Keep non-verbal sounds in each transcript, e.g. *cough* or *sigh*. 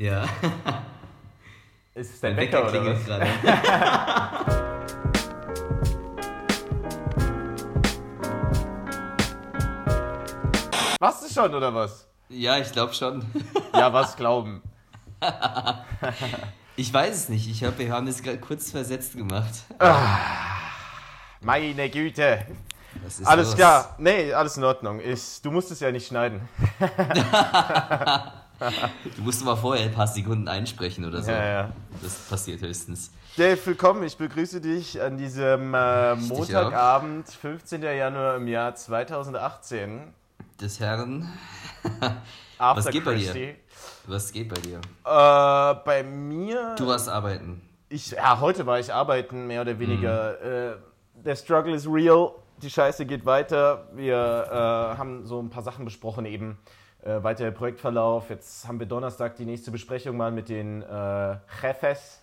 Ja. Ist es dein Mein Wecker, Wecker oder was? gerade. *laughs* Machst du schon, oder was? Ja, ich glaube schon. Ja, was glauben. *laughs* Ich weiß es nicht. Ich hab, wir haben das gerade kurz versetzt gemacht. Meine Güte. Alles los? klar. Nee, alles in Ordnung. Ich, du musst es ja nicht schneiden. *laughs* *laughs* Du musst mal vorher ein paar Sekunden einsprechen oder so. Ja, ja. Das passiert höchstens. Dave, willkommen. Ich begrüße dich an diesem äh, Montagabend, 15. Januar im Jahr 2018. Des Herren. *laughs* After Was geht bei dir? Christi. Was geht bei dir? Äh, bei mir. Du warst arbeiten. Ich, ja, heute war ich arbeiten, mehr oder weniger. Mhm. Äh, der Struggle is real. Die Scheiße geht weiter. Wir äh, haben so ein paar Sachen besprochen eben. Äh, weiter der Projektverlauf. Jetzt haben wir Donnerstag die nächste Besprechung mal mit den äh, Jefes.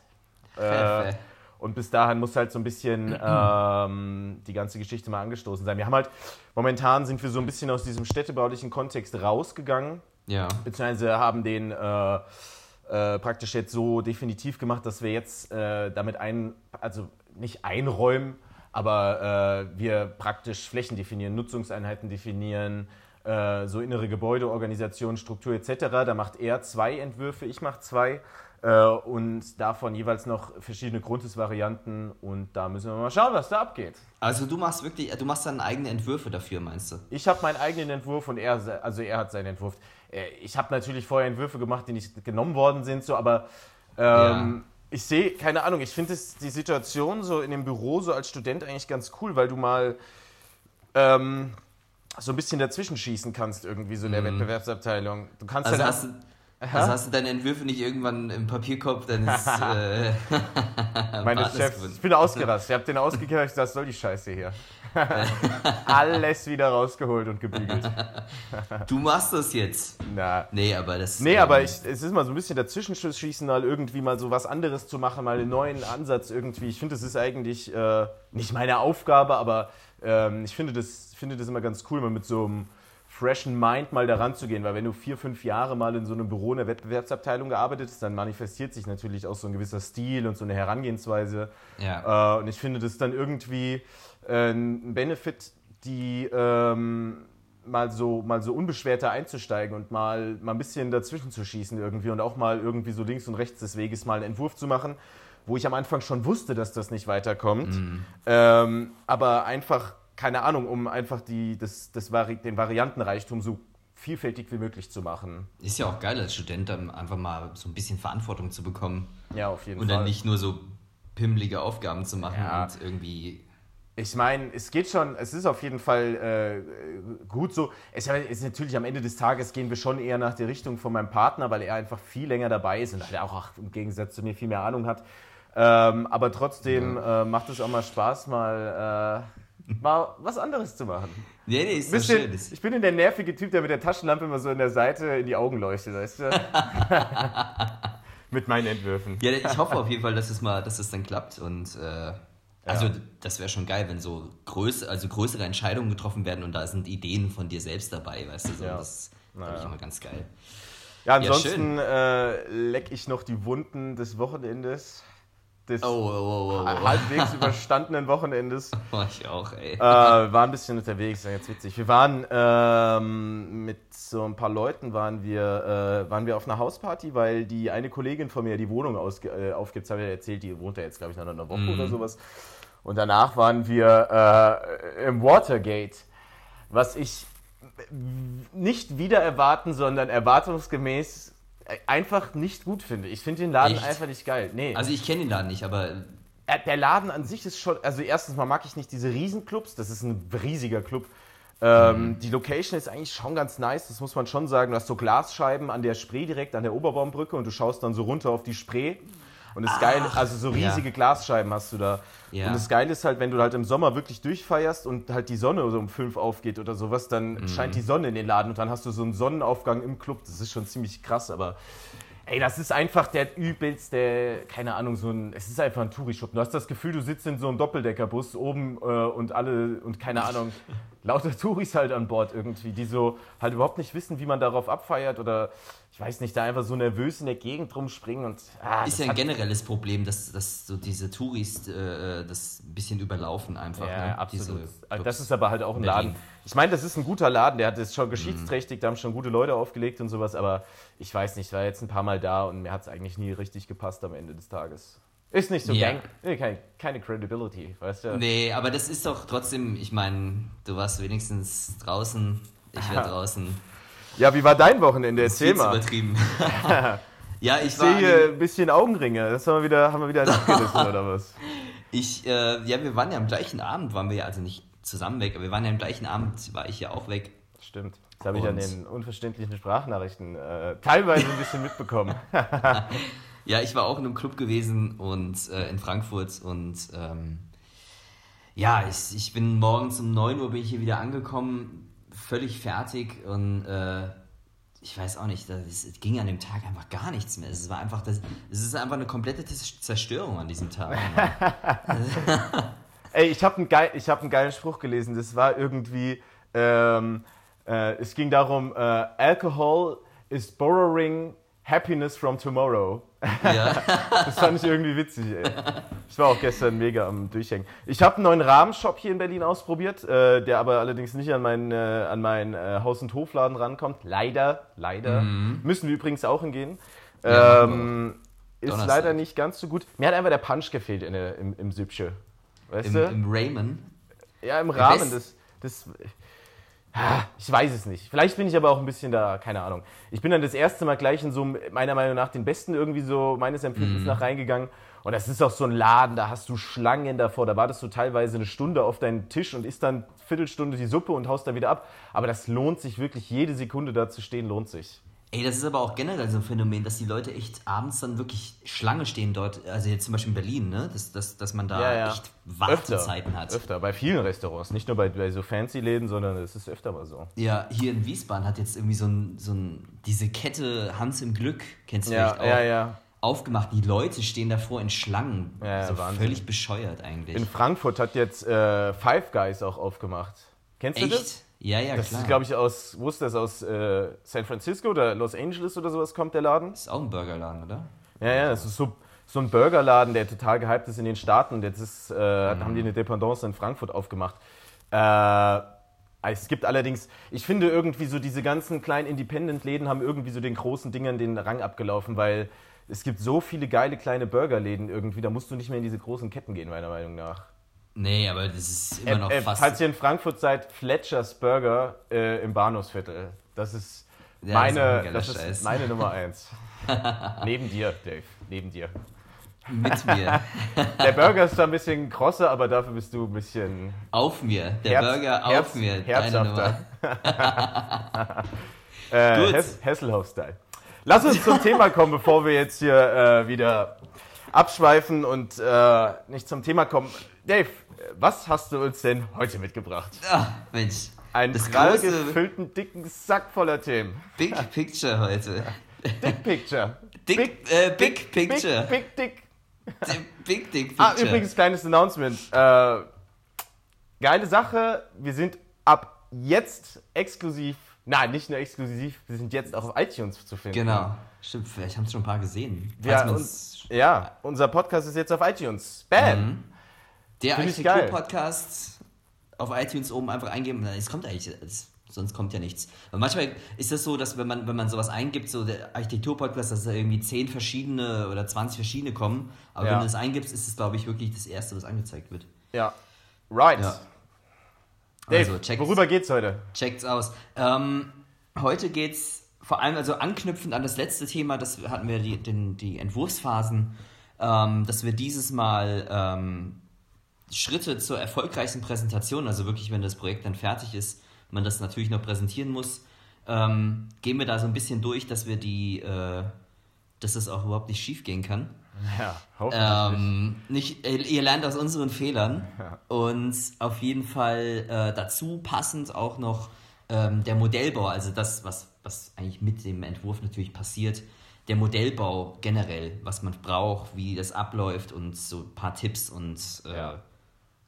Äh, und bis dahin muss halt so ein bisschen *clears throat* ähm, die ganze Geschichte mal angestoßen sein. Wir haben halt, momentan sind wir so ein bisschen aus diesem städtebaulichen Kontext rausgegangen Ja. beziehungsweise haben den äh, äh, praktisch jetzt so definitiv gemacht, dass wir jetzt äh, damit ein, also nicht einräumen, aber äh, wir praktisch Flächen definieren, Nutzungseinheiten definieren, äh, so innere Gebäudeorganisation, Struktur etc. Da macht er zwei Entwürfe, ich mache zwei äh, und davon jeweils noch verschiedene Grundrissvarianten und da müssen wir mal schauen, was da abgeht. Also du machst wirklich, du machst dann eigene Entwürfe dafür, meinst du? Ich habe meinen eigenen Entwurf und er, also er hat seinen Entwurf. Äh, Ich habe natürlich vorher Entwürfe gemacht, die nicht genommen worden sind, so, aber ähm, ich sehe, keine Ahnung, ich finde die Situation so in dem Büro so als Student eigentlich ganz cool, weil du mal ähm, so ein bisschen dazwischen schießen kannst irgendwie so in der Wettbewerbsabteilung. Du kannst Also dann hast, du, also hast du deine Entwürfe nicht irgendwann im Papierkorb deines *laughs* äh, *laughs* meine Partners Chefs, ich bin ausgerastet, ich habe den ausgekehrt, das soll die Scheiße hier. *laughs* Alles wieder rausgeholt und gebügelt. Du machst das jetzt. Na, Nee, aber das. Nee, ähm, aber ich, es ist mal so ein bisschen dazwischen schießen, mal irgendwie mal so was anderes zu machen, mal einen neuen Ansatz irgendwie. Ich finde, das ist eigentlich äh, nicht meine Aufgabe, aber ähm, ich finde das, finde das immer ganz cool, mal mit so einem freshen Mind mal daran zu gehen, weil wenn du vier, fünf Jahre mal in so einem Büro in der Wettbewerbsabteilung gearbeitet hast, dann manifestiert sich natürlich auch so ein gewisser Stil und so eine Herangehensweise. Ja. Äh, und ich finde das dann irgendwie äh, ein Benefit, die ähm, mal so mal so unbeschwerter einzusteigen und mal, mal ein bisschen dazwischen zu schießen irgendwie und auch mal irgendwie so links und rechts des Weges mal einen Entwurf zu machen, wo ich am Anfang schon wusste, dass das nicht weiterkommt. Ähm, aber einfach, keine Ahnung, um einfach die, das, das Vari den Variantenreichtum so vielfältig wie möglich zu machen. Ist ja auch geil als Student dann einfach mal so ein bisschen Verantwortung zu bekommen Ja, auf jeden und Fall. dann nicht nur so pimmelige Aufgaben zu machen Ja. und irgendwie. Ich meine, es geht schon, es ist auf jeden Fall äh, gut so. Es ist natürlich am Ende des Tages gehen wir schon eher nach der Richtung von meinem Partner, weil er einfach viel länger dabei ist und halt auch ach, im Gegensatz zu mir viel mehr Ahnung hat. Ähm, aber trotzdem äh, macht es auch mal Spaß, mal, äh, mal was anderes zu machen. Nee, nee, ist Bisschen, schön. Ich bin der nervige Typ, der mit der Taschenlampe immer so in der Seite in die Augen leuchtet, weißt du? *laughs* mit meinen Entwürfen. ja, ich hoffe auf jeden Fall, dass es mal, dass es dann klappt und. Äh, also das wäre schon geil, wenn so größ also größere Entscheidungen getroffen werden und da sind Ideen von dir selbst dabei, weißt du, so, Ja. das finde ich immer ganz geil. Ja, Ja, ansonsten äh, leck ich noch die Wunden des Wochenendes. Des Oh, oh, oh, oh, oh. halbwegs *laughs* überstandenen Wochenendes. oh. ich auch, ey. äh, war ein bisschen unterwegs, ja, jetzt witzig. Wir waren ähm, mit so ein paar Leuten waren wir, äh, waren wir auf einer Hausparty, weil die eine Kollegin von mir die Wohnung ausge äh, aufgibt, habe ich erzählt, die wohnt da jetzt, glaube ich, noch einer Woche Mhm. oder sowas. Und danach waren wir äh, im Watergate, was ich nicht wieder erwarten, sondern erwartungsgemäß einfach nicht gut finde. Ich finde den Laden Echt? einfach nicht geil. Nee. Also ich kenne ihn da nicht, aber Äh, Der Laden an sich ist schon, also erstens mal mag ich nicht diese Riesenclubs, das ist ein riesiger Club. Ähm, Die Location ist eigentlich schon ganz nice, das muss man schon sagen. Du hast so Glasscheiben an der Spree direkt, an der Oberbaumbrücke und du schaust dann so runter auf die Spree. Und das Geile, also so ja. riesige Glasscheiben hast du da. Ja. Und das Geile ist halt, wenn du halt im Sommer wirklich durchfeierst und halt die Sonne so um fünf aufgeht oder sowas, dann scheint die Sonne in den Laden und dann hast du so einen Sonnenaufgang im Club. Das ist schon ziemlich krass, aber Ey, das ist einfach der übelste, keine Ahnung, so ein, es ist einfach ein Tourischuppen. Du hast das Gefühl, du sitzt in so einem Doppeldeckerbus oben äh, und alle, und keine Ahnung, lauter Touris halt an Bord irgendwie, die so halt überhaupt nicht wissen, wie man darauf abfeiert oder ich weiß nicht, da einfach so nervös in der Gegend rumspringen und. Ah, ist ja ein generelles Problem, dass, dass so diese Touris äh, das ein bisschen überlaufen einfach. Ja, ne? absolut. Diese das ist aber halt auch ein Laden. Ich meine, das ist ein guter Laden, der hat es schon geschichtsträchtig, mhm. da haben schon gute Leute aufgelegt und sowas, aber ich weiß nicht, ich war jetzt ein paar Mal da und mir hat es eigentlich nie richtig gepasst am Ende des Tages. Ist nicht so ja. gang, keine, keine Credibility, weißt du? Nee, aber das ist doch trotzdem, ich meine, du warst wenigstens draußen, ich war *laughs* draußen. Ja, wie war dein Wochenende? Erzähl mal. übertrieben. *laughs* ja, ich, ich sehe hier ein bisschen Augenringe. Das haben wir wieder, haben wir wieder nachgerissen, oder was? *laughs* Ich, äh, ja, wir waren ja am gleichen Abend, waren wir ja also nicht zusammen weg, aber wir waren ja am gleichen Abend, war ich ja auch weg. Stimmt. Das habe ich an den unverständlichen Sprachnachrichten äh, teilweise ein bisschen mitbekommen. *laughs* ja, ich war auch in einem Club gewesen und äh, in Frankfurt und ähm, ja, ich, ich bin morgens um 9 Uhr bin ich hier wieder angekommen, völlig fertig und äh, ich weiß auch nicht, es ging an dem Tag einfach gar nichts mehr. Es war einfach das, es ist einfach eine komplette Zerstörung an diesem Tag. Ey, ich habe einen, geil, hab geilen Spruch gelesen. Das war irgendwie, ähm, äh, es ging darum, äh, Alcohol is borrowing happiness from tomorrow. Ja. *laughs* das fand ich irgendwie witzig, ey. Ich war auch gestern mega am Durchhängen. Ich habe einen neuen Rahmenshop hier in Berlin ausprobiert, äh, der aber allerdings nicht an meinen, äh, an meinen äh, Haus- und Hofladen rankommt. Leider, leider. Mhm. Müssen wir übrigens auch hingehen. Ja, ähm, ist Donnerstag. leider nicht ganz so gut. Mir hat einfach der Punch gefehlt in im, im Süppche. Weißt Im, du? Im Rahmen? Ja, im Rahmen des, des ich weiß es nicht. Vielleicht bin ich aber auch ein bisschen da, keine Ahnung. Ich bin dann das erste Mal gleich in so meiner Meinung nach den besten irgendwie so meines Empfindens mhm. nach reingegangen. Und das ist auch so ein Laden, da hast du Schlangen davor. Da wartest du teilweise eine Stunde auf deinen Tisch und isst dann Viertelstunde die Suppe und haust da wieder ab. Aber das lohnt sich wirklich, jede Sekunde da zu stehen, lohnt sich. Ey, das ist aber auch generell so ein Phänomen, dass die Leute echt abends dann wirklich Schlange stehen dort. Also jetzt zum Beispiel in Berlin, ne? Dass, dass, dass man da ja, ja. echt Wartezeiten hat. Öfter, bei vielen Restaurants. Nicht nur bei, bei so Fancy-Läden, sondern es ist öfter mal so. Ja, hier in Wiesbaden hat jetzt irgendwie so ein, so ein diese Kette Hans im Glück, kennst du ja, vielleicht auch? Ja, ja. Aufgemacht. Die Leute stehen davor in Schlangen. Ja, so Wahnsinn. völlig bescheuert eigentlich. In Frankfurt hat jetzt äh, Five Guys auch aufgemacht. Kennst echt? du das? Ja, ja, das klar. ist, glaube ich, aus, wo ist das, aus äh, San Francisco oder Los Angeles oder sowas kommt der Laden? Das ist auch ein Burgerladen, oder? Ja, ja, das ist so, so ein Burgerladen, der total gehypt ist in den Staaten und jetzt ist, äh, mhm. haben die eine Dependance in Frankfurt aufgemacht. Äh, es gibt allerdings, ich finde irgendwie so diese ganzen kleinen Independent-Läden haben irgendwie so den großen Dingern den Rang abgelaufen, weil es gibt so viele geile kleine Burgerläden irgendwie, da musst du nicht mehr in diese großen Ketten gehen, meiner Meinung nach. Nee, aber das ist immer noch äh, äh, fast. Falls ihr in Frankfurt seid, Fletchers Burger äh, im Bahnhofsviertel. Das ist ja, meine, das ist, das ist meine Nummer *laughs* eins. Neben dir, Dave. Neben dir. Mit mir. *laughs* Der Burger ist da ein bisschen krosser, aber dafür bist du ein bisschen. Auf mir. Der Herz, Burger auf Herz, mir. Herzhafter. *laughs* äh, Hess, Hesselhoff-Style. Lass uns zum Thema kommen, bevor wir jetzt hier äh, wieder abschweifen und äh, nicht zum Thema kommen. Dave, was hast du uns denn heute mitgebracht? Ach, Mensch. Einen prall gefüllten, dicken Sack voller Themen. Big Picture heute. Dick Picture. Dick, big, äh, big, big Picture. Big, big, Dick. Big Dick ah, Picture. Ah, übrigens, kleines Announcement. Äh, geile Sache, wir sind ab jetzt exklusiv, nein, nicht nur exklusiv, wir sind jetzt auch auf iTunes zu finden. Genau, stimmt, vielleicht haben es schon ein paar gesehen. Ja, uns, ja, unser Podcast ist jetzt auf iTunes. Bam! Mhm. Der Architektur-Podcast auf iTunes oben einfach eingeben. Es kommt eigentlich, es, sonst kommt ja nichts. Aber manchmal ist das so, dass wenn man, wenn man sowas eingibt, so der Architektur-Podcast, dass da irgendwie 10 verschiedene oder 20 verschiedene kommen. Aber ja. wenn du das eingibst, ist es, glaube ich, wirklich das erste, was angezeigt wird. Ja. Right. Ja. Dave, also, checkt's, worüber geht's heute? Checkt's aus. Ähm, heute geht's vor allem, also anknüpfend an das letzte Thema, das hatten wir die, den, die Entwurfsphasen, ähm, dass wir dieses Mal ähm, Schritte zur erfolgreichsten Präsentation, also wirklich, wenn das Projekt dann fertig ist, man das natürlich noch präsentieren muss, ähm, gehen wir da so ein bisschen durch, dass wir die, äh, dass das auch überhaupt nicht schief gehen kann. Ja, hoffentlich. Ähm, nicht, ihr lernt aus unseren Fehlern ja. und auf jeden Fall äh, dazu passend auch noch ähm, der Modellbau, also das, was, was eigentlich mit dem Entwurf natürlich passiert, der Modellbau generell, was man braucht, wie das abläuft und so ein paar Tipps und äh, ja.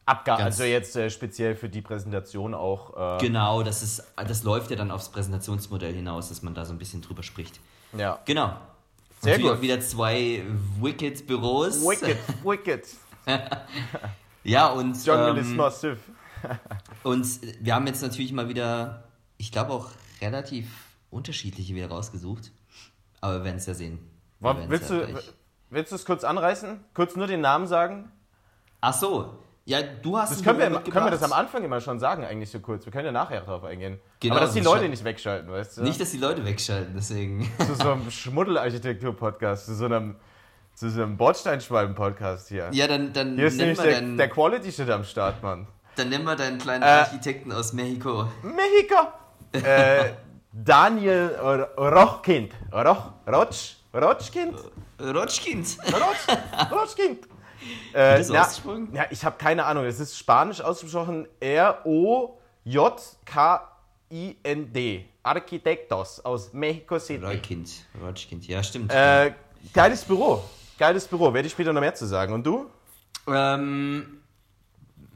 Abgabe, also jetzt äh, speziell für die Präsentation auch. Äh genau, das, ist, das läuft ja dann aufs Präsentationsmodell hinaus, dass man da so ein bisschen drüber spricht. Ja. Genau. Sehr Natürlich gut. wieder zwei Wicked-Büros. Wicked, *laughs* Wicked. ja, und. Jungle ähm, massive. und wir haben jetzt natürlich mal wieder, ich glaube auch relativ unterschiedliche wieder rausgesucht. Aber wir werden es ja sehen. willst, ja du, willst du es kurz anreißen? Kurz nur den Namen sagen? Ach so. Ja, du hast das können wir, können wir das am Anfang immer schon sagen, eigentlich so kurz. Wir können ja nachher drauf eingehen. Genau, Aber dass die Leute nicht wegschalten, weißt du? Nicht, dass die Leute wegschalten, deswegen. *laughs* Zu so einem Schmuddelarchitektur-Podcast, zu so einem, zu so einem Bordsteinschwalben-Podcast hier. Ja, dann, dann Hier ist nämlich der, der Quality-Shit am Start, Mann. Dann nehmen wir deinen kleinen äh, Architekten aus Mexiko. Mexiko! äh, *laughs* Daniel Rochkind. Roch, Roch, Rochkind? Rochkind. Roch, Rochkind. Äh, na, ja, ich habe keine Ahnung. Es ist Spanisch ausgesprochen. R-O-J-K-I-N-D. Arquitectos aus Mexico City. Rochkind. Rochkind. Ja, stimmt. Äh, geiles Büro. Geiles Büro. Werde ich später noch mehr zu sagen. Und du? Ähm,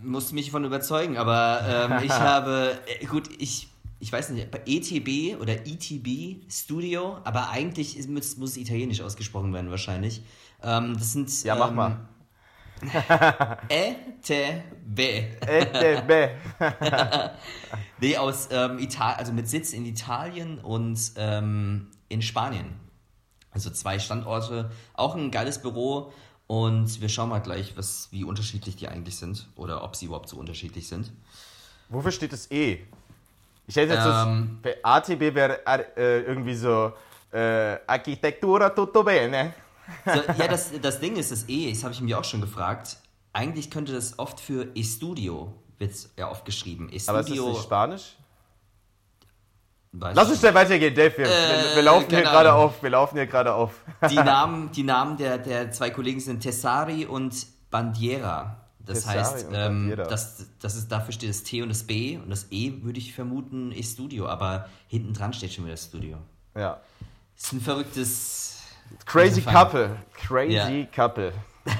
musst mich von überzeugen, aber ähm, *laughs* ich habe, äh, gut, ich ich weiß nicht, ETB oder ETB Studio, aber eigentlich muss, muss italienisch ausgesprochen werden wahrscheinlich. Ähm, das sind. Ja, mach ähm, mal. ETB. ETB. *laughs* nee, aus ähm, Italien, also mit Sitz in Italien und ähm, in Spanien. Also zwei Standorte, auch ein geiles Büro und wir schauen mal gleich, was, wie unterschiedlich die eigentlich sind oder ob sie überhaupt so unterschiedlich sind. Wofür steht das E? Ich hätte jetzt ähm, das, ATB wäre äh, irgendwie so äh, Architektura tutto bene. So, ja, das, das Ding ist, das E, das habe ich mir auch schon gefragt. Eigentlich könnte das oft für E-Studio, wird ja oft geschrieben. E Aber ist das nicht Spanisch? Weiß Lass uns schnell weitergehen, Dave. Wir, äh, wir laufen hier gerade auf. Wir laufen hier gerade auf. Die *laughs* Namen, die Namen der, der zwei Kollegen sind Tessari und Bandiera. Das heißt, ähm, das, das ist, dafür steht das T und das B und das E würde ich vermuten ist Studio, aber hinten dran steht schon wieder Studio. Ja. Ist ein verrücktes. Crazy Couple. Crazy ja. Couple. *laughs*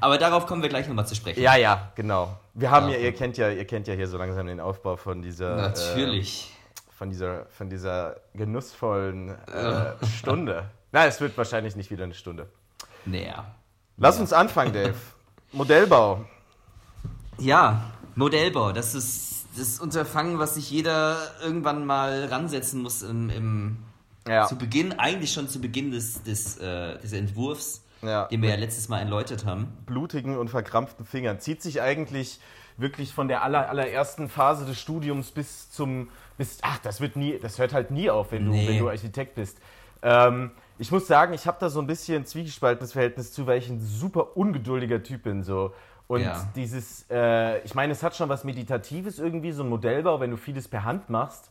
aber darauf kommen wir gleich nochmal zu sprechen. Ja, ja, genau. Wir haben ja, ja, ihr kennt ja, ihr kennt ja hier so langsam den Aufbau von dieser. Natürlich. Äh, von dieser, von dieser genussvollen äh, *laughs* Stunde. Na, es wird wahrscheinlich nicht wieder eine Stunde. Naja. Lass uns anfangen, Dave. *laughs* Modellbau. Ja, Modellbau. Das ist das Unterfangen, was sich jeder irgendwann mal ransetzen muss im, im ja. zu Beginn, eigentlich schon zu Beginn des, des, äh, des Entwurfs, ja. den wir ja letztes Mal erläutert haben. Blutigen und verkrampften Fingern. Zieht sich eigentlich wirklich von der aller, allerersten Phase des Studiums bis zum, bis, ach, das wird nie, das hört halt nie auf, wenn du, nee. wenn du Architekt bist. Ähm, ich muss sagen, ich habe da so ein bisschen ein zwiegespaltenes Verhältnis zu, weil ich ein super ungeduldiger Typ bin. So. Und ja. dieses, äh, ich meine, es hat schon was Meditatives irgendwie, so ein Modellbau, wenn du vieles per Hand machst.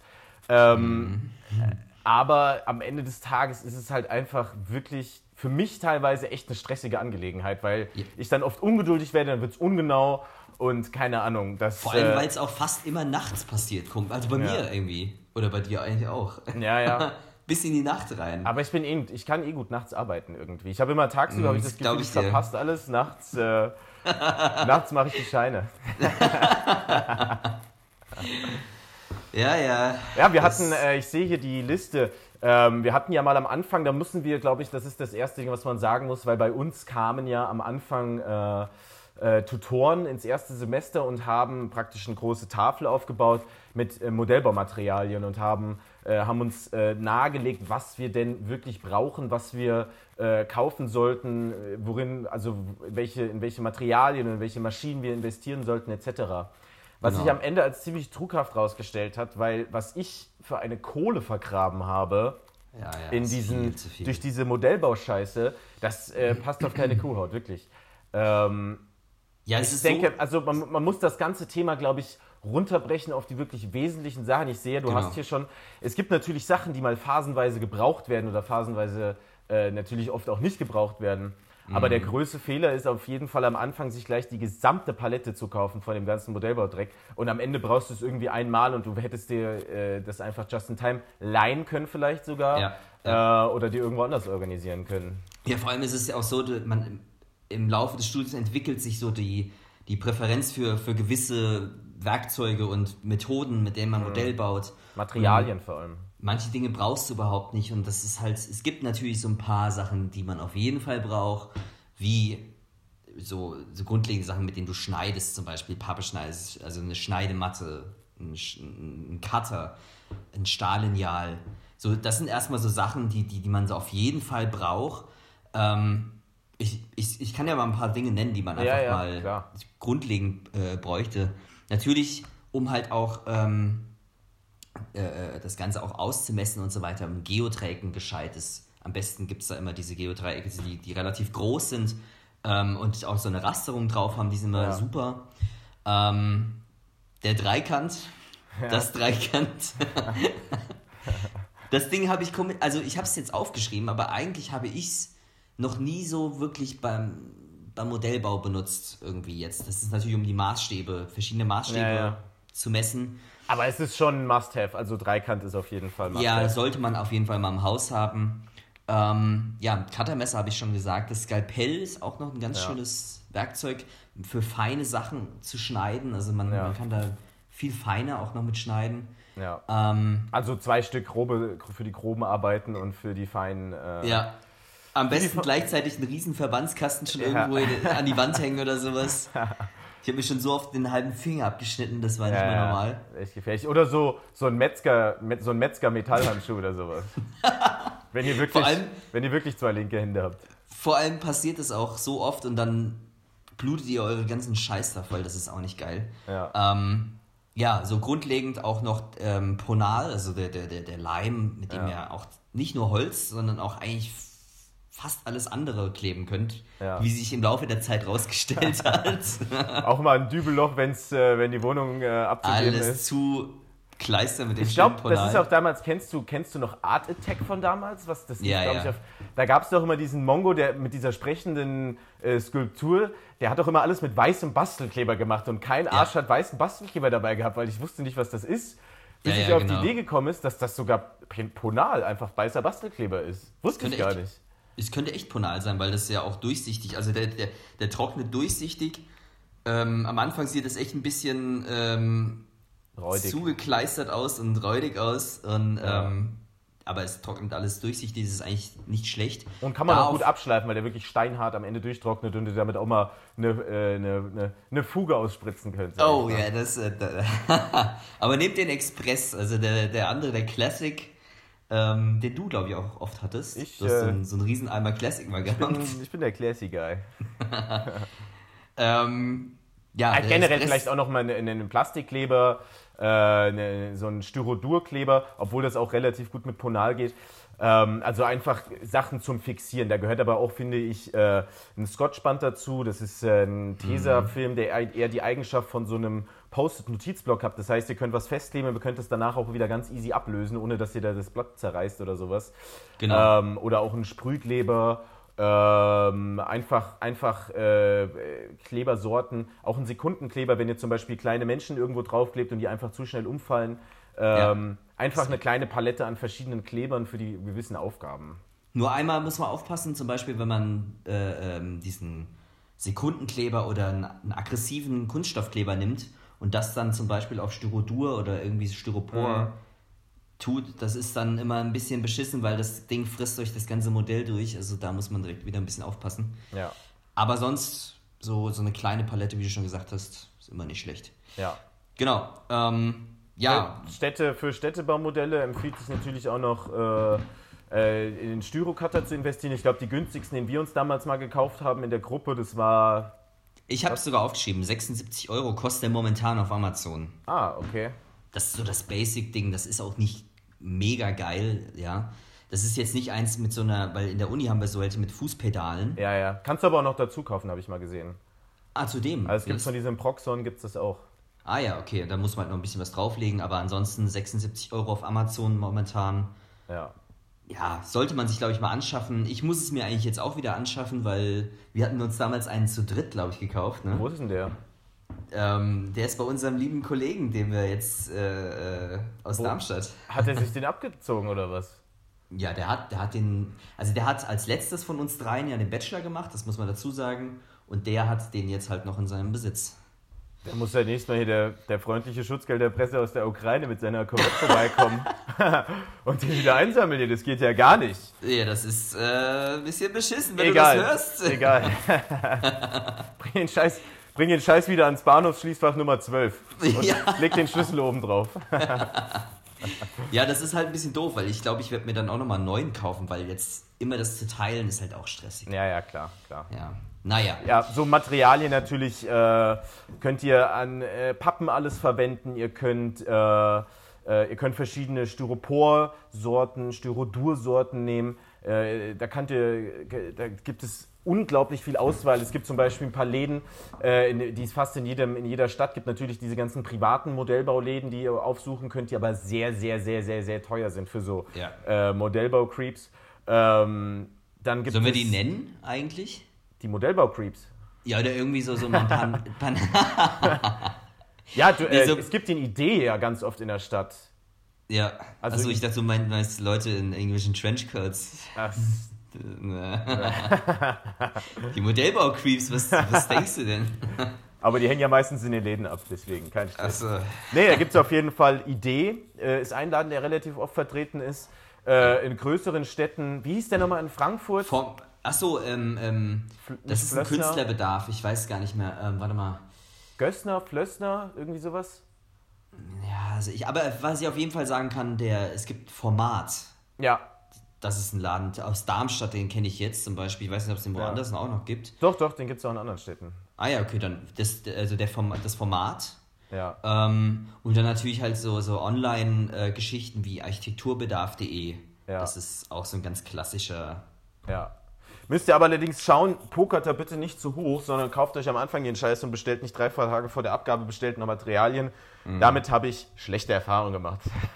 Ähm, mhm. Aber am Ende des Tages ist es halt einfach wirklich für mich teilweise echt eine stressige Angelegenheit, weil ja. ich dann oft ungeduldig werde, dann wird es ungenau und keine Ahnung. Das, Vor allem, äh, weil es auch fast immer nachts passiert, also bei ja. mir irgendwie. Oder bei dir eigentlich auch. Ja, ja. *laughs* bis in die Nacht rein. Aber ich bin eh, ich kann eh gut nachts arbeiten irgendwie. Ich habe immer tagsüber mm, ich das Gefühl, ich, ich verpasst alles. Nachts, äh, *laughs* nachts mache ich die Scheine. *laughs* ja, ja. Ja, wir hatten, äh, ich sehe hier die Liste. Ähm, wir hatten ja mal am Anfang, da mussten wir, glaube ich, das ist das erste Ding, was man sagen muss, weil bei uns kamen ja am Anfang äh, äh, Tutoren ins erste Semester und haben praktisch eine große Tafel aufgebaut mit äh, Modellbaumaterialien und haben äh, haben uns äh, nahegelegt, was wir denn wirklich brauchen, was wir kaufen sollten, worin, also welche, in welche Materialien, in welche Maschinen wir investieren sollten, etc. Was genau. sich am Ende als ziemlich trughaft rausgestellt hat, weil was ich für eine Kohle vergraben habe, ja, ja, in diesen, durch diese Modellbauscheiße, das äh, *clears throat* passt auf keine Kuhhaut, wirklich. Ähm, ja, ich denke, so also man, man, muss das ganze Thema, glaube ich, runterbrechen auf die wirklich wesentlichen Sachen. Ich sehe, du genau. hast hier schon, es gibt natürlich Sachen, die mal phasenweise gebraucht werden oder phasenweise äh, natürlich oft auch nicht gebraucht werden. Mhm. Aber der mhm. größte Fehler ist auf jeden Fall am Anfang, sich gleich die gesamte Palette zu kaufen von dem ganzen Modellbaudreck. Und am Ende brauchst du es irgendwie einmal und du hättest dir äh, das einfach just in time leihen können, vielleicht sogar. Ja, ja. Äh, oder dir irgendwo anders organisieren können. Ja, vor allem ist es ja auch so, man, im Laufe des Studiums entwickelt sich so die, die Präferenz für, für gewisse Werkzeuge und Methoden, mit denen man mhm. Modell baut. Materialien und, vor allem. Manche Dinge brauchst du überhaupt nicht und das ist halt, es gibt natürlich so ein paar Sachen, die man auf jeden Fall braucht, wie so, so grundlegende Sachen, mit denen du schneidest, zum Beispiel Pappe schneidest, also eine Schneidematte, ein, ein Cutter, ein Stahllineal. So, das sind erstmal so Sachen, die, die, die man so auf jeden Fall braucht. Ähm, ich, ich, ich kann ja mal ein paar Dinge nennen, die man einfach Ja, ja, mal klar. grundlegend äh, bräuchte. Natürlich, um halt auch ähm, äh, das Ganze auch auszumessen und so weiter. Ein Geodreieck, ein gescheites. Am besten gibt es da immer diese Geodreiecke, die, die relativ groß sind ähm, und auch so eine Rasterung drauf haben, die sind immer Ja. super. Ähm, der Dreikant, das Dreikant. *laughs* das Ding habe ich, also ich habe es jetzt aufgeschrieben, aber eigentlich habe ich es noch nie so wirklich beim, beim Modellbau benutzt irgendwie jetzt. Das ist natürlich um die Maßstäbe, verschiedene Maßstäbe Ja, ja. zu messen. Aber es ist schon ein Must-Have. Also Dreikant ist auf jeden Fall Must-Have. Ja, sollte man auf jeden Fall mal im Haus haben. Ähm, ja, Cuttermesser habe ich schon gesagt. Das Skalpell ist auch noch ein ganz Ja. schönes Werkzeug für feine Sachen zu schneiden. Also man, Ja. man kann da viel feiner auch noch mit schneiden. ja. Ähm, Also zwei Stück grobe, für die groben Arbeiten und für die feinen. Äh, ja. Am besten gleichzeitig einen riesen Verbandskasten schon Ja. irgendwo in, *laughs* an die Wand hängen oder sowas. *laughs* Ich habe mir schon so oft den halben Finger abgeschnitten, das war nicht Ja, mehr ja, normal. Echt gefährlich. Oder so, so ein Metzger, Met- so ein Metzger-Metallhandschuh oder sowas. *laughs* wenn, ihr wirklich, allem- wenn ihr wirklich zwei linke Hände habt. Vor allem passiert es auch so oft und dann blutet ihr eure ganzen Scheiß da voll, das ist auch nicht geil. Ja. Ähm, ja, so grundlegend auch noch ähm, Ponal, also der, der, der, der Leim, mit dem Ja. ihr auch nicht nur Holz, sondern auch eigentlich fast alles andere kleben könnt, Ja. wie sich im Laufe der Zeit rausgestellt *laughs* hat. Auch mal ein Dübelloch, wenn's, äh, wenn die Wohnung äh, abzugeben alles ist. zu kleistern mit dem Ich glaube, das ist auch damals, kennst du, kennst du noch Art Attack von damals? Was, das Ja, glaub ja. Ich, auf, da gab es doch immer diesen Mongo, der mit dieser sprechenden äh, Skulptur, der hat doch immer alles mit weißem Bastelkleber gemacht und kein Arsch hat weißen Bastelkleber dabei gehabt, weil ich wusste nicht, was das ist. Bis Ja, ich ja, auf genau. die Idee gekommen ist, dass das sogar Ponal einfach weißer Bastelkleber ist. Wusste ich gar nicht. Es könnte echt Ponal sein, weil das ja auch durchsichtig, also der, der, der trocknet durchsichtig. Ähm, am Anfang sieht es echt ein bisschen ähm, zugekleistert aus und räudig aus. Und, Ja. ähm, aber es trocknet alles durchsichtig, das ist eigentlich nicht schlecht. Und kann man Da auch gut abschleifen, weil der wirklich steinhart am Ende durchtrocknet und du damit auch mal eine, äh, eine, eine, eine Fuge ausspritzen könnt. sag Oh ja, das. Äh, *laughs* aber nehmt den Express, also der, der andere, der Classic, ähm, den du, glaube ich, auch oft hattest. Ich, du hast so äh, einen, so einen riesen Eimer Classic mal Ich gehabt. bin, ich bin der Classy Guy. *laughs* Ähm, ja, der generell vielleicht auch noch mal einen, einen Plastikkleber, äh, eine, so einen Styrodurkleber, obwohl das auch relativ gut mit Ponal geht. Ähm, also einfach Sachen zum Fixieren. Da gehört aber auch, finde ich, äh, ein Scotchband dazu. Das ist äh, ein Tesafilm, der eher die Eigenschaft von so einem Post-it-Notizblock hat. Das heißt, ihr könnt was festkleben, ihr könnt es danach auch wieder ganz easy ablösen, ohne dass ihr da das Blatt zerreißt oder sowas. Genau. Ähm, oder auch ein Sprühkleber. Ähm, einfach einfach äh, Klebersorten, auch ein Sekundenkleber, wenn ihr zum Beispiel kleine Menschen irgendwo draufklebt und die einfach zu schnell umfallen. Ähm, Einfach eine kleine Palette an verschiedenen Klebern für die gewissen Aufgaben. Nur einmal muss man aufpassen, zum Beispiel, wenn man äh, ähm, diesen Sekundenkleber oder einen, einen aggressiven Kunststoffkleber nimmt und das dann zum Beispiel auf Styrodur oder irgendwie Styropor Mhm. tut, das ist dann immer ein bisschen beschissen, weil das Ding frisst euch das ganze Modell durch. Also da muss man direkt wieder ein bisschen aufpassen. Ja, Aber sonst, so, so eine kleine Palette, wie du schon gesagt hast, ist immer nicht schlecht. ja. Genau. Ähm, ja, Städte, für Städtebaumodelle empfiehlt es natürlich auch noch äh, äh, in den Styrocutter zu investieren. Ich glaube, die günstigsten, den wir uns damals mal gekauft haben in der Gruppe, das war. Ich habe es sogar aufgeschrieben. 76 Euro kostet der momentan auf Amazon. Ah, okay. Das ist so das Basic-Ding, das ist auch nicht mega geil, ja. Das ist jetzt nicht eins mit so einer, weil in der Uni haben wir so welche mit Fußpedalen. Ja, ja. Kannst du aber auch noch dazu kaufen, habe ich mal gesehen. Ah, zudem. Also es gibt von diesem Proxon gibt es das auch. ah ja, okay, da muss man halt noch ein bisschen was drauflegen, aber ansonsten 76 Euro auf Amazon momentan. Ja. Ja, sollte man sich, glaube ich, mal anschaffen. Ich muss es mir eigentlich jetzt auch wieder anschaffen, weil wir hatten uns damals einen zu dritt, glaube ich, gekauft. Ne? Wo ist denn der? Ähm, der ist bei unserem lieben Kollegen, den wir jetzt äh, äh, aus Wo? Darmstadt. Hat er *laughs* sich den abgezogen oder was? Ja, der hat, der hat den, also der hat als letztes von uns dreien ja den Bachelor gemacht, das muss man dazu sagen. Und der hat den jetzt halt noch in seinem Besitz. Da muss ja nächstes Mal hier der, der freundliche Schutzgelderpresse aus der Ukraine mit seiner Corvette vorbeikommen *laughs* und den wieder einsammeln. Das geht ja gar nicht. Ja, das ist äh, ein bisschen beschissen, wenn Egal. du das hörst. *laughs* Egal. *laughs* bring, den Scheiß, bring den Scheiß wieder ans Bahnhofsschließfach Nummer 12 und Ja. leg den Schlüssel oben drauf. Ja, das ist halt ein bisschen doof, weil ich glaube, ich werde mir dann auch nochmal einen neuen kaufen, weil jetzt immer das zu teilen ist halt auch stressig. Ja, ja, klar, klar. Ja. Naja. Ja, so Materialien natürlich äh, könnt ihr an äh, Pappen alles verwenden. Ihr könnt, äh, äh, ihr könnt verschiedene Styropor-Sorten, Styrodur-Sorten nehmen. Äh, da, könnt ihr, da gibt es unglaublich viel Auswahl. Es gibt zum Beispiel ein paar Läden, äh, in, die es fast in, jedem, in jeder Stadt gibt. Natürlich diese ganzen privaten Modellbauläden, die ihr aufsuchen könnt, die aber sehr, sehr, sehr, sehr, sehr teuer sind für so Ja. äh, Modellbau-Creeps. Ähm, dann gibt Sollen wir die nennen eigentlich? Die Modellbau-Creeps. Ja, oder irgendwie so, so ein Pan, *laughs* Pan *laughs* Ja, du, äh, so- es gibt die Idee ja ganz oft in der Stadt. Ja, Also also, ich- ich dachte, du meinst, meinst Leute in irgendwelchen Trenchcoats. Ach, *laughs* Die Modellbau-Creeps, was, was denkst du denn? aber die hängen ja meistens in den Läden ab, deswegen kein Stress. Achso. Nee, da gibt es auf jeden Fall Idee. Äh, ist ein Laden, der relativ oft vertreten ist. Äh, in größeren Städten. Wie hieß der nochmal in Frankfurt? Vom, achso, ähm, ähm, das ist ein Flössner? Künstlerbedarf, ich weiß gar nicht mehr. Ähm, warte mal. Gössner, Flössner, irgendwie sowas? Ja, also ich, aber was ich auf jeden Fall sagen kann, der, es gibt Format. Ja. Das ist ein Laden aus Darmstadt, den kenne ich jetzt zum Beispiel. Ich weiß nicht, ob es den woanders auch noch gibt. Doch, doch, den gibt es auch in anderen Städten. Ah ja, okay, dann das, also der Form, das Format. Ja. Ähm, und dann natürlich halt so, so Online-Geschichten wie architekturbedarf.de. Ja. Das ist auch so ein ganz klassischer. Ja. Müsst ihr aber allerdings schauen, pokert da bitte nicht zu hoch, sondern kauft euch am Anfang den Scheiß und bestellt nicht drei Tage vor der Abgabe bestellt noch Materialien. Mhm. Damit habe ich schlechte Erfahrungen gemacht. *laughs*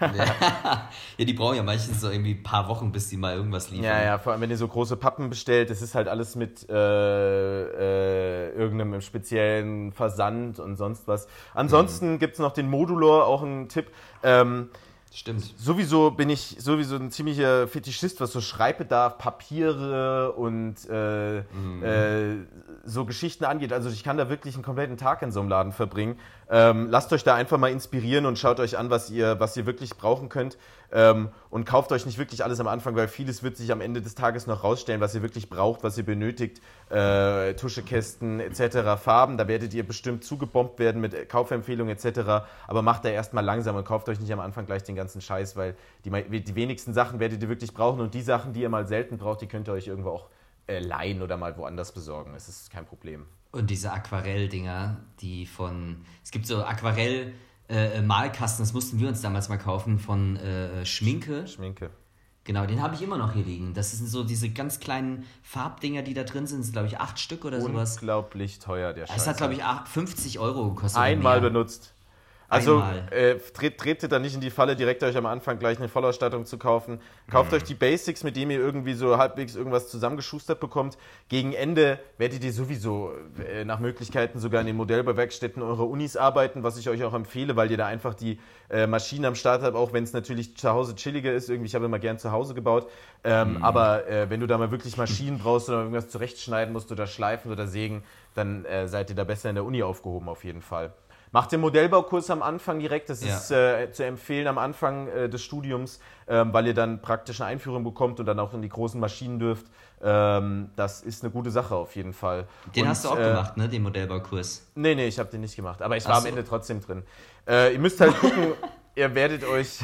Ja, die brauchen ja meistens so irgendwie ein paar Wochen, bis die mal irgendwas liefern. Ja, ja, vor allem wenn ihr so große Pappen bestellt, das ist halt alles mit äh, äh, irgendeinem speziellen Versand und sonst was. Ansonsten Mhm. gibt es noch den Modulor, auch ein Tipp. Ähm, Stimmt. Sowieso bin ich sowieso ein ziemlicher Fetischist, was so Schreibbedarf, Papiere und äh, äh, so Geschichten angeht. Also ich kann da wirklich einen kompletten Tag in so einem Laden verbringen. Ähm, lasst euch da einfach mal inspirieren und schaut euch an, was ihr, was ihr wirklich brauchen könnt. Ähm, und kauft euch nicht wirklich alles am Anfang, weil vieles wird sich am Ende des Tages noch rausstellen, was ihr wirklich braucht, was ihr benötigt. Äh, Tuschekästen etc., Farben, da werdet ihr bestimmt zugebombt werden mit Kaufempfehlungen etc. Aber macht da erstmal langsam und kauft euch nicht am Anfang gleich den ganzen Scheiß, weil die, die wenigsten Sachen werdet ihr wirklich brauchen und die Sachen, die ihr mal selten braucht, die könnt ihr euch irgendwo auch äh, leihen oder mal woanders besorgen. Es ist kein Problem. Und diese Aquarell-Dinger, die von. Es gibt so Aquarell-Malkasten, das mussten wir uns damals mal kaufen, von äh, Schminke. Schminke. Genau, den habe ich immer noch hier liegen. Das sind so diese ganz kleinen Farbdinger, die da drin sind. Das sind, glaube ich, acht Stück oder sowas. Unglaublich teuer, der Scheiß. Es hat, glaube ich, acht- 50 Euro gekostet. einmal benutzt. Also äh, tretet, tretet da nicht in die Falle, direkt euch am Anfang gleich eine Vollausstattung zu kaufen. Kauft euch die Basics, mit denen ihr irgendwie so halbwegs irgendwas zusammengeschustert bekommt. Gegen Ende werdet ihr sowieso äh, nach Möglichkeiten sogar in den Modellbauwerkstätten eurer Unis arbeiten, was ich euch auch empfehle, weil ihr da einfach die äh, Maschinen am Start habt, auch wenn es natürlich zu Hause chilliger ist. Irgendwie, ich habe immer gern zu Hause gebaut. Ähm, Aber äh, wenn du da mal wirklich Maschinen brauchst oder irgendwas zurechtschneiden musst oder schleifen oder sägen, dann äh, seid ihr da besser in der Uni aufgehoben auf jeden Fall. Macht den Modellbaukurs am Anfang direkt. Das Ja. ist äh, zu empfehlen am Anfang äh, des Studiums, ähm, weil ihr dann praktisch eine Einführung bekommt und dann auch in die großen Maschinen dürft. Ähm, das ist eine gute Sache auf jeden Fall. Den Und, hast du auch äh, gemacht, ne? Den Modellbaukurs. Nee, nee, ich habe den nicht gemacht. Aber ich war am so. Ende trotzdem drin. Äh, ihr müsst halt gucken, *laughs* ihr werdet euch,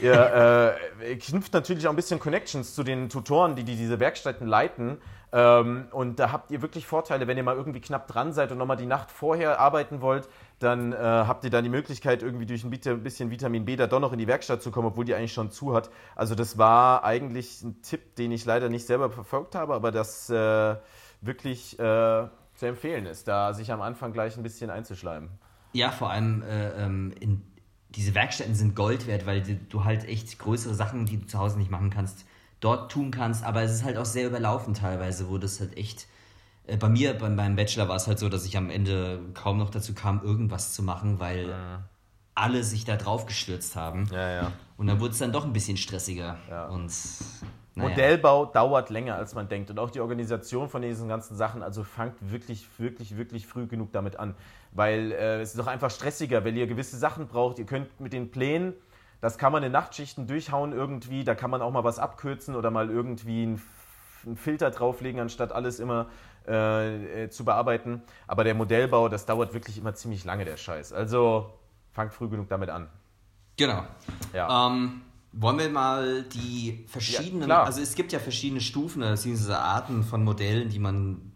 ihr, äh, knüpft natürlich auch ein bisschen Connections zu den Tutoren, die, die diese Werkstätten leiten. Ähm, und da habt ihr wirklich Vorteile, wenn ihr mal irgendwie knapp dran seid und nochmal die Nacht vorher arbeiten wollt, dann äh, habt ihr dann die Möglichkeit, irgendwie durch ein bisschen Vitamin B da doch noch in die Werkstatt zu kommen, obwohl die eigentlich schon zu hat. Also das war eigentlich ein Tipp, den ich leider nicht selber verfolgt habe, aber das äh, wirklich äh, zu empfehlen ist, da sich am Anfang gleich ein bisschen einzuschleimen. Ja, vor allem äh, ähm, in, diese Werkstätten sind Gold wert, weil du halt echt größere Sachen, die du zu Hause nicht machen kannst, dort tun kannst. Aber es ist halt auch sehr überlaufen teilweise, wo das halt echt. Äh, bei mir, bei meinem Bachelor war es halt so, dass ich am Ende kaum noch dazu kam, irgendwas zu machen, weil alle sich da drauf gestürzt haben. Ja, ja. Und dann wurde es dann doch ein bisschen stressiger. Ja. Und Naja. Modellbau dauert länger, als man denkt. Und auch die Organisation von diesen ganzen Sachen, also fangt wirklich, wirklich, wirklich früh genug damit an. Weil äh, es ist doch einfach stressiger, wenn ihr gewisse Sachen braucht. Ihr könnt mit den Plänen, das kann man in Nachtschichten durchhauen irgendwie, da kann man auch mal was abkürzen oder mal irgendwie einen Filter drauflegen, anstatt alles immer äh, äh, zu bearbeiten. Aber der Modellbau, das dauert wirklich immer ziemlich lange, der Scheiß. Also fangt früh genug damit an. Genau. Ja. Ähm, wollen wir mal die verschiedenen, Ja, also es gibt ja verschiedene Stufen, beziehungsweise Arten von Modellen, die man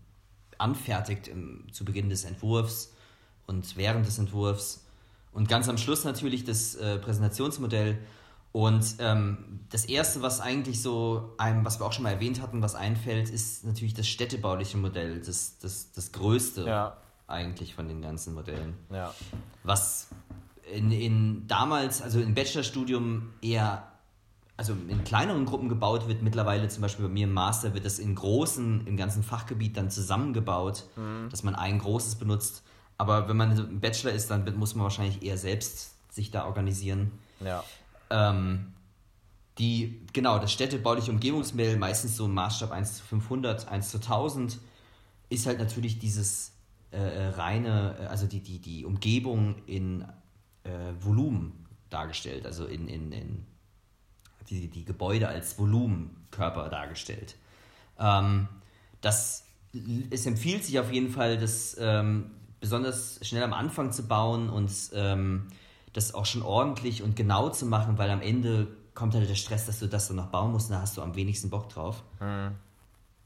anfertigt im, zu Beginn des Entwurfs und während des Entwurfs und ganz am Schluss natürlich das äh, Präsentationsmodell. Und ähm, das erste, was eigentlich so einem, was wir auch schon mal erwähnt hatten, was einfällt, ist natürlich das städtebauliche Modell, das, das, das größte Ja. eigentlich von den ganzen Modellen Ja. was in, in damals, also im Bachelorstudium eher, also in kleineren Gruppen gebaut wird. Mittlerweile zum Beispiel bei mir im Master wird das in großen, im ganzen Fachgebiet dann zusammengebaut, dass man ein großes benutzt. Aber wenn man im Bachelor ist, dann muss man wahrscheinlich eher selbst sich da organisieren. Ja. Ähm, die, genau, das städtebauliche Umgebungsmodell, meistens so im Maßstab 1 zu 500, 1 zu 1000, ist halt natürlich dieses äh, reine, äh, also die, die, die Umgebung in äh, Volumen dargestellt, also in, in, in die, die Gebäude als Volumenkörper dargestellt. Ähm, das, es empfiehlt sich auf jeden Fall, das ähm, besonders schnell am Anfang zu bauen und ähm, das auch schon ordentlich und genau zu machen, weil am Ende kommt halt der Stress, dass du das dann noch bauen musst, und da hast du am wenigsten Bock drauf.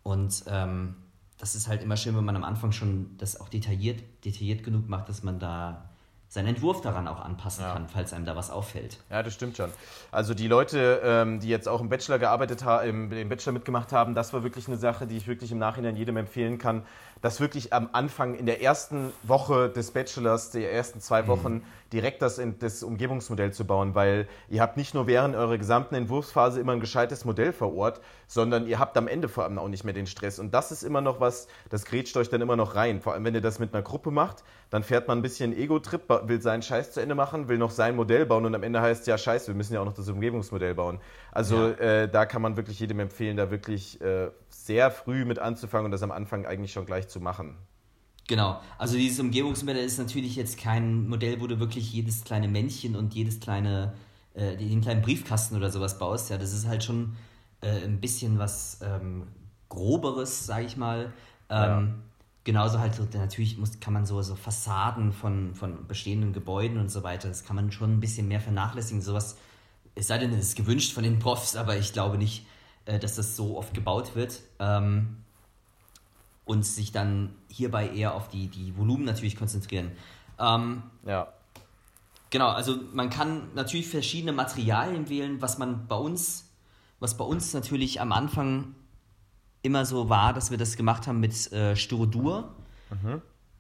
Und ähm, das ist halt immer schön, wenn man am Anfang schon das auch detailliert, detailliert genug macht, dass man da seinen Entwurf daran auch anpassen Ja. kann, falls einem da was auffällt. Ja, das stimmt schon. Also die Leute, ähm, die jetzt auch im Bachelor gearbeitet haben, im, im Bachelor mitgemacht haben, das war wirklich eine Sache, die ich wirklich im Nachhinein jedem empfehlen kann, dass wirklich am Anfang in der ersten Woche des Bachelors, der ersten zwei Wochen, direkt das, das Umgebungsmodell zu bauen, weil ihr habt nicht nur während eurer gesamten Entwurfsphase immer ein gescheites Modell vor Ort, sondern ihr habt am Ende vor allem auch nicht mehr den Stress. Und das ist immer noch was, das grätscht euch dann immer noch rein. Vor allem, wenn ihr das mit einer Gruppe macht, dann fährt man ein bisschen Ego-Trip, will seinen Scheiß zu Ende machen, will noch sein Modell bauen und am Ende heißt ja, scheiße, wir müssen ja auch noch das Umgebungsmodell bauen. Also äh, da kann man wirklich jedem empfehlen, da wirklich äh, sehr früh mit anzufangen und das am Anfang eigentlich schon gleich zu machen. Genau, also dieses Umgebungsmodell ist natürlich jetzt kein Modell, wo du wirklich jedes kleine Männchen und jedes kleine, äh, den kleinen Briefkasten oder sowas baust. Ja, das ist halt schon äh, ein bisschen was ähm, Groberes, sage ich mal. Ähm, Genauso halt so, natürlich muss, kann man so, so Fassaden von, von bestehenden Gebäuden und so weiter, das kann man schon ein bisschen mehr vernachlässigen. Sowas, es sei denn, es ist gewünscht von den Profs, aber ich glaube nicht, äh, dass das so oft gebaut wird. Ähm, und sich dann hierbei eher auf die, die Volumen natürlich konzentrieren. Ähm, Ja. genau, also man kann natürlich verschiedene Materialien wählen, was man bei uns, was bei uns natürlich am Anfang immer so war, dass wir das gemacht haben mit äh, Styrodur.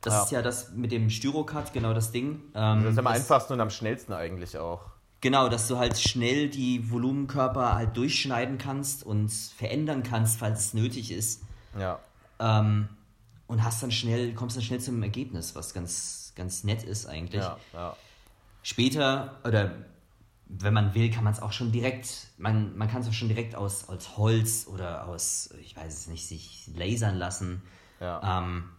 Das Ja. ist ja das mit dem Styrocut, genau das Ding. Ähm, Das ist am einfachsten und am schnellsten eigentlich auch. Genau, dass du halt schnell die Volumenkörper halt durchschneiden kannst und verändern kannst, falls es nötig ist. Ja. Ähm, und hast dann schnell, kommst dann schnell zum Ergebnis, was ganz, ganz nett ist eigentlich. Ja, ja. Später, oder wenn man will, kann man es auch schon direkt, man, man kann es auch schon direkt aus, aus Holz oder aus, ich weiß es nicht, sich lasern lassen. ja. Ähm,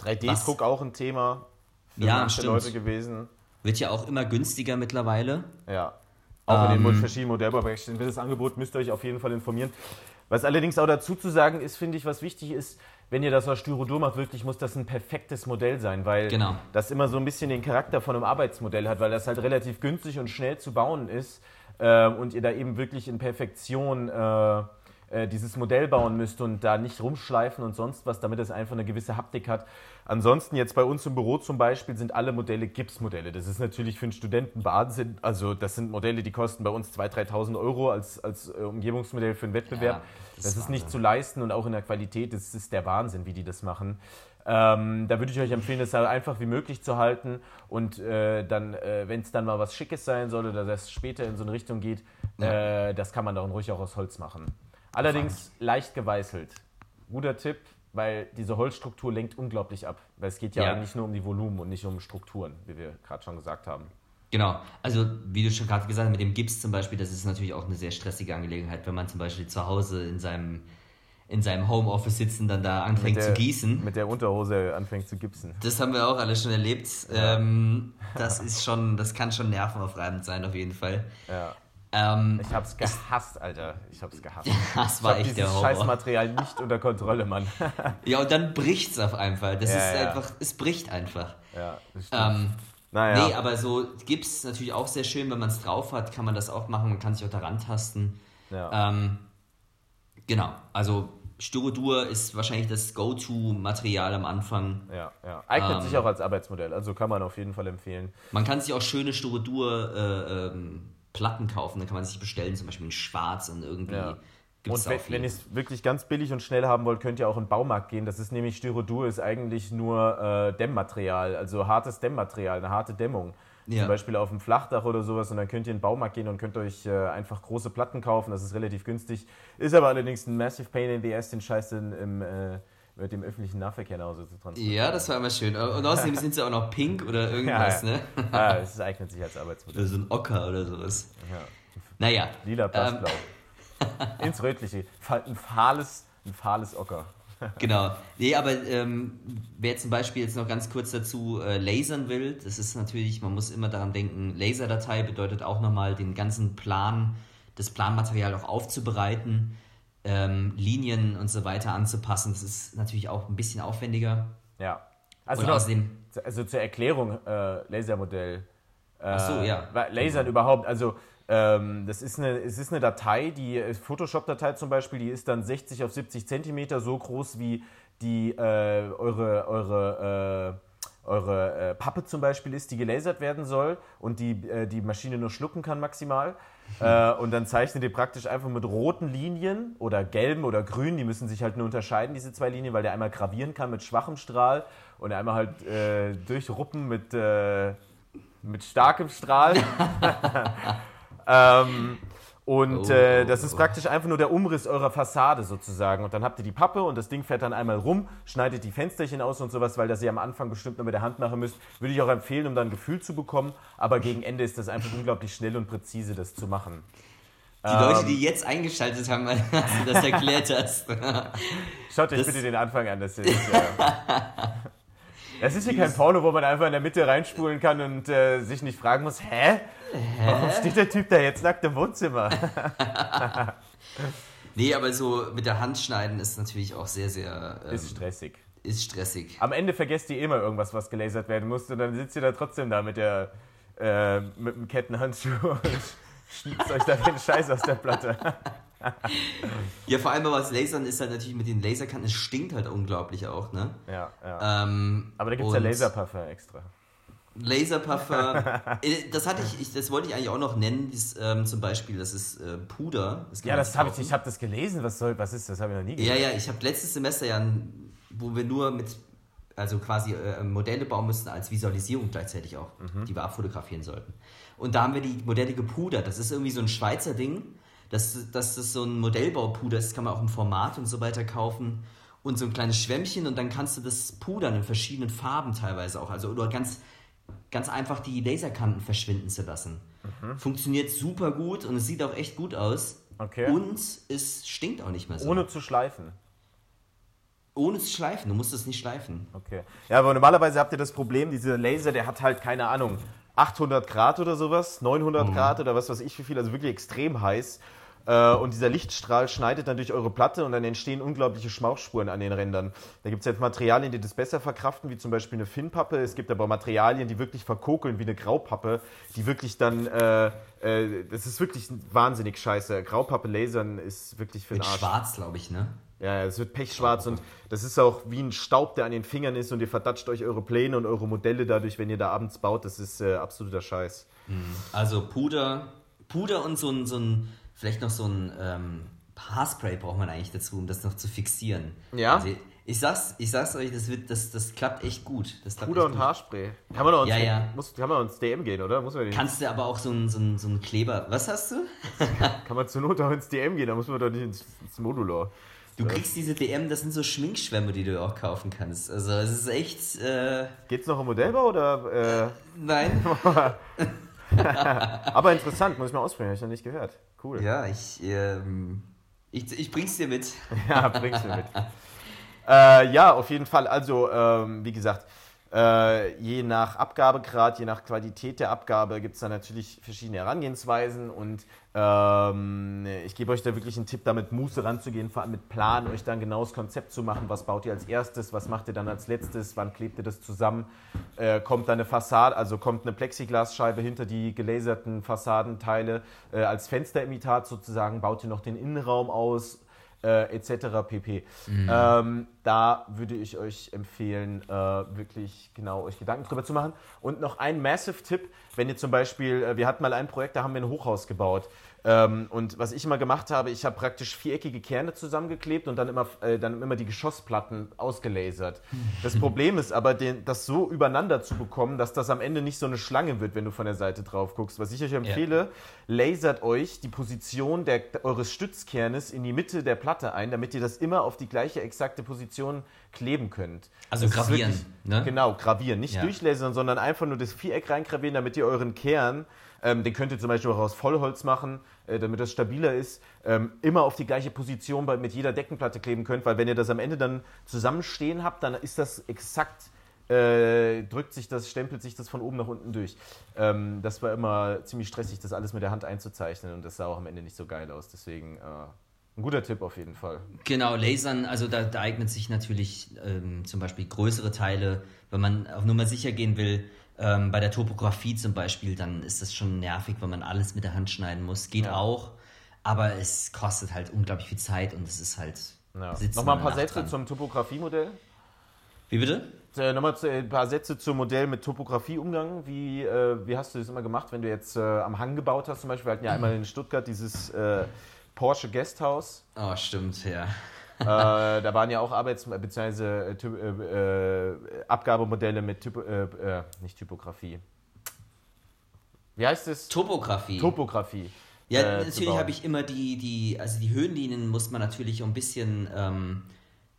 3D-Druck auch ein Thema für Ja, manche stimmt. Leute gewesen. Wird ja auch immer günstiger mittlerweile. Ja. Auch in Ähm, den verschiedenen Modellbauwerkstätten. Für das Angebot müsst ihr euch auf jeden Fall informieren. Was allerdings auch dazu zu sagen ist, finde ich, was wichtig ist, wenn ihr das aus Styrodur macht, wirklich muss das ein perfektes Modell sein, weil Genau. das immer so ein bisschen den Charakter von einem Arbeitsmodell hat, weil das halt relativ günstig und schnell zu bauen ist äh, und ihr da eben wirklich in Perfektion äh, äh, dieses Modell bauen müsst und da nicht rumschleifen und sonst was, damit es einfach eine gewisse Haptik hat. Ansonsten jetzt bei uns im Büro zum Beispiel sind alle Modelle Gipsmodelle. Das ist natürlich für einen Studenten Wahnsinn. Also das sind Modelle, die kosten bei uns 2.000, 3.000 Euro als, als äh, Umgebungsmodell für einen Wettbewerb. Ja, das das, ist ist nicht zu leisten und auch in der Qualität, das ist der Wahnsinn, wie die das machen. Ähm, da würde ich euch empfehlen, das so einfach wie möglich zu halten und äh, dann, äh, wenn es dann mal was Schickes sein soll oder das später in so eine Richtung geht, äh, das kann man dann ruhig auch aus Holz machen. Allerdings leicht geweißelt. Guter Tipp, weil diese Holzstruktur lenkt unglaublich ab. Weil es geht ja, Ja. eigentlich nur um die Volumen und nicht um Strukturen, wie wir gerade schon gesagt haben. Genau, also wie du schon gerade gesagt hast, mit dem Gips zum Beispiel, das ist natürlich auch eine sehr stressige Angelegenheit, wenn man zum Beispiel zu Hause in seinem, in seinem Homeoffice sitzen, dann da anfängt der, zu gießen. Mit der Unterhose anfängt zu gipsen. Das haben wir auch alle schon erlebt. Ähm, das ist schon, das kann schon nervenaufreibend sein, auf jeden Fall. Ja. Ähm, Ich hab's gehasst, Alter. Ich hab's gehasst. *laughs* das Ich war hab echt der Horror. Scheißmaterial nicht unter Kontrolle, Mann. *laughs* Ja, und dann bricht's auf einfach. Das Ja, ist ja. einfach, es bricht einfach. ja, das stimmt. Ähm, naja. Nee, aber so Gips natürlich auch sehr schön, wenn man es drauf hat, kann man das auch machen, man kann sich auch daran tasten. ja. Ähm, genau, also Styrodur ist wahrscheinlich das Go-To-Material am Anfang. ja, ja. Eignet ähm, sich auch als Arbeitsmodell, also kann man auf jeden Fall empfehlen. Man kann sich auch schöne Styrodur-Platten kaufen, dann kann man sich bestellen, zum Beispiel in schwarz und irgendwie Ja. gibt es Und wenn, ihr es wirklich ganz billig und schnell haben wollt, könnt ihr auch in den Baumarkt gehen. Das ist nämlich Styrodur, ist eigentlich nur äh, Dämmmaterial, also hartes Dämmmaterial, eine harte Dämmung. Ja. Zum Beispiel auf dem Flachdach oder sowas und dann könnt ihr in den Baumarkt gehen und könnt euch äh, einfach große Platten kaufen. Das ist relativ günstig. Ist aber allerdings ein massive pain in the ass, den Scheiß in, im, äh, mit dem öffentlichen Nahverkehr nach Hause zu transportieren. Ja, das war immer schön. Und außerdem sind sie auch noch pink oder *laughs* irgendwas, Ja, ja. ne? Ah, es eignet sich als Arbeitsmodell. Oder so ein Ocker oder sowas. Ja. Naja. Lila, blass, ähm, blau. *laughs* Ins Rötliche. Ein fahles, ein fahles Ocker. *laughs* Genau. Nee, aber ähm, wer zum Beispiel jetzt noch ganz kurz dazu äh, lasern will, das ist natürlich, man muss immer daran denken, Laserdatei bedeutet auch nochmal den ganzen Plan, das Planmaterial auch aufzubereiten, ähm, Linien und so weiter anzupassen. Das ist natürlich auch ein bisschen aufwendiger. Ja. Also, noch- außerdem, also zur Erklärung, äh, Lasermodell. Äh, Ach so, ja. Lasern überhaupt, also ähm, das ist eine, es ist eine Datei, die äh, Photoshop-Datei zum Beispiel, die ist dann 60 auf 70 Zentimeter so groß wie die äh, eure, eure, äh, eure äh, Pappe zum Beispiel ist, die gelasert werden soll und die äh, die Maschine nur schlucken kann maximal. Äh, und dann zeichnet ihr praktisch einfach mit roten Linien oder gelben oder grün, die müssen sich halt nur unterscheiden, diese zwei Linien, weil der einmal gravieren kann mit schwachem Strahl und einmal halt äh, durchruppen mit, äh, mit starkem Strahl. *laughs* *laughs* ähm, und Oh, äh, das ist oh. praktisch einfach nur der Umriss eurer Fassade sozusagen. Und dann habt ihr die Pappe und das Ding fährt dann einmal rum, schneidet die Fensterchen aus und sowas, weil das ihr am Anfang bestimmt nur mit der Hand machen müsst. Würde ich auch empfehlen, um dann ein Gefühl zu bekommen. Aber gegen Ende ist das einfach unglaublich schnell und präzise, das zu machen. die Ähm. Leute, die jetzt eingeschaltet haben, *laughs* als du das erklärt hast. Schaut euch Das- bitte den Anfang an. Das ist, äh, *laughs* das ist hier kein Porno, wo man einfach in der Mitte reinspulen kann und äh, sich nicht fragen muss, hä? Warum steht der Typ da jetzt nackt im Wohnzimmer? *laughs* nee, aber so mit der Hand schneiden ist natürlich auch sehr, sehr ähm, Ist stressig. ist stressig. Am Ende vergesst ihr immer irgendwas, was gelasert werden muss und dann sitzt ihr da trotzdem da mit der äh, mit dem Kettenhandschuh und *laughs* schnitzt euch da den Scheiß aus der Platte. *laughs* Ja, vor allem aber das Lasern ist halt natürlich mit den Laserkanten, es stinkt halt unglaublich auch, ne? Ja, ja. Ähm, Aber da gibt es ja und Laserpuffer extra. Laserpuffer. *laughs* äh, das hatte ich, ich, das wollte ich eigentlich auch noch nennen, dies, ähm, zum Beispiel, das ist äh, Puder. Das Ja, das habe ich, ich habe das gelesen. Was soll, was ist das? Habe ich noch nie Ja, gelesen. ja, ich habe letztes Semester ja, wo wir nur mit, also quasi äh, Modelle bauen mussten als Visualisierung gleichzeitig auch, Mhm. die wir abfotografieren sollten. Und da haben wir die Modelle gepudert. Das ist irgendwie so ein Schweizer Ding. Das, das ist so ein Modellbaupuder, das kann man auch im Format und so weiter kaufen. Und so ein kleines Schwämmchen und dann kannst du das pudern in verschiedenen Farben teilweise auch. Also oder ganz, ganz einfach die Laserkanten verschwinden zu lassen. Mhm. Funktioniert super gut und es sieht auch echt gut aus. Okay. Und es stinkt auch nicht mehr so. Ohne zu schleifen. Ohne zu schleifen, du musst es nicht schleifen. Okay. Ja, aber normalerweise habt ihr das Problem, dieser Laser, der hat halt keine Ahnung, 800 Grad oder sowas, 900 Mhm. Grad oder was weiß ich wie viel, also wirklich extrem heiß. Äh, Und dieser Lichtstrahl schneidet dann durch eure Platte und dann entstehen unglaubliche Schmauchspuren an den Rändern. Da gibt es jetzt Materialien, die das besser verkraften, wie zum Beispiel eine Finnpappe. Es gibt aber Materialien, die wirklich verkokeln, wie eine Graupappe, die wirklich dann, äh, äh, das ist wirklich wahnsinnig scheiße. Graupappe lasern ist wirklich für den Mit Arsch. schwarz, glaube ich, ne? Ja, ja, es wird pechschwarz und das ist auch wie ein Staub, der an den Fingern ist und ihr verdatscht euch eure Pläne und eure Modelle dadurch, wenn ihr da abends baut. Das ist äh, absoluter Scheiß. Also Puder, Puder und so ein, so ein vielleicht noch so ein ähm, Haarspray braucht man eigentlich dazu, um das noch zu fixieren. Ja? Also ich sag's, ich sag's euch, das, wird, das, das klappt echt gut. Das klappt Puder und gut. Haarspray. Kann man doch ins, Ja, ja. Muss, kann man ins DM gehen, oder? Muss man den, Kannst du aber auch so ein, so, ein, so ein Kleber. Was hast du? *laughs* kann man zur Not auch ins DM gehen, da muss man doch nicht ins, ins Modular. Du kriegst diese DM, das sind so Schminkschwämme, die du auch kaufen kannst. Also es ist echt. Äh, Geht's noch um Modellbau oder? Äh, nein. *laughs* *laughs* Aber interessant, muss ich mal ausprobieren, habe ich noch nicht gehört. Cool. Ja, ich, ähm, ich, ich bring's dir mit. *laughs* Ja, bring's mir mit. *laughs* äh, ja, auf jeden Fall. Also, ähm, wie gesagt, äh, je nach Abgabegrad, je nach Qualität der Abgabe gibt es da natürlich verschiedene Herangehensweisen und ähm, ich gebe euch da wirklich einen Tipp, damit Muße ranzugehen, vor allem mit Plan, euch dann genau das Konzept zu machen. Was baut ihr als erstes, was macht ihr dann als letztes, wann klebt ihr das zusammen? Äh, kommt da eine Fassade, also kommt eine Plexiglasscheibe hinter die gelaserten Fassadenteile äh, als Fensterimitat sozusagen, baut ihr noch den Innenraum aus, äh, etc. pp. Mhm. Ähm, da würde ich euch empfehlen, äh, wirklich genau euch Gedanken drüber zu machen. Und noch ein Massive-Tipp, wenn ihr zum Beispiel, äh, wir hatten mal ein Projekt, da haben wir ein Hochhaus gebaut. Ähm, und was ich immer gemacht habe, ich habe praktisch viereckige Kerne zusammengeklebt und dann immer, äh, dann immer die Geschossplatten ausgelasert. Das *laughs* Problem ist aber, den, das so übereinander zu bekommen, dass das am Ende nicht so eine Schlange wird, wenn du von der Seite drauf guckst. Was ich euch empfehle, ja. lasert euch die Position der, eures Stützkernes in die Mitte der Platte ein, damit ihr das immer auf die gleiche exakte Position kleben könnt. Also das gravieren, wirklich, ne? Genau, gravieren. Nicht ja. durchlasern, sondern einfach nur das Viereck reingravieren, damit ihr euren Kern ähm, den könnt ihr zum Beispiel auch aus Vollholz machen, äh, damit das stabiler ist. Ähm, immer auf die gleiche Position bei, mit jeder Deckenplatte kleben könnt, weil wenn ihr das am Ende dann zusammenstehen habt, dann ist das exakt äh, drückt sich das, stempelt sich das von oben nach unten durch. Ähm, das war immer ziemlich stressig, das alles mit der Hand einzuzeichnen und das sah auch am Ende nicht so geil aus. Deswegen äh, ein guter Tipp auf jeden Fall. Genau, Lasern, also da, da eignet sich natürlich ähm, zum Beispiel größere Teile, wenn man auf Nummer sicher gehen will, ähm, bei der Topografie zum Beispiel, dann ist das schon nervig, wenn man alles mit der Hand schneiden muss. Geht ja. auch, aber es kostet halt unglaublich viel Zeit und es ist halt. Ja. Nochmal ein paar Sätze dran. zum Topografiemodell. Wie bitte? Äh, Nochmal ein paar Sätze zum Modell mit Topografieumgang. Wie, äh, wie hast du das immer gemacht, wenn du jetzt äh, am Hang gebaut hast? Zum Beispiel, wir hatten ja einmal in Stuttgart dieses äh, Porsche Guesthouse. Oh, stimmt, ja äh, da waren ja auch Arbeits- bzw. Äh, äh, Abgabemodelle mit Typo, äh, äh, nicht Typografie. Wie heißt es? Topografie. Topografie. Ja, äh, natürlich habe ich immer die, die, also die Höhenlinien muss man natürlich ein bisschen ähm,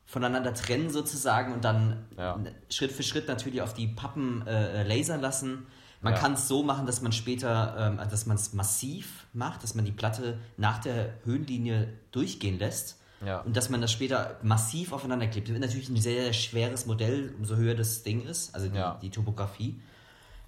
voneinander trennen sozusagen und dann ja. Schritt für Schritt natürlich auf die Pappen äh, lasern lassen. Man ja. kann es so machen, dass man später, ähm, dass man es massiv macht, dass man die Platte nach der Höhenlinie durchgehen lässt ja. Und dass man das später massiv aufeinander klebt. Das wird natürlich ein sehr, sehr schweres Modell, umso höher das Ding ist, also die, ja. die Topografie.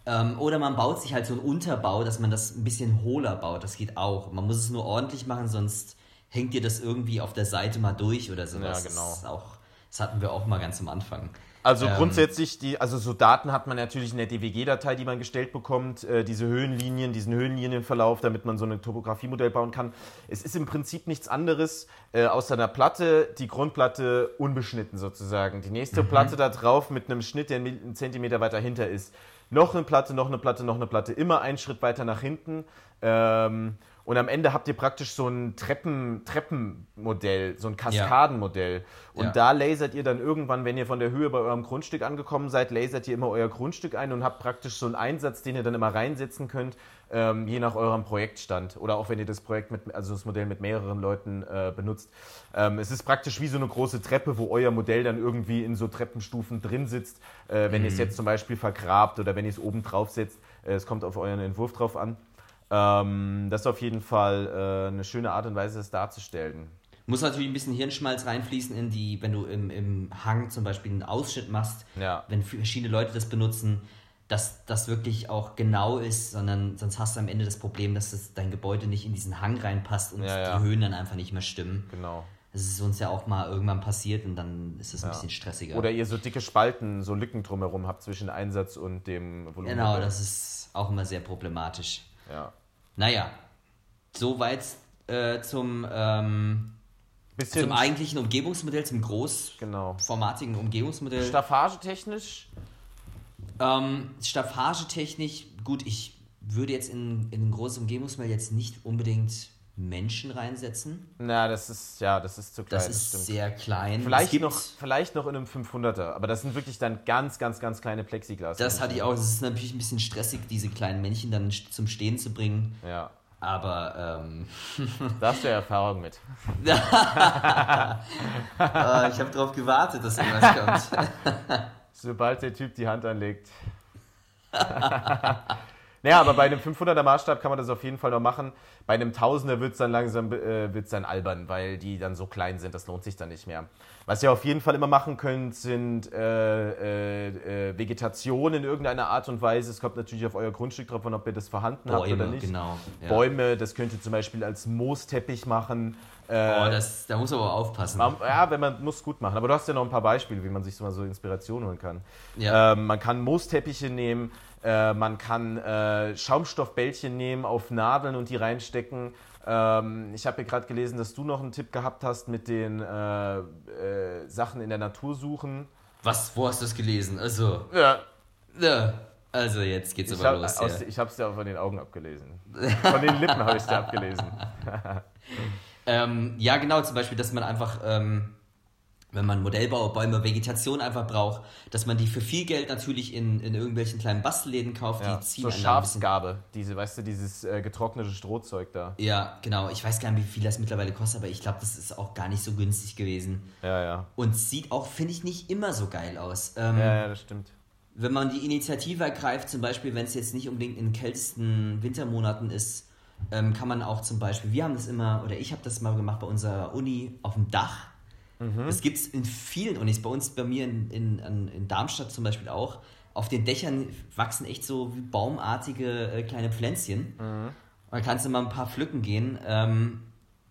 Ähm, oder man baut sich halt so einen Unterbau, dass man das ein bisschen hohler baut. Das geht auch. Man muss es nur ordentlich machen, sonst hängt dir das irgendwie auf der Seite mal durch oder sowas. Ja, genau. Das, auch, das hatten wir auch mal ganz am Anfang. Also ähm, grundsätzlich, die, also so Daten hat man natürlich in der DWG-Datei, die man gestellt bekommt, äh, diese Höhenlinien, diesen Höhenlinienverlauf, damit man so ein Topografiemodell bauen kann. Es ist im Prinzip nichts anderes äh, außer einer Platte, die Grundplatte unbeschnitten sozusagen. Die nächste mhm. Platte da drauf mit einem Schnitt, der einen Zentimeter weiter hinter ist. Noch eine Platte, noch eine Platte, noch eine Platte, immer einen Schritt weiter nach hinten. Ähm, und am Ende habt ihr praktisch so ein Treppen, Treppenmodell, so ein Kaskadenmodell. Und ja. da lasert ihr dann irgendwann, wenn ihr von der Höhe bei eurem Grundstück angekommen seid, lasert ihr immer euer Grundstück ein und habt praktisch so einen Einsatz, den ihr dann immer reinsetzen könnt, ähm, je nach eurem Projektstand. Oder auch wenn ihr das Projekt mit, also das Modell mit mehreren Leuten äh, benutzt. Ähm, es ist praktisch wie so eine große Treppe, wo euer Modell dann irgendwie in so Treppenstufen drin sitzt. Äh, wenn mhm. ihr es jetzt zum Beispiel vergrabt oder wenn ihr es oben drauf setzt. Äh, es kommt auf euren Entwurf drauf an. Ähm, das ist auf jeden Fall äh, eine schöne Art und Weise, das darzustellen. Muss natürlich ein bisschen Hirnschmalz reinfließen in die, wenn du im, im Hang zum Beispiel einen Ausschnitt machst, ja. wenn verschiedene Leute das benutzen, dass das wirklich auch genau ist, sondern sonst hast du am Ende das Problem, dass das, dein Gebäude nicht in diesen Hang reinpasst und ja, ja. die Höhen dann einfach nicht mehr stimmen. Genau. Das ist uns ja auch mal irgendwann passiert und dann ist es ein bisschen stressiger. Oder ihr so dicke Spalten, so Lücken drumherum habt zwischen Einsatz und dem Volumen. Genau, das ist auch immer sehr problematisch. Ja. Naja, soweit äh, zum, ähm, zum eigentlichen Umgebungsmodell, zum großformatigen genau. Umgebungsmodell. Staffagetechnisch? Ähm, Staffagetechnisch, gut, ich würde jetzt in, in ein großes Umgebungsmodell jetzt nicht unbedingt Menschen reinsetzen. Na, das ist ja, das ist zu klein. Das ist das sehr klein. Vielleicht noch, vielleicht noch in einem 500er, aber das sind wirklich dann ganz, ganz, ganz kleine Plexiglas. Das hatte ich auch. Es ist natürlich ein bisschen stressig, diese kleinen Männchen dann zum Stehen zu bringen. Ja. Aber ähm, *laughs* da hast du ja Erfahrung mit. oh, *laughs* ich habe darauf gewartet, dass irgendwas kommt. *laughs* Sobald der Typ die Hand anlegt. Naja, aber bei einem 500er Maßstab kann man das auf jeden Fall noch machen. Bei einem 1000er wird es dann langsam äh, wird's dann albern, weil die dann so klein sind, das lohnt sich dann nicht mehr. Was ihr auf jeden Fall immer machen könnt, sind äh, äh, äh Vegetation in irgendeiner Art und Weise. Es kommt natürlich auf euer Grundstück drauf an, ob ihr das vorhanden Bäume, habt oder nicht. Genau, ja. Bäume, das könnt ihr zum Beispiel als Moosteppich machen. Äh, oh, das, da muss man aber aufpassen. Ja, wenn man muss gut machen. Aber du hast ja noch ein paar Beispiele, wie man sich so mal so Inspiration holen kann. Ja. Ähm, man kann Moosteppiche nehmen, äh, man kann äh, Schaumstoffbällchen nehmen, auf Nadeln und die reinstecken. Ähm, ich habe ja gerade gelesen, dass du noch einen Tipp gehabt hast mit den äh, äh, Sachen in der Natur suchen. Was? Wo hast du das gelesen? Also. Ja. ja. Also jetzt geht's aber hab, los. Aus, ja. Ich habe es dir auch von den Augen abgelesen. Von den Lippen habe ich es dir abgelesen. *laughs* ähm, ja, genau, zum Beispiel, dass man einfach ähm, wenn man Modellbaubäume, Vegetation einfach braucht, dass man die für viel Geld natürlich in, in irgendwelchen kleinen Bastelläden kauft, ja, die ziehen so Schafsgabe, diese, weißt du, dieses äh, getrocknete Strohzeug da. Ja, genau. Ich weiß gar nicht, wie viel das mittlerweile kostet, aber ich glaube, das ist auch gar nicht so günstig gewesen. Ja, ja. Und sieht auch, finde ich, nicht immer so geil aus. Ähm, ja, ja, das stimmt. Wenn man die Initiative ergreift, zum Beispiel, wenn es jetzt nicht unbedingt in den kältesten Wintermonaten ist, ähm, kann man auch zum Beispiel, wir haben das immer, oder ich habe das mal gemacht bei unserer Uni auf dem Dach Mhm. Das gibt es in vielen Unis, bei uns, bei mir in, in, in Darmstadt zum Beispiel auch. Auf den Dächern wachsen echt so wie baumartige äh, kleine Pflänzchen. Mhm. Da kannst du mal ein paar pflücken gehen. Ähm,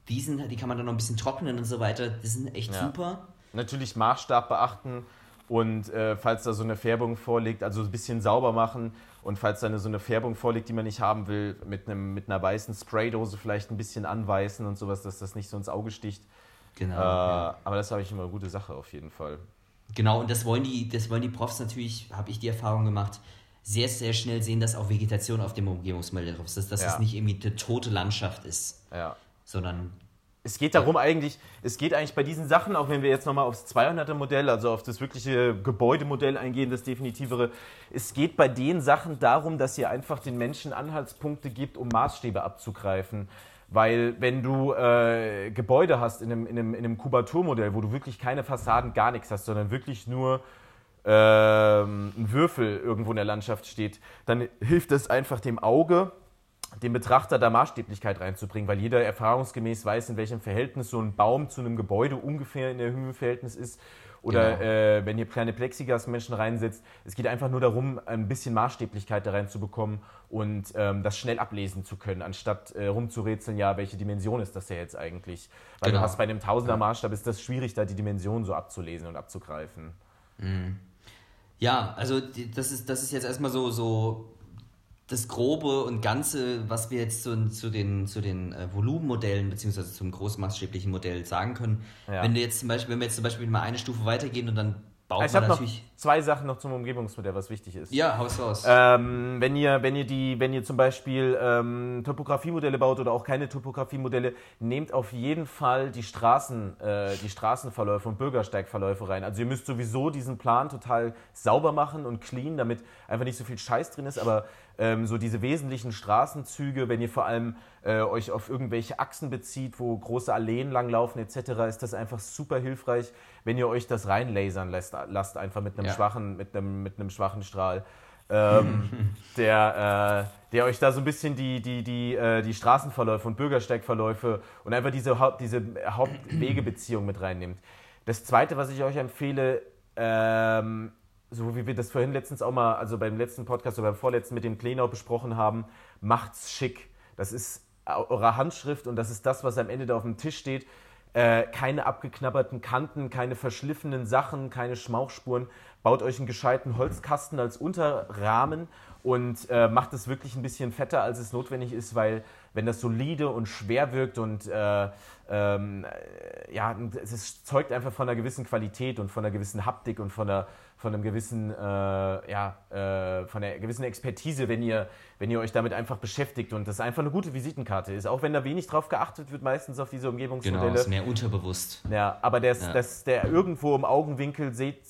die, sind, die kann man dann noch ein bisschen trocknen und so weiter. Die sind echt ja. super. Natürlich Maßstab beachten und äh, falls da so eine Färbung vorliegt, also ein bisschen sauber machen und falls da eine, so eine Färbung vorliegt, die man nicht haben will, mit, einem, mit einer weißen Spraydose vielleicht ein bisschen anweißen und sowas, dass das nicht so ins Auge sticht. Genau. Äh, ja. Aber das habe ich immer eine gute Sache auf jeden Fall. Genau, und das wollen die, das wollen die Profs natürlich, habe ich die Erfahrung gemacht, sehr, sehr schnell sehen, dass auch Vegetation auf dem Umgebungsmodell drauf ist, dass, dass ja. das nicht irgendwie eine tote Landschaft ist. Ja. Sondern. Es geht darum eigentlich, es geht eigentlich bei diesen Sachen, auch wenn wir jetzt nochmal aufs 200er Modell, also auf das wirkliche Gebäudemodell eingehen, das definitivere, es geht bei den Sachen darum, dass ihr einfach den Menschen Anhaltspunkte gibt, um Maßstäbe abzugreifen. Weil wenn du äh, Gebäude hast in einem, in, einem, in einem Kubaturmodell, wo du wirklich keine Fassaden, gar nichts hast, sondern wirklich nur ähm, ein Würfel irgendwo in der Landschaft steht, dann hilft es einfach dem Auge, dem Betrachter da Maßstäblichkeit reinzubringen, weil jeder erfahrungsgemäß weiß, in welchem Verhältnis so ein Baum zu einem Gebäude ungefähr in der Höhenverhältnis ist oder genau. äh, wenn ihr kleine Plexigas-Menschen reinsetzt. Es geht einfach nur darum, ein bisschen Maßstäblichkeit da reinzubekommen und ähm, das schnell ablesen zu können, anstatt äh, rumzurätseln, ja, welche Dimension ist das ja jetzt eigentlich? Weil genau. du hast bei einem Tausender-Maßstab ist das schwierig, da die Dimension so abzulesen und abzugreifen. Mhm. Ja, also das ist, das ist jetzt erstmal so, so das Grobe und Ganze, was wir jetzt zu, zu den, zu den äh, Volumenmodellen beziehungsweise zum großmaßstäblichen Modell sagen können. Ja. Wenn du jetzt zum Beispiel, wenn wir jetzt zum Beispiel mal eine Stufe weitergehen und dann baut ich man natürlich. Noch zwei Sachen noch zum Umgebungsmodell, was wichtig ist. Ja, haus raus. Ähm, wenn, ihr, wenn, ihr die, wenn ihr zum Beispiel ähm, Topografiemodelle baut oder auch keine Topografiemodelle, nehmt auf jeden Fall die, Straßen, äh, die Straßenverläufe und Bürgersteigverläufe rein. Also ihr müsst sowieso diesen Plan total sauber machen und clean, damit einfach nicht so viel Scheiß drin ist, aber ähm, so diese wesentlichen Straßenzüge, wenn ihr vor allem äh, euch auf irgendwelche Achsen bezieht, wo große Alleen langlaufen etc., ist das einfach super hilfreich, wenn ihr euch das reinlasern lässt, lasst einfach mit einem ja. schwachen, mit einem, mit einem schwachen Strahl. Ähm, *laughs* der, äh, der euch da so ein bisschen die, die, die, äh, die Straßenverläufe und Bürgersteigverläufe und einfach diese, Haupt, diese Hauptwegebeziehung mit reinnimmt. Das zweite, was ich euch empfehle, ähm, so wie wir das vorhin letztens auch mal, also beim letzten Podcast oder beim vorletzten mit dem Plenau besprochen haben, macht's schick. Das ist eure Handschrift und das ist das, was am Ende da auf dem Tisch steht. Äh, keine abgeknabberten Kanten, keine verschliffenen Sachen, keine Schmauchspuren. Baut euch einen gescheiten Holzkasten als Unterrahmen und äh, macht es wirklich ein bisschen fetter, als es notwendig ist, weil wenn das solide und schwer wirkt und äh, ähm, ja, es zeugt einfach von einer gewissen Qualität und von einer gewissen Haptik und von einer von einem gewissen, äh, ja, äh, von einer gewissen Expertise, wenn ihr, wenn ihr euch damit einfach beschäftigt und das einfach eine gute Visitenkarte ist. Auch wenn da wenig drauf geachtet wird, meistens auf diese Umgebungsmodelle. Genau, ist mehr unterbewusst. Ja, aber das, ja. das, der irgendwo im Augenwinkel seht,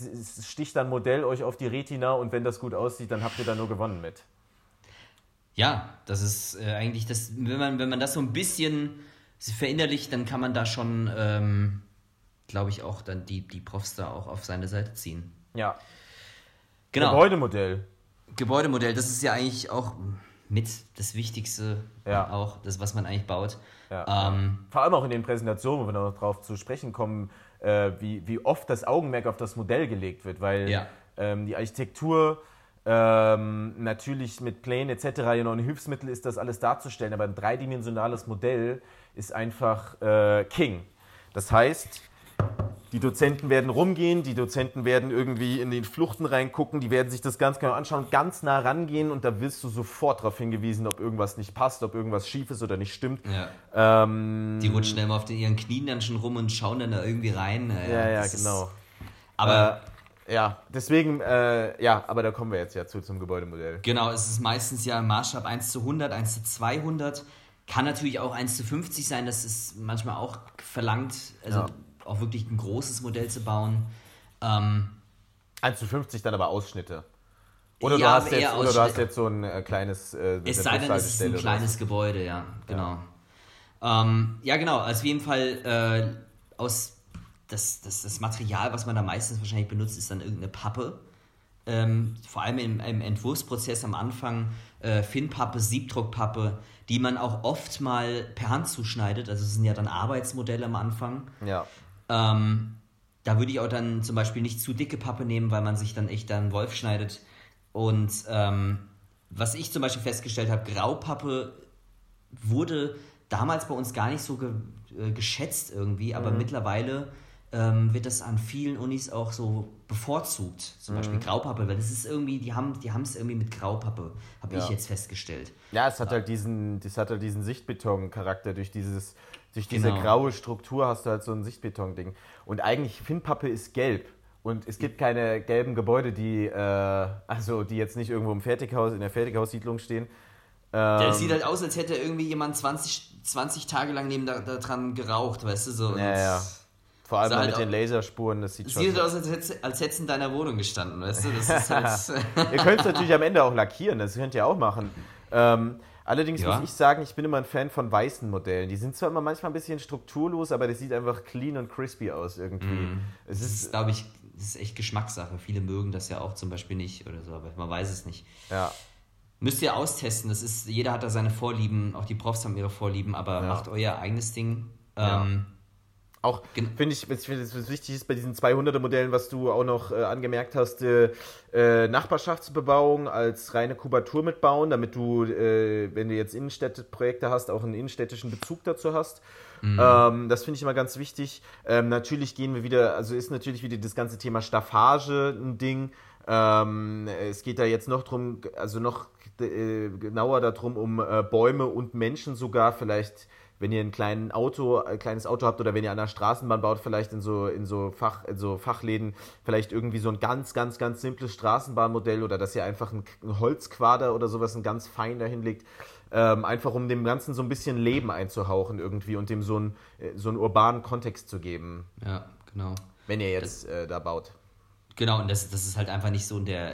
sticht dann Modell euch auf die Retina und wenn das gut aussieht, dann habt ihr da nur gewonnen mit. Ja, das ist äh, eigentlich das, wenn man, wenn man das so ein bisschen verinnerlicht, dann kann man da schon, ähm, glaube ich, auch dann die, die Profs da auch auf seine Seite ziehen. Ja. Genau. Gebäudemodell. Gebäudemodell, das ist ja eigentlich auch, mit das Wichtigste Ja. auch, das, was man eigentlich baut. Ja. Ähm, Vor allem auch in den Präsentationen, wo wir noch drauf zu sprechen kommen, äh, wie, wie oft das Augenmerk auf das Modell gelegt wird, weil Ja. ähm, die Architektur ähm, natürlich mit Plänen etc. ja noch ein Hilfsmittel ist, das alles darzustellen, aber ein dreidimensionales Modell ist einfach äh, King. Das heißt, die Dozenten werden rumgehen, die Dozenten werden irgendwie in den Fluchten reingucken, die werden sich das ganz genau anschauen, ganz nah rangehen und da wirst du sofort darauf hingewiesen, ob irgendwas nicht passt, ob irgendwas schief ist oder nicht stimmt. ja. Ähm, Die rutschen immer auf den, ihren Knien dann schon rum und schauen dann da irgendwie rein. ja, ja, ist- genau. aber Äh, ja, deswegen, äh, ja, aber da kommen wir jetzt ja zu zum Gebäudemodell. Genau, es ist meistens ja im Maßstab 1 zu 100, 1 zu 200. Kann natürlich auch 1 zu 50 sein, das ist manchmal auch verlangt, also Ja. Auch wirklich ein großes Modell zu bauen. Ähm, 1 zu 50 dann aber Ausschnitte. Oder, Ja, du, hast jetzt, oder du hast jetzt so ein äh, kleines äh, es sei denn, es ist ein kleines Gebäude, ja, genau. Ja, ähm, ja genau, also auf jeden Fall äh, aus das, das, das Material, was man da meistens wahrscheinlich benutzt, ist dann irgendeine Pappe. Ähm, vor allem im, im Entwurfsprozess am Anfang äh, Finnpappe, Siebdruckpappe, die man auch oft mal per Hand zuschneidet. Also es sind ja dann Arbeitsmodelle am Anfang. Ja. Ähm, da würde ich auch dann zum Beispiel nicht zu dicke Pappe nehmen, weil man sich dann echt dann Wolf schneidet. Und ähm, was ich zum Beispiel festgestellt habe, Graupappe wurde damals bei uns gar nicht so ge äh, geschätzt irgendwie, aber mittlerweile ähm, wird das an vielen Unis auch so bevorzugt. Zum Beispiel Graupappe, weil das ist irgendwie, die haben die haben es irgendwie mit Graupappe, habe ich Ja. jetzt festgestellt. Ja, es hat halt diesen, das hat halt diesen Sichtbeton-Charakter. Durch, dieses, durch diese Genau. graue Struktur hast du halt so ein Sichtbeton-Ding. Und eigentlich, Finnpappe ist gelb. Und es gibt keine gelben Gebäude, die, äh, also die jetzt nicht irgendwo im Fertighaus, in der Fertighaussiedlung stehen. Der Ähm, sieht halt aus, als hätte irgendwie jemand 20, 20 Tage lang neben da, da dran geraucht, weißt du, so. Ja, ja. Vor allem mal halt mit den Laserspuren, das sieht schon. Sieht aus, als hätte als hätt's in deiner Wohnung gestanden, weißt du? Das *laughs* ist halt, *laughs* Ihr könnt es natürlich am Ende auch lackieren, das könnt ihr auch machen. Ähm, allerdings Ja. muss ich sagen, ich bin immer ein Fan von weißen Modellen. Die sind zwar immer manchmal ein bisschen strukturlos, aber das sieht einfach clean und crispy aus irgendwie. Mhm. Es das ist, ist, glaube ich, das ist echt Geschmackssache. Viele mögen das ja auch zum Beispiel nicht oder so, aber man weiß es nicht. ja. Müsst ihr austesten. Das ist, jeder hat da seine Vorlieben, auch die Profs haben ihre Vorlieben, aber macht euer eigenes Ding. Ja. Ähm, Auch Gen- finde ich, was, was wichtig ist bei diesen 200er Modellen, was du auch noch äh, angemerkt hast, äh, äh, Nachbarschaftsbebauung als reine Kubatur mitbauen, damit du, äh, wenn du jetzt Innenstädteprojekte hast, auch einen innenstädtischen Bezug dazu hast. Ähm, das finde ich immer ganz wichtig. Ähm, natürlich gehen wir wieder, also ist natürlich wieder das ganze Thema Staffage ein Ding. Ähm, es geht da jetzt noch drum, also noch äh, genauer darum, um Bäume und Menschen sogar vielleicht wenn ihr ein kleines Auto, ein kleines Auto habt oder wenn ihr an der Straßenbahn baut, vielleicht in so, in so, Fach, in so Fachläden, vielleicht irgendwie so ein ganz, ganz, ganz simples Straßenbahnmodell oder dass ihr einfach ein, ein Holzquader oder sowas, ein ganz fein dahin legt, ähm, einfach um dem Ganzen so ein bisschen Leben einzuhauchen irgendwie und dem so, ein, äh, so einen urbanen Kontext zu geben, ja, genau. wenn ihr jetzt äh, da baut. Genau, und das, das ist halt einfach nicht so in der,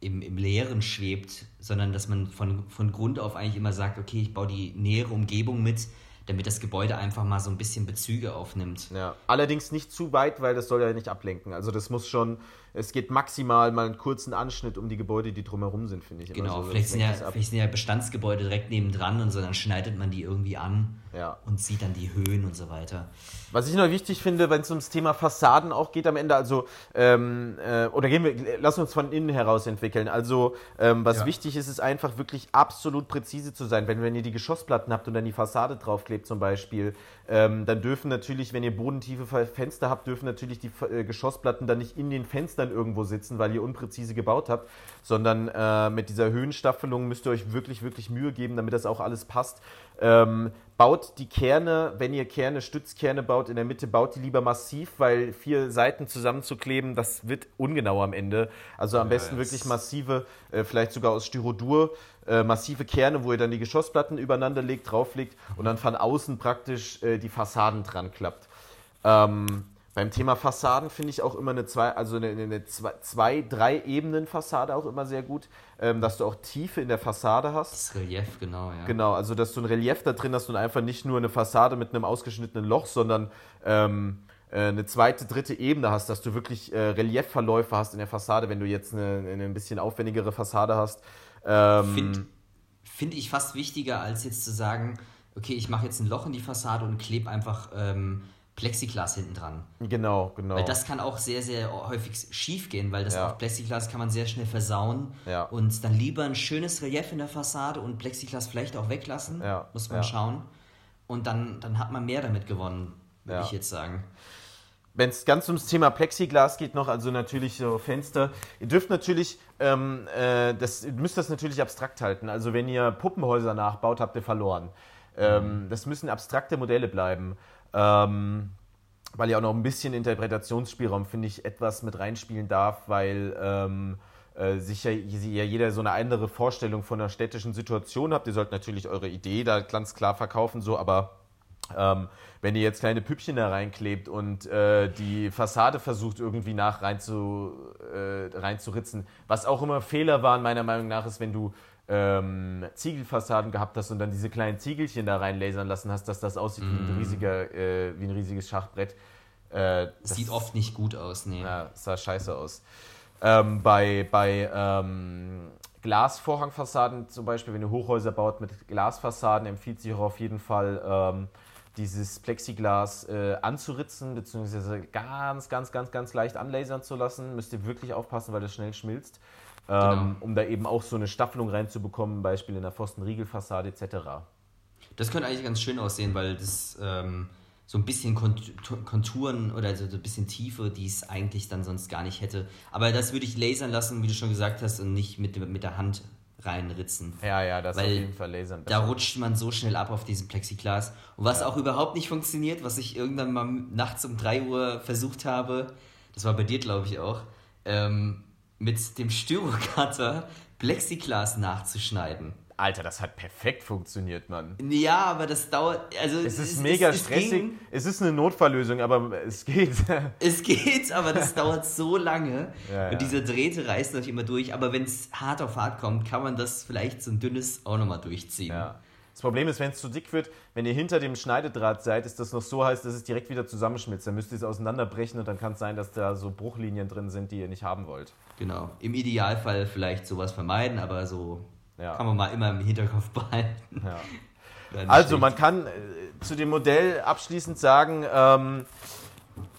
im, im Leeren schwebt, sondern dass man von, von Grund auf eigentlich immer sagt, okay, ich baue die nähere Umgebung mit, damit das Gebäude einfach mal so ein bisschen Bezüge aufnimmt. Ja. Allerdings nicht zu weit, weil das soll ja nicht ablenken. Also das muss schon, es geht maximal mal einen kurzen Anschnitt um die Gebäude, die drumherum sind, finde ich. Genau, so. vielleicht, sind ja, vielleicht sind ja Bestandsgebäude direkt nebendran und so, dann schneidet man die irgendwie an Ja. und sieht dann die Höhen und so weiter. Was ich noch wichtig finde, wenn es ums Thema Fassaden auch geht am Ende, also, ähm, äh, oder gehen wir, lass uns von innen heraus entwickeln. Also, ähm, was Ja. wichtig ist, ist einfach wirklich absolut präzise zu sein. Wenn, wenn ihr die Geschossplatten habt und dann die Fassade draufklebt zum Beispiel, ähm, dann dürfen natürlich, wenn ihr bodentiefe Fe- Fenster habt, dürfen natürlich die äh, Geschossplatten dann nicht in den Fenstern irgendwo sitzen, weil ihr unpräzise gebaut habt, sondern äh, mit dieser Höhenstaffelung müsst ihr euch wirklich, wirklich Mühe geben, damit das auch alles passt. Ähm, baut die Kerne, wenn ihr Kerne, Stützkerne baut, in der Mitte baut die lieber massiv, weil vier Seiten zusammenzukleben, das wird ungenau am Ende. Also am besten das- wirklich massive, äh, vielleicht sogar aus Styrodur, äh, massive Kerne, wo ihr dann die Geschossplatten übereinander legt, drauflegt und dann von außen praktisch äh, die Fassaden dran klappt. Ähm, beim Thema Fassaden finde ich auch immer eine zwei, also eine, eine zwei, zwei, drei Ebenen Fassade auch immer sehr gut, ähm, dass du auch Tiefe in der Fassade hast. Das Relief, genau, ja. Genau, also dass du ein Relief da drin hast und einfach nicht nur eine Fassade mit einem ausgeschnittenen Loch, sondern ähm, äh, eine zweite, dritte Ebene hast, dass du wirklich äh, Reliefverläufe hast in der Fassade, wenn du jetzt eine, eine ein bisschen aufwendigere Fassade hast. Ähm, Find- finde ich fast wichtiger, als jetzt zu sagen, okay, ich mache jetzt ein Loch in die Fassade und klebe einfach ähm, Plexiglas hinten dran. Genau, genau. Weil das kann auch sehr, sehr häufig schief gehen, weil das Ja. auch Plexiglas kann man sehr schnell versauen. Ja. Und dann lieber ein schönes Relief in der Fassade und Plexiglas vielleicht auch weglassen. Ja, Muss man schauen. Und dann, dann hat man mehr damit gewonnen, würde ich jetzt sagen. Wenn es ganz ums Thema Plexiglas geht noch, also natürlich so Fenster, ihr dürft natürlich, ähm, äh, das, ihr müsst das natürlich abstrakt halten. Also wenn ihr Puppenhäuser nachbaut, habt ihr verloren. Ähm, Das müssen abstrakte Modelle bleiben. Ähm, weil ihr auch noch ein bisschen Interpretationsspielraum, finde ich, etwas mit reinspielen darf, weil ähm, äh, sicher ja jeder so eine andere Vorstellung von einer städtischen Situation habt. Ihr sollt natürlich eure Idee da ganz klar verkaufen, so, aber ähm, wenn ihr jetzt kleine Püppchen da reinklebt und äh, die Fassade versucht irgendwie nach rein zu, äh, reinzuritzen, was auch immer Fehler waren, meiner Meinung nach, ist, wenn du ähm, Ziegelfassaden gehabt hast und dann diese kleinen Ziegelchen da rein lasern lassen hast, dass das aussieht wie, ein riesiger, äh, wie ein riesiges Schachbrett. Äh, Sieht oft nicht gut aus, nee. ja, sah scheiße aus. Ähm, bei bei ähm, Glasvorhangfassaden zum Beispiel, wenn ihr Hochhäuser baut mit Glasfassaden, empfiehlt sich auch auf jeden Fall ähm, dieses Plexiglas äh, anzuritzen, beziehungsweise ganz, ganz, ganz, ganz leicht anlasern zu lassen. Müsst ihr wirklich aufpassen, weil das schnell schmilzt. Ähm, Genau. Um da eben auch so eine Staffelung reinzubekommen, Beispiel in der Pfostenriegelfassade etc. Das könnte eigentlich ganz schön aussehen, weil das ähm, so ein bisschen Kont- Konturen oder so ein bisschen Tiefe, die es eigentlich dann sonst gar nicht hätte. Aber das würde ich lasern lassen, wie du schon gesagt hast, und nicht mit, mit der Hand reinritzen. Ja, ja, das Weil auf jeden Fall lasern. Da rutscht man so schnell ab auf diesem Plexiglas. Und was auch überhaupt nicht funktioniert, was ich irgendwann mal nachts um 3 Uhr versucht habe, das war bei dir, glaube ich, auch, ähm, mit dem Styrocutter Plexiglas nachzuschneiden. Alter, das hat perfekt funktioniert, Mann. Ja, aber das dauert. Also Es ist mega es stressig. ging. es ist eine Notfalllösung, aber es geht. *laughs* Es geht, aber das *laughs* dauert so lange. Ja, ja. Und diese Drähte reißen euch immer durch. Aber wenn es hart auf hart kommt, kann man das vielleicht so ein dünnes auch nochmal durchziehen. ja. Das Problem ist, wenn es zu dick wird, wenn ihr hinter dem Schneidedraht seid, ist das noch so heiß, dass es direkt wieder zusammenschmilzt. Dann müsst ihr es auseinanderbrechen und dann kann es sein, dass da so Bruchlinien drin sind, die ihr nicht haben wollt. Genau. Im Idealfall vielleicht sowas vermeiden, aber so Ja. kann man mal immer im Hinterkopf behalten. Ja. *laughs* Also, man kann äh, zu dem Modell abschließend sagen, ähm,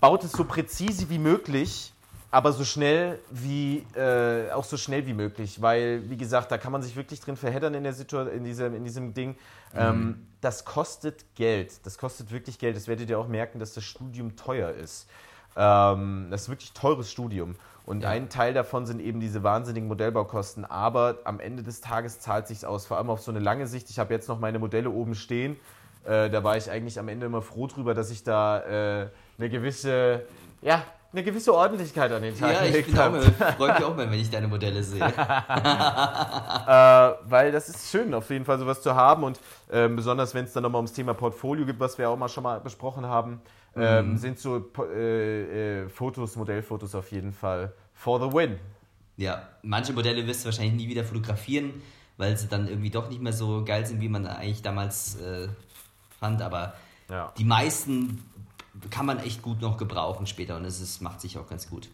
baut es so präzise wie möglich, aber so schnell wie, äh, auch so schnell wie möglich, weil, wie gesagt, da kann man sich wirklich drin verheddern in, der Situa in, diesem, in diesem Ding. Ähm, das kostet Geld, das kostet wirklich Geld, das werdet ihr auch merken, dass das Studium teuer ist. Ähm, das ist wirklich teures Studium. Und Ja. ein Teil davon sind eben diese wahnsinnigen Modellbaukosten. Aber am Ende des Tages zahlt sich's aus. Vor allem auf so eine lange Sicht. Ich habe jetzt noch meine Modelle oben stehen. Äh, da war ich eigentlich am Ende immer froh drüber, dass ich da äh, eine gewisse, ja, eine gewisse Ordentlichkeit an den Tag Ja, ich gelegt auch habe. *laughs* freut mich auch mal, wenn ich deine Modelle sehe. *laughs* *laughs* Äh, weil das ist schön, auf jeden Fall sowas zu haben. Und ähm, besonders, wenn es dann nochmal ums Thema Portfolio gibt, was wir auch mal schon mal besprochen haben, ähm, sind so äh, äh, Fotos, Modellfotos auf jeden Fall for the win. Ja, manche Modelle wirst du wahrscheinlich nie wieder fotografieren, weil sie dann irgendwie doch nicht mehr so geil sind, wie man eigentlich damals äh, fand. Aber Ja. die meisten kann man echt gut noch gebrauchen später und es ist, macht sich auch ganz gut.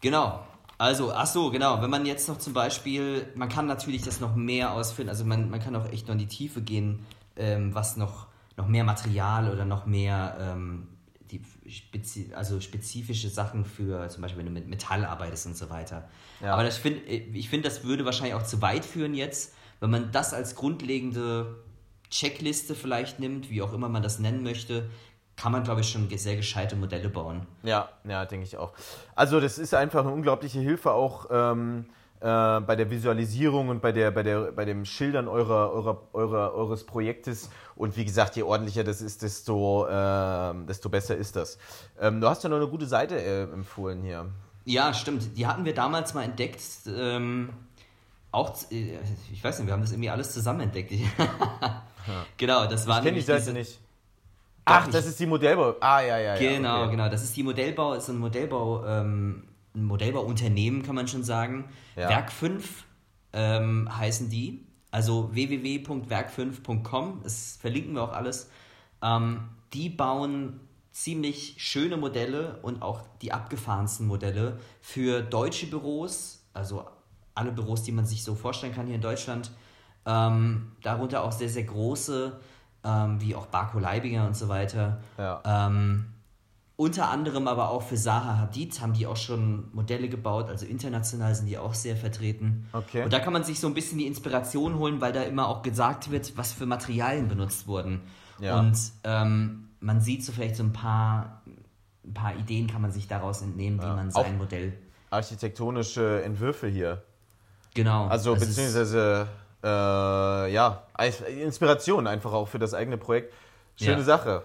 Genau. Also, ach so, genau. Wenn man jetzt noch zum Beispiel, man kann natürlich das noch mehr ausführen, also man, man kann auch echt noch in die Tiefe gehen, ähm, was noch, noch mehr Material oder noch mehr ähm, die spezi also spezifische Sachen für, zum Beispiel wenn du mit Metall arbeitest und so weiter. Ja. Aber das find, ich finde, das würde wahrscheinlich auch zu weit führen jetzt, wenn man das als grundlegende Checkliste vielleicht nimmt, wie auch immer man das nennen möchte, kann man, glaube ich, schon sehr gescheite Modelle bauen. Ja, ja, denke ich auch. Also das ist einfach eine unglaubliche Hilfe auch ähm, äh, bei der Visualisierung und bei, der, bei, der, bei dem Schildern eurer, eurer, eurer, eures Projektes. Und wie gesagt, je ordentlicher das ist, desto, ähm, desto besser ist das. Ähm, du hast ja noch eine gute Seite äh, empfohlen hier. Ja, stimmt. Die hatten wir damals mal entdeckt. Ähm, auch, äh, ich weiß nicht, wir haben das irgendwie alles zusammen entdeckt. *laughs* genau, das war Ich nämlich Seite diese- nicht. Ach, das ist die Modellbau. Ah, ja, ja, ja. Genau, okay. genau. Das ist die Modellbau, ist ein Modellbau, ähm, ein Modellbauunternehmen, kann man schon sagen. Ja. Werk 5 ähm, heißen die. Also www.werk5.com, das verlinken wir auch alles. Ähm, die bauen ziemlich schöne Modelle und auch die abgefahrensten Modelle für deutsche Büros, also alle Büros, die man sich so vorstellen kann hier in Deutschland. Ähm, darunter auch sehr, sehr große, ähm, wie auch Barco Leibinger und so weiter. Ja. Ähm, unter anderem aber auch für Zaha Hadid haben die auch schon Modelle gebaut, also international sind die auch sehr vertreten. Okay. Und da kann man sich so ein bisschen die Inspiration holen, weil da immer auch gesagt wird, was für Materialien benutzt wurden. Ja. Und ähm, man sieht so vielleicht so ein paar, ein paar Ideen kann man sich daraus entnehmen, wie man sein Auch- Modell. Architektonische Entwürfe hier. Genau. Also beziehungsweise äh, ja, Inspiration einfach auch für das eigene Projekt. Schöne Ja. Sache.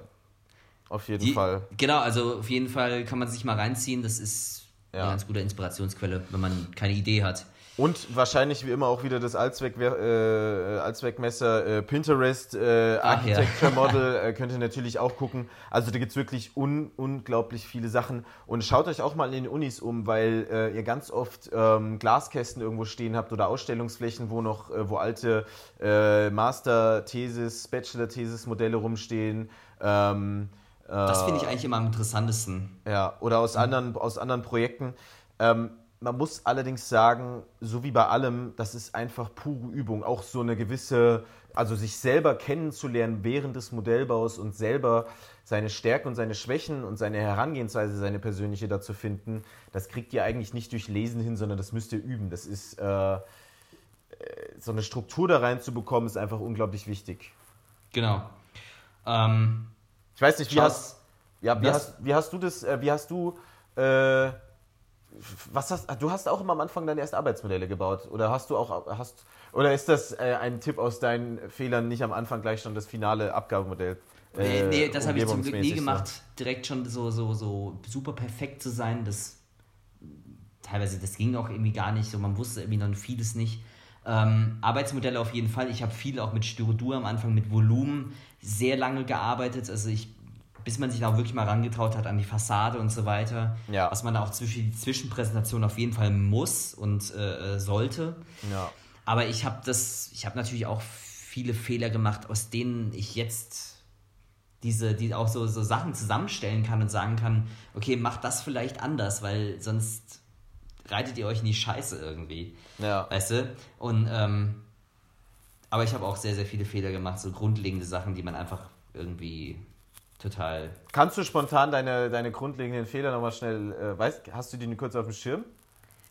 Auf jeden Die, Fall. Genau, also auf jeden Fall kann man sich mal reinziehen. Das ist Ja. eine ganz gute Inspirationsquelle, wenn man keine Idee hat. Und wahrscheinlich wie immer auch wieder das Allzweck, äh, Allzweckmesser äh, Pinterest, äh, Ach, ja. Architecture Model, *laughs* äh, könnt ihr natürlich auch gucken. Also da gibt es wirklich un unglaublich viele Sachen. Und schaut euch auch mal in den Unis um, weil äh, ihr ganz oft ähm, Glaskästen irgendwo stehen habt oder Ausstellungsflächen, wo noch, äh, wo alte äh, Master-Thesis, Bachelor-Thesis-Modelle rumstehen. Ähm, Das finde ich eigentlich immer am interessantesten. ja, oder aus anderen, aus anderen Projekten. Ähm, man muss allerdings sagen, so wie bei allem, das ist einfach pure Übung. Auch so eine gewisse, also sich selber kennenzulernen während des Modellbaus und selber seine Stärken und seine Schwächen und seine Herangehensweise, seine persönliche dazu finden, das kriegt ihr eigentlich nicht durch Lesen hin, sondern das müsst ihr üben. Das ist, äh, äh, so eine Struktur da reinzubekommen, ist einfach unglaublich wichtig. Genau. Ähm, Ich weiß nicht, wie hast, ja, wie, hast, wie hast du das, äh, wie hast du, äh, was hast, du hast auch immer am Anfang deine ersten Arbeitsmodelle gebaut oder hast du auch, hast, oder ist das äh, ein Tipp aus deinen Fehlern, nicht am Anfang gleich schon das finale Abgabemodell? nee, äh, nee, das habe ich zum Glück nie umgebungsmäßig gemacht, direkt schon so, so, so super perfekt zu sein. Das teilweise, das ging auch irgendwie gar nicht. So, man wusste irgendwie noch vieles nicht. Ähm, Arbeitsmodelle auf jeden Fall. Ich habe viel auch mit Styrodur am Anfang, mit Volumen sehr lange gearbeitet. Also ich, bis man sich da auch wirklich mal rangetraut hat an die Fassade und so weiter. Ja. Was man da auch zwischen die Zwischenpräsentation auf jeden Fall muss und äh, äh, sollte. So. Ja. Aber ich habe das, ich habe natürlich auch viele Fehler gemacht, aus denen ich jetzt diese, die auch so, so Sachen zusammenstellen kann und sagen kann, okay, macht das vielleicht anders, weil sonst reitet ihr euch in die Scheiße irgendwie. Ja. Weißt du? Und ähm, aber ich habe auch sehr, sehr viele Fehler gemacht, so grundlegende Sachen, die man einfach irgendwie total. Kannst du spontan deine, deine grundlegenden Fehler nochmal schnell, äh, weißt, hast du die kurz auf dem Schirm?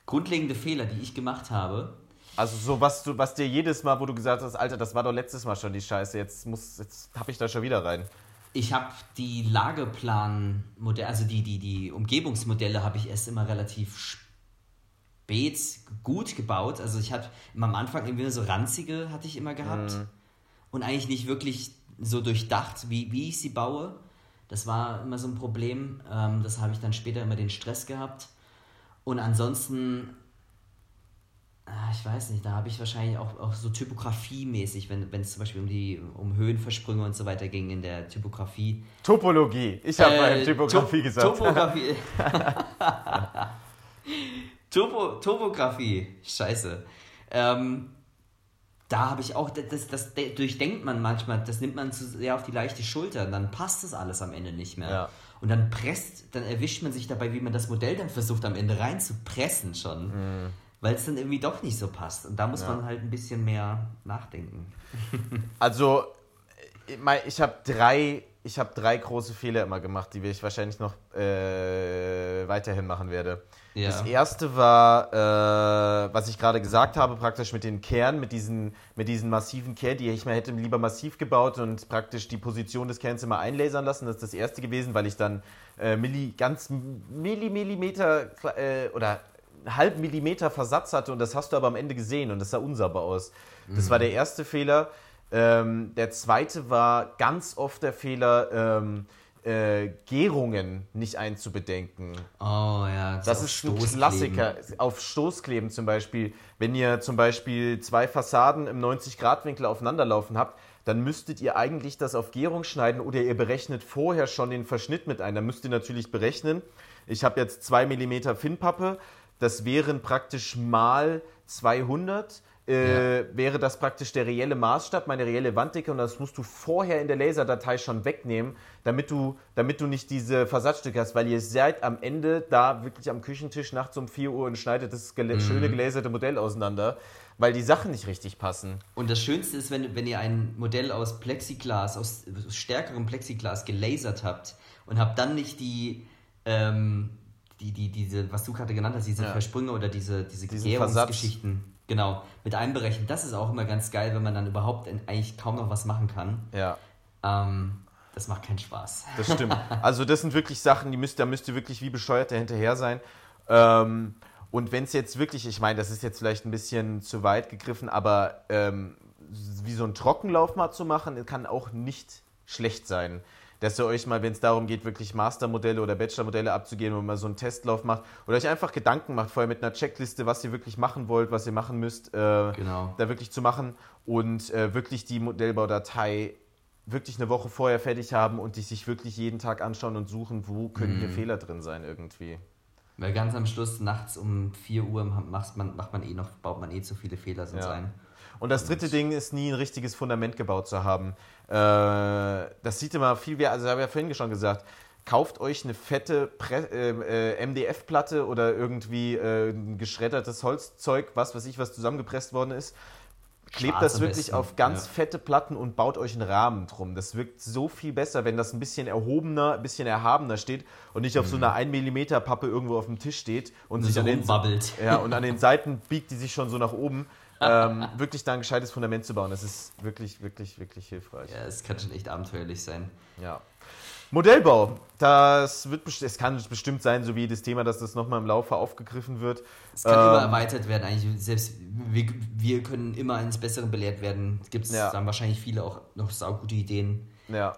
Grundlegende Fehler, die ich gemacht habe. Also so was du, was dir jedes Mal, wo du gesagt hast, Alter, das war doch letztes Mal schon die Scheiße, jetzt muss, jetzt hab ich da schon wieder rein. Ich habe die Lageplanmodelle, also die, die, die Umgebungsmodelle habe ich erst immer relativ spät gut gebaut. Also ich hatte am Anfang irgendwie nur so ranzige hatte ich immer gehabt und eigentlich nicht wirklich so durchdacht, wie, wie ich sie baue. Das war immer so ein Problem. Ähm, das habe ich dann später immer den Stress gehabt. Und ansonsten, ah, ich weiß nicht, da habe ich wahrscheinlich auch, auch so typografiemäßig, wenn es zum Beispiel um die um Höhenversprünge und so weiter ging in der Typografie. Topologie. Ich habe Äh, mal Typografie Top- gesagt. Topografie. *laughs* Topo, Topografie. Scheiße. Ähm, da habe ich auch, das, das, das durchdenkt man manchmal, das nimmt man zu sehr auf die leichte Schulter und dann passt das alles am Ende nicht mehr. Ja. Und dann presst, dann erwischt man sich dabei, wie man das Modell dann versucht am Ende reinzupressen schon. Weil es dann irgendwie doch nicht so passt. Und da muss Mhm. Ja. man halt ein bisschen mehr nachdenken. *laughs* Also, ich habe drei, ich habe drei große Fehler immer gemacht, die ich wahrscheinlich noch äh, weiterhin machen werde. Ja. Das erste war, äh, was ich gerade gesagt habe, praktisch mit den Kernen, mit diesen, mit diesen massiven Kernen, die ich mir hätte lieber massiv gebaut und praktisch die Position des Kerns immer einlasern lassen. Das ist das erste gewesen, weil ich dann äh, Milli, ganz Milli, Millimeter äh, oder halben Millimeter Versatz hatte und das hast du aber am Ende gesehen und das sah unsauber aus. Das war der erste Fehler. Ähm, der zweite war ganz oft der Fehler, ähm, äh, Gärungen nicht einzubedenken. Oh ja, Das auf ist ein. Klassiker. Auf Stoßkleben zum Beispiel. Wenn ihr zum Beispiel zwei Fassaden im 90-Grad-Winkel aufeinanderlaufen habt, dann müsstet ihr eigentlich das auf Gärung schneiden oder ihr berechnet vorher schon den Verschnitt mit ein. Dann müsst ihr natürlich berechnen. Ich habe jetzt 2 mm Finnpappe. Das wären praktisch mal 200 äh, wäre das praktisch der reelle Maßstab, meine reelle Wanddicke und das musst du vorher in der Laserdatei schon wegnehmen, damit du, damit du nicht diese Versatzstücke hast, weil ihr seid am Ende da wirklich am Küchentisch nachts um 4 Uhr und schneidet das Mhm. schöne gelaserte Modell auseinander, weil die Sachen nicht richtig passen. Und das Schönste ist, wenn, wenn ihr ein Modell aus Plexiglas, aus stärkerem Plexiglas gelasert habt und habt dann nicht die, ähm, die, die, diese, was du gerade genannt hast, diese Ja. Versprünge oder diese, diese Diesen Gärungsgeschichten, genau, mit einberechnet. Das ist auch immer ganz geil, wenn man dann überhaupt in- eigentlich kaum noch was machen kann. Ja. Ähm, das macht keinen Spaß. Das stimmt. Also das sind wirklich Sachen, die müsst, da müsst ihr wirklich wie bescheuert dahinterher sein. Ähm, und wenn es jetzt wirklich, ich meine, das ist jetzt vielleicht ein bisschen zu weit gegriffen, aber ähm, wie so einen Trockenlauf mal zu machen, kann auch nicht schlecht sein. Dass ihr euch mal, wenn es darum geht, wirklich Mastermodelle oder Bachelormodelle abzugehen und mal so einen Testlauf macht oder euch einfach Gedanken macht, vorher mit einer Checkliste, was ihr wirklich machen wollt, was ihr machen müsst, äh, Genau. da wirklich zu machen und äh, wirklich die Modellbaudatei wirklich eine Woche vorher fertig haben und die sich wirklich jeden Tag anschauen und suchen, wo können hier Fehler drin sein irgendwie. Weil ganz am Schluss, nachts um 4 Uhr, macht man, macht man eh noch, baut man eh zu viele Fehler sonst Ja. ein. Und das dritte Ding ist nie ein richtiges Fundament gebaut zu haben. Äh, das sieht immer viel mehr, also habe ich ja vorhin schon gesagt, kauft euch eine fette äh, äh, MDF-Platte oder irgendwie äh, ein geschreddertes Holzzeug, was weiß ich, was zusammengepresst worden ist. Klebt das wirklich besten, auf ganz ja. fette Platten und baut euch einen Rahmen drum. Das wirkt so viel besser, wenn das ein bisschen erhobener, ein bisschen erhabener steht und nicht auf so einer 1 mm Pappe irgendwo auf dem Tisch steht und sich so an den, ja, und an den Seiten biegt die sich schon so nach oben. Ähm, *laughs* wirklich da ein gescheites Fundament zu bauen, das ist wirklich, wirklich, wirklich hilfreich. Ja, es kann schon echt abenteuerlich sein. Ja. Modellbau, das wird es kann bestimmt sein, so wie das Thema, dass das nochmal im Laufe aufgegriffen wird. Es kann immer Ähm, erweitert werden, eigentlich. Selbst wir, wir können immer eines Besseren belehrt werden. Gibt es Ja. dann wahrscheinlich viele auch noch saugute Ideen. Ja,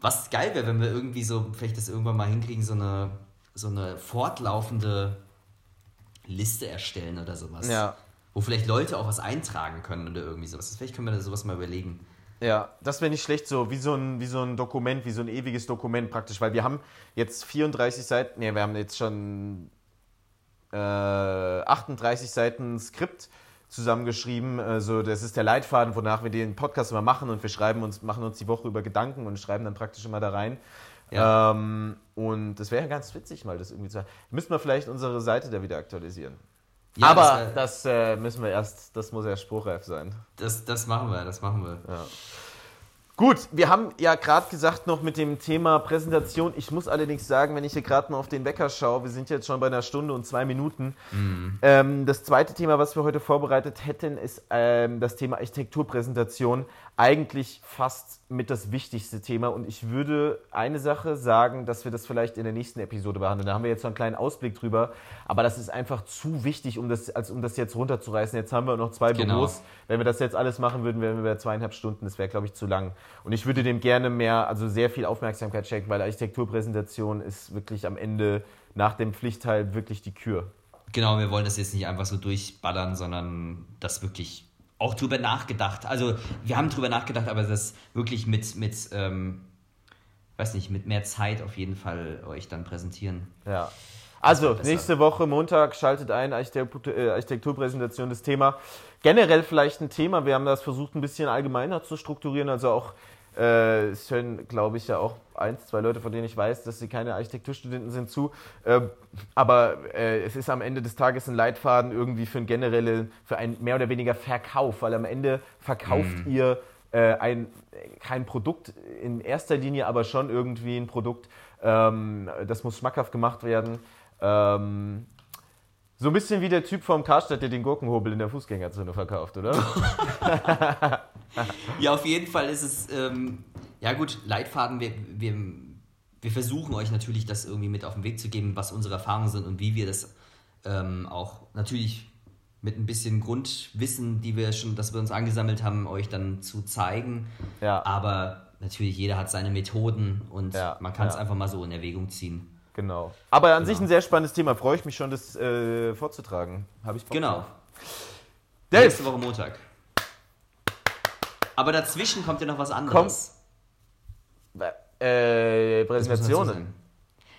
Was geil wäre, wenn wir irgendwie so, vielleicht das irgendwann mal hinkriegen, so eine, so eine fortlaufende Liste erstellen oder sowas. ja, Wo vielleicht Leute auch was eintragen können oder irgendwie sowas. Vielleicht können wir da sowas mal überlegen. ja, das wäre nicht schlecht, so wie so, ein, wie so ein Dokument, wie so ein ewiges Dokument praktisch, weil wir haben jetzt 34 Seiten, nee, wir haben jetzt schon äh, 38 Seiten Skript zusammengeschrieben. Also das ist der Leitfaden, wonach wir den Podcast immer machen und wir schreiben uns, machen uns die Woche über Gedanken und schreiben dann praktisch immer da rein. Ja. Ähm, und das wäre ja ganz witzig, mal das irgendwie zu. Müssten wir vielleicht unsere Seite da wieder aktualisieren. Ja, Aber das, wär- das, äh, müssen wir erst, das muss erst spruchreif sein. das, das machen wir, das machen wir. Gut, wir haben ja gerade gesagt noch mit dem Thema Präsentation. Ich muss allerdings sagen, wenn ich hier gerade mal auf den Wecker schaue, wir sind jetzt schon bei einer Stunde und zwei Minuten. Ähm, das zweite Thema, was wir heute vorbereitet hätten, ist ähm, das Thema Architekturpräsentation. Eigentlich fast mit das wichtigste Thema. Und ich würde eine Sache sagen, dass wir das vielleicht in der nächsten Episode behandeln. Da haben wir jetzt so einen kleinen Ausblick drüber. Aber das ist einfach zu wichtig, um das, als um das jetzt runterzureißen. Jetzt haben wir noch zwei Genau. Büros. Wenn wir das jetzt alles machen würden, wären wir bei zweieinhalb Stunden. Das wäre, glaube ich, zu lang. Und ich würde dem gerne mehr, also sehr viel Aufmerksamkeit schenken, weil Architekturpräsentation ist wirklich am Ende nach dem Pflichtteil wirklich die Kür. Genau, wir wollen das jetzt nicht einfach so durchballern, sondern das wirklich auch drüber nachgedacht. Also wir haben drüber nachgedacht, aber das wirklich mit, mit ähm, weiß nicht, mit mehr Zeit auf jeden Fall euch dann präsentieren. Ja. Also, besser. nächste Woche Montag schaltet ein äh, Architekturpräsentation das Thema. Generell vielleicht ein Thema, wir haben das versucht ein bisschen allgemeiner zu strukturieren, also auch äh, es hören, glaube ich, ja auch eins, zwei Leute, von denen ich weiß, dass sie keine Architekturstudenten sind, zu. Ähm, aber äh, es ist am Ende des Tages ein Leitfaden irgendwie für ein generelle, für ein mehr oder weniger Verkauf, weil am Ende verkauft ihr äh, ein, kein Produkt in erster Linie, aber schon irgendwie ein Produkt. Ähm, das muss schmackhaft gemacht werden. Ähm, so ein bisschen wie der Typ vom Karstadt, der den Gurkenhobel in der Fußgängerzone verkauft, oder? *laughs* Ja, auf jeden Fall ist es, ähm, ja gut, Leitfaden, wir, wir, wir versuchen euch natürlich das irgendwie mit auf den Weg zu geben, was unsere Erfahrungen sind und wie wir das ähm, auch natürlich mit ein bisschen Grundwissen, die wir schon, das wir uns angesammelt haben, euch dann zu zeigen. Ja. Aber natürlich, jeder hat seine Methoden und Ja, man kann es ja. einfach mal so in Erwägung ziehen. Genau. Aber an Genau. sich ein sehr spannendes Thema. Freue ich mich schon, das äh, vorzutragen. Habe ich Bock Genau. Dave, Nächste Woche Montag. Aber dazwischen kommt ja noch was anderes. äh, man dazu Präsentationen.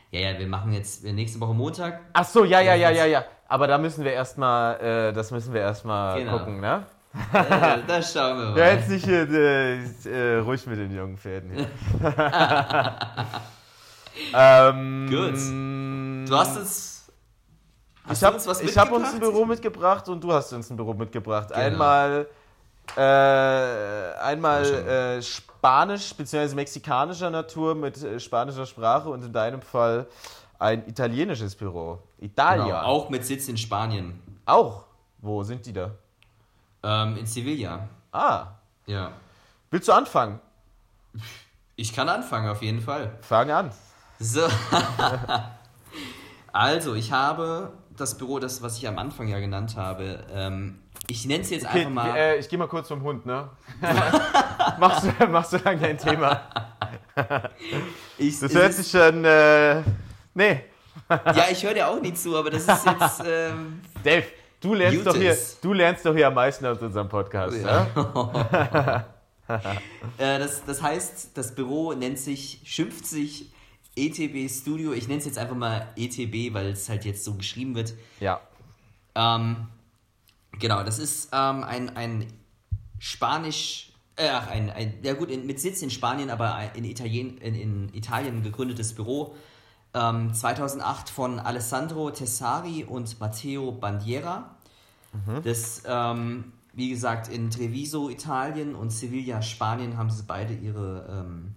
Ja, ja, wir machen jetzt wir nächste Woche Montag. Ach so, ja, ja, ja, ja, ja. Aber da müssen wir erstmal, äh, das müssen wir erstmal Genau. gucken, ne? äh, da schauen wir *laughs* mal. Ja, jetzt nicht hier, äh, äh, ruhig mit den jungen Pferden hier. *laughs* ähm, Gut. Du hast es. Hast Ich habe uns was hab uns ein? Büro mitgebracht und du hast uns ein Büro mitgebracht. Genau. Einmal, äh, einmal äh, Spanisch bzw. mexikanischer Natur mit äh, spanischer Sprache und in deinem Fall ein italienisches Büro. Italia. Genau, auch mit Sitz in Spanien. Auch. Wo sind die da? Ähm, in Sevilla. Ah. Ja. Willst du anfangen? Ich kann anfangen, auf jeden Fall. Fang an. So. *laughs* also, ich habe das Büro, das, was ich am Anfang ja genannt habe. Ähm, ich nenne es jetzt Okay, einfach mal. äh, ich gehe mal kurz zum Hund, ne? *laughs* machst, du, machst du lange dein Thema. *laughs* ich, Das hört sich schon, äh, nee. ja, ich höre dir auch nie zu, aber das ist jetzt. Ähm, Dave, du lernst, doch hier, du lernst doch hier am meisten aus unserem Podcast, ja? äh, das, das heißt, das Büro nennt sich, schimpft sich ETB Studio. Ich nenne es jetzt einfach mal ETB, weil es halt jetzt so geschrieben wird. Ja. Ähm, genau, das ist ähm, ein, ein Spanisch, äh, ach, ein, ein, ja gut, in, mit Sitz in Spanien, aber in Italien, in, in Italien gegründetes Büro. Ähm, 2008 von Alessandro Tessari und Matteo Bandiera. Das, ähm, wie gesagt, in Treviso, Italien und Sevilla, Spanien haben sie beide ihre, ähm,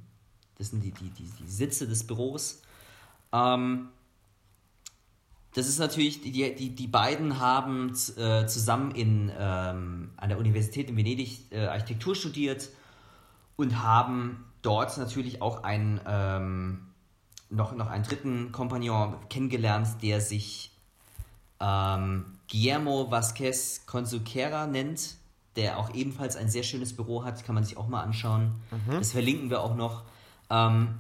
das sind die, die, die, die Sitze des Büros. Ähm, das ist natürlich, die, die, die beiden haben äh, zusammen in, ähm, an der Universität in Venedig äh, Architektur studiert und haben dort natürlich auch einen, ähm, noch, noch einen dritten Kompagnon kennengelernt, der sich ähm, Guillermo Vasquez Consuquera nennt, der auch ebenfalls ein sehr schönes Büro hat, kann man sich auch mal anschauen. Das verlinken wir auch noch. Ähm,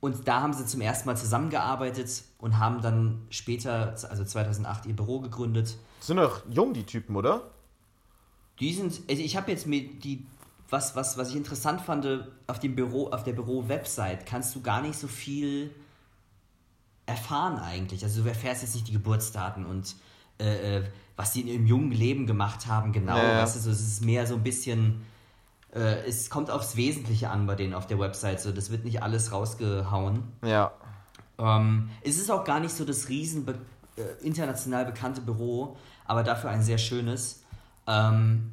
und da haben sie zum ersten Mal zusammengearbeitet und haben dann später, also 2008, ihr Büro gegründet. Sind doch jung, die Typen, oder? Die sind, also ich habe jetzt mir die, was, was, was ich interessant fand, auf dem Büro, auf der Büro-Website kannst du gar nicht so viel erfahren eigentlich. Also du erfährst jetzt nicht die Geburtsdaten und äh, äh, was die in ihrem jungen Leben gemacht haben, genau. Ja, ja. Weißt du, so, es ist mehr so ein bisschen, äh, es kommt aufs Wesentliche an bei denen auf der Website. So, das wird nicht alles rausgehauen. Ja. Ähm, es ist auch gar nicht so das riesen be äh, international bekannte Büro, aber dafür ein sehr schönes. Ähm,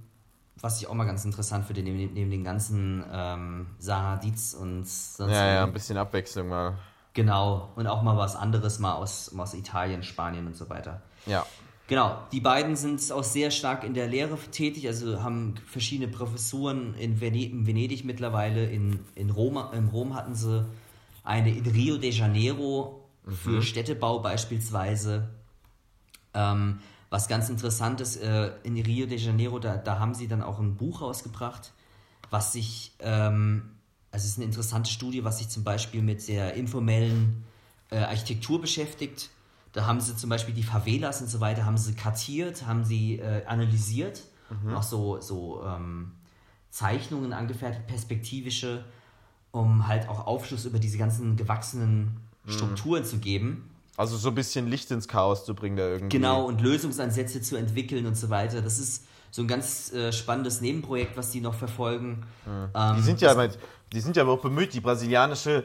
was ich auch mal ganz interessant finde, neben, neben den ganzen ähm, Sahadiz und sonst Ja, ja, ein bisschen Abwechslung mal. Genau, und auch mal was anderes, mal aus, aus Italien, Spanien und so weiter. Ja. Genau, die beiden sind auch sehr stark in der Lehre tätig, also haben verschiedene Professuren in, Vene in Venedig mittlerweile, in, in, Rom, in Rom hatten sie eine in Rio de Janeiro für Städtebau beispielsweise. Ähm, was ganz interessant ist, äh, in Rio de Janeiro, da, da haben sie dann auch ein Buch rausgebracht, was sich, ähm, also es ist eine interessante Studie, was sich zum Beispiel mit der informellen äh, Architektur beschäftigt. Da haben sie zum Beispiel die Favelas und so weiter, haben sie kartiert, haben sie äh, analysiert, und auch so, so ähm, Zeichnungen angefertigt, perspektivische, um halt auch Aufschluss über diese ganzen gewachsenen Strukturen zu geben. Also so ein bisschen Licht ins Chaos zu bringen da irgendwie. Genau, und Lösungsansätze zu entwickeln und so weiter. Das ist so ein ganz äh, spannendes Nebenprojekt, was die noch verfolgen. Ähm, Die sind ja, die sind ja auch bemüht, die brasilianische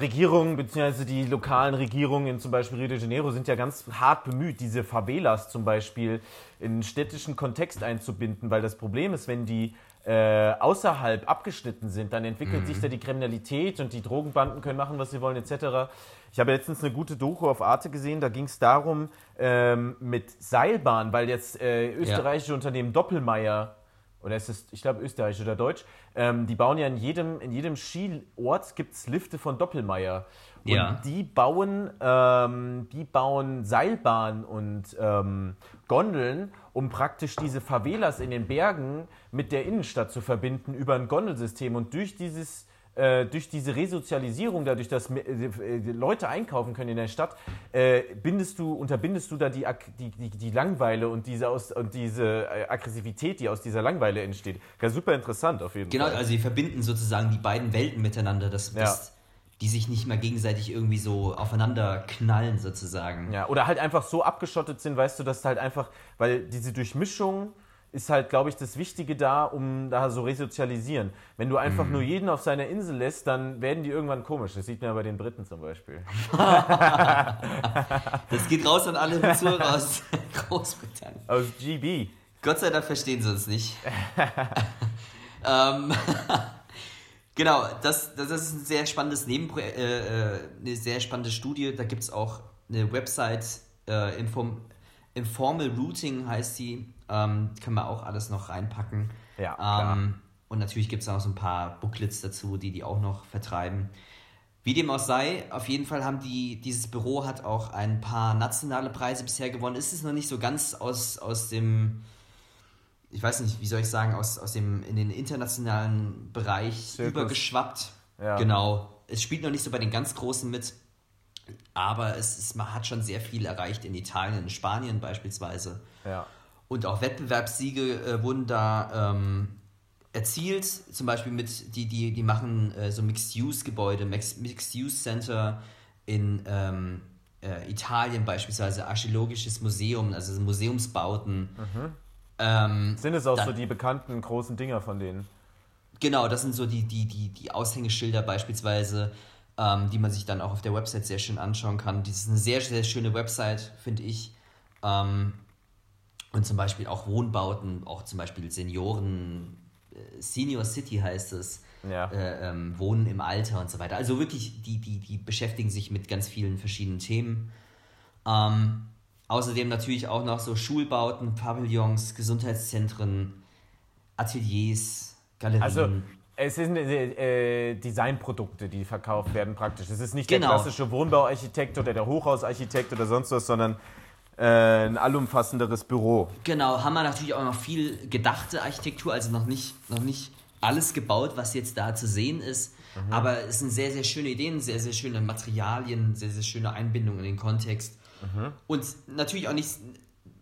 Regierung bzw. die lokalen Regierungen in zum Beispiel Rio de Janeiro sind ja ganz hart bemüht, diese Favelas zum Beispiel in einen städtischen Kontext einzubinden, weil das Problem ist, wenn die äh, außerhalb abgeschnitten sind, dann entwickelt sich da die Kriminalität und die Drogenbanden können machen, was sie wollen, etc. Ich habe letztens eine gute Doku auf Arte gesehen, da ging es darum, ähm, mit Seilbahn, weil jetzt äh, österreichische Unternehmen Doppelmeier oder ist es, ich glaube, österreichisch oder deutsch, ähm, die bauen ja in jedem, in jedem Skiort gibt es Lifte von Doppelmeier. Und Ja. die bauen, ähm, die bauen Seilbahnen und ähm, Gondeln, um praktisch diese Favelas in den Bergen mit der Innenstadt zu verbinden über ein Gondelsystem. Und durch dieses äh, durch diese Resozialisierung, dadurch, dass äh, Leute einkaufen können in der Stadt, äh, bindest du, unterbindest du da die, die, die, die Langeweile und diese, aus, und diese Aggressivität, die aus dieser Langeweile entsteht. Ja, super interessant auf jeden Genau, Fall. also sie verbinden sozusagen die beiden Welten miteinander, dass, Ja. dass die sich nicht mehr gegenseitig irgendwie so aufeinander knallen sozusagen. Ja, oder halt einfach so abgeschottet sind, weißt du, dass halt einfach, weil diese Durchmischung ist halt, glaube ich, das Wichtige da, um da so resozialisieren. Wenn du einfach mhm. nur jeden auf seiner Insel lässt, dann werden die irgendwann komisch. Das sieht man ja bei den Briten zum Beispiel. *laughs* das geht raus an alle Zuhörer aus *laughs* Großbritannien. Aus GB. Gott sei Dank verstehen sie uns nicht. *laughs* ähm, genau, das, das ist ein sehr spannendes Nebenprojekt, äh, äh, eine sehr spannende Studie. Da gibt es auch eine Website, äh, Inform Informal Routing heißt die. Ähm, können wir auch alles noch reinpacken. Ja, ähm, und natürlich gibt es auch so ein paar Booklets dazu, die die auch noch vertreiben. Wie dem auch sei, auf jeden Fall haben die, dieses Büro hat auch ein paar nationale Preise bisher gewonnen. Ist es noch nicht so ganz aus, aus dem, ich weiß nicht, wie soll ich sagen, aus, aus dem in den internationalen Bereich Zirkus. übergeschwappt. Ja. Genau. Es spielt noch nicht so bei den ganz Großen mit, aber es ist, man hat schon sehr viel erreicht in Italien, in Spanien beispielsweise. Ja. Und auch Wettbewerbssiege äh, wurden da ähm, erzielt, zum Beispiel mit, die, die, die machen äh, so Mixed-Use-Gebäude, Mixed-Use-Center in ähm, äh, Italien beispielsweise, Archäologisches Museum, also Museumsbauten. Mhm. Ähm, sind es auch dann, so die bekannten großen Dinger von denen? Genau, das sind so die, die, die, die Aushängeschilder beispielsweise, ähm, die man sich dann auch auf der Website sehr schön anschauen kann. Das ist eine sehr, sehr schöne Website, finde ich. Ähm, und zum Beispiel auch Wohnbauten, auch zum Beispiel Senioren, äh, Senior City heißt es, ja. äh, ähm, Wohnen im Alter und so weiter. Also wirklich, die, die, die beschäftigen sich mit ganz vielen verschiedenen Themen. Ähm, außerdem natürlich auch noch so Schulbauten, Pavillons, Gesundheitszentren, Ateliers, Galerien. Also es sind äh, äh, Designprodukte, die verkauft werden praktisch. Es ist nicht genau. der klassische Wohnbauarchitekt oder der Hochhausarchitekt oder sonst was, sondern äh, ein allumfassenderes Büro. Genau, haben wir natürlich auch noch viel gedachte Architektur, also noch nicht, noch nicht alles gebaut, was jetzt da zu sehen ist. Mhm. Aber es sind sehr, sehr schöne Ideen, sehr, sehr schöne Materialien, sehr, sehr schöne Einbindungen in den Kontext. Mhm. Und natürlich auch nicht,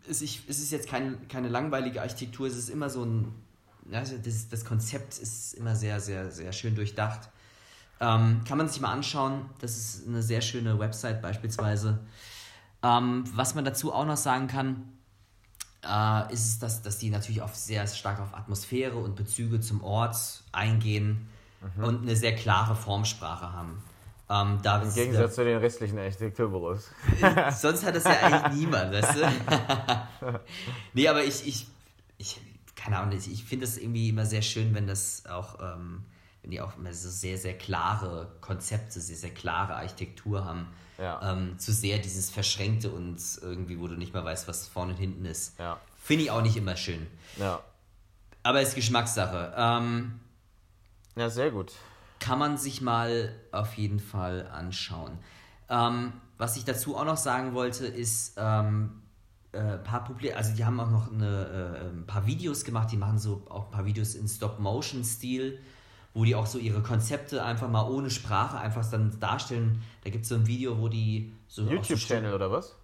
es ist jetzt kein, keine langweilige Architektur, es ist immer so ein, also das, das Konzept ist immer sehr, sehr, sehr schön durchdacht. Ähm, kann man sich mal anschauen, das ist eine sehr schöne Website beispielsweise. Ähm, was man dazu auch noch sagen kann, äh, ist es, dass, dass die natürlich auf sehr stark auf Atmosphäre und Bezüge zum Ort eingehen mhm. und eine sehr klare Formsprache haben. Ähm, Im Gegensatz zu den restlichen Architekturbüros. Sonst hat das ja eigentlich *laughs* niemand, weißt du? *laughs* nee, aber ich, ich keine Ahnung, ich, finde es irgendwie immer sehr schön, wenn das auch, ähm, wenn die auch immer so sehr, sehr klare Konzepte, sehr, sehr klare Architektur haben ja. ähm, zu sehr dieses Verschränkte und irgendwie, wo du nicht mal weißt, was vorne und hinten ist. Ja. Finde ich auch nicht immer schön. Ja. Aber ist Geschmackssache. Ähm, ja, sehr gut. Kann man sich mal auf jeden Fall anschauen. Ähm, was ich dazu auch noch sagen wollte, ist, ähm, äh, paar Publi also die haben auch noch eine, äh, ein paar Videos gemacht, die machen so auch ein paar Videos in Stop-Motion-Stil wo die auch so ihre Konzepte einfach mal ohne Sprache einfach dann darstellen. Da gibt es so ein Video, wo die so. YouTube-Channel so oder was?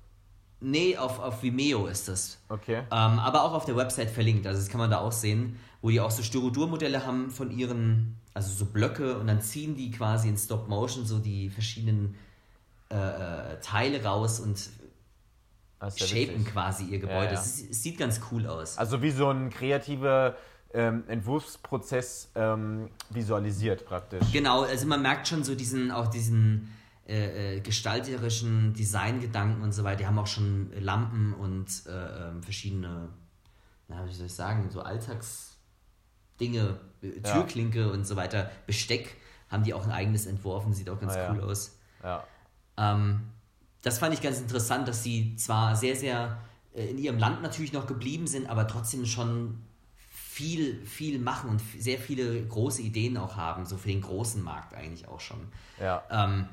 Nee, auf, auf Vimeo ist das. Okay. Ähm, aber auch auf der Website verlinkt, also das kann man da auch sehen, wo die auch so Styrodur-Modelle haben von ihren, also so Blöcke und dann ziehen die quasi in Stop-Motion so die verschiedenen äh, äh Teile raus und ja shapen quasi ihr Gebäude. Ja, ja. Es, es, sieht ganz cool aus. Also wie so ein kreativer ähm, Entwurfsprozess ähm, visualisiert praktisch. Genau, also man merkt schon so diesen, auch diesen äh, äh, gestalterischen Designgedanken und so weiter. Die haben auch schon Lampen und äh, ähm, verschiedene, na, wie soll ich sagen, so Alltagsdinge, äh, Türklinke ja. und so weiter, Besteck haben die auch ein eigenes entworfen, sieht auch ganz ah, cool aus. Ja. Ähm, das fand ich ganz interessant, dass sie zwar sehr, sehr äh, in ihrem Land natürlich noch geblieben sind, aber trotzdem schon viel, viel machen und sehr viele große Ideen auch haben, so für den großen Markt eigentlich auch schon. Ja. Ähm,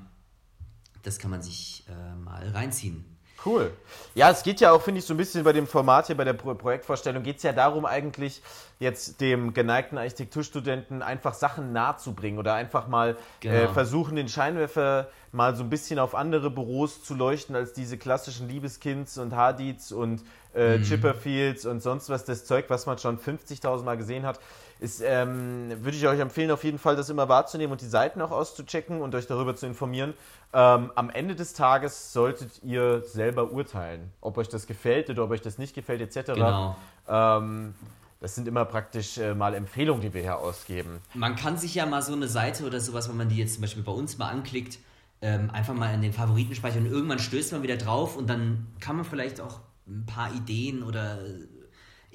das kann man sich äh, mal reinziehen. Cool. Ja, es geht ja auch, finde ich, so ein bisschen bei dem Format hier, bei der Pro Projektvorstellung, geht es ja darum, eigentlich jetzt dem geneigten Architekturstudenten einfach Sachen nahezubringen oder einfach mal äh, genau. äh, versuchen, den Scheinwerfer mal so ein bisschen auf andere Büros zu leuchten als diese klassischen Liebeskinds und Hadids und äh, mhm. Chipperfields und sonst was, das Zeug, was man schon 50.000 Mal gesehen hat. Ist, ähm, würde ich euch empfehlen, auf jeden Fall das immer wahrzunehmen und die Seiten auch auszuchecken und euch darüber zu informieren. Ähm, am Ende des Tages solltet ihr selber urteilen, ob euch das gefällt oder ob euch das nicht gefällt, etc. Genau. Ähm, das sind immer praktisch äh, mal Empfehlungen, die wir hier ausgeben. Man kann sich ja mal so eine Seite oder sowas, wenn man die jetzt zum Beispiel bei uns mal anklickt, ähm, einfach mal in den Favoriten speichern und irgendwann stößt man wieder drauf und dann kann man vielleicht auch ein paar Ideen oder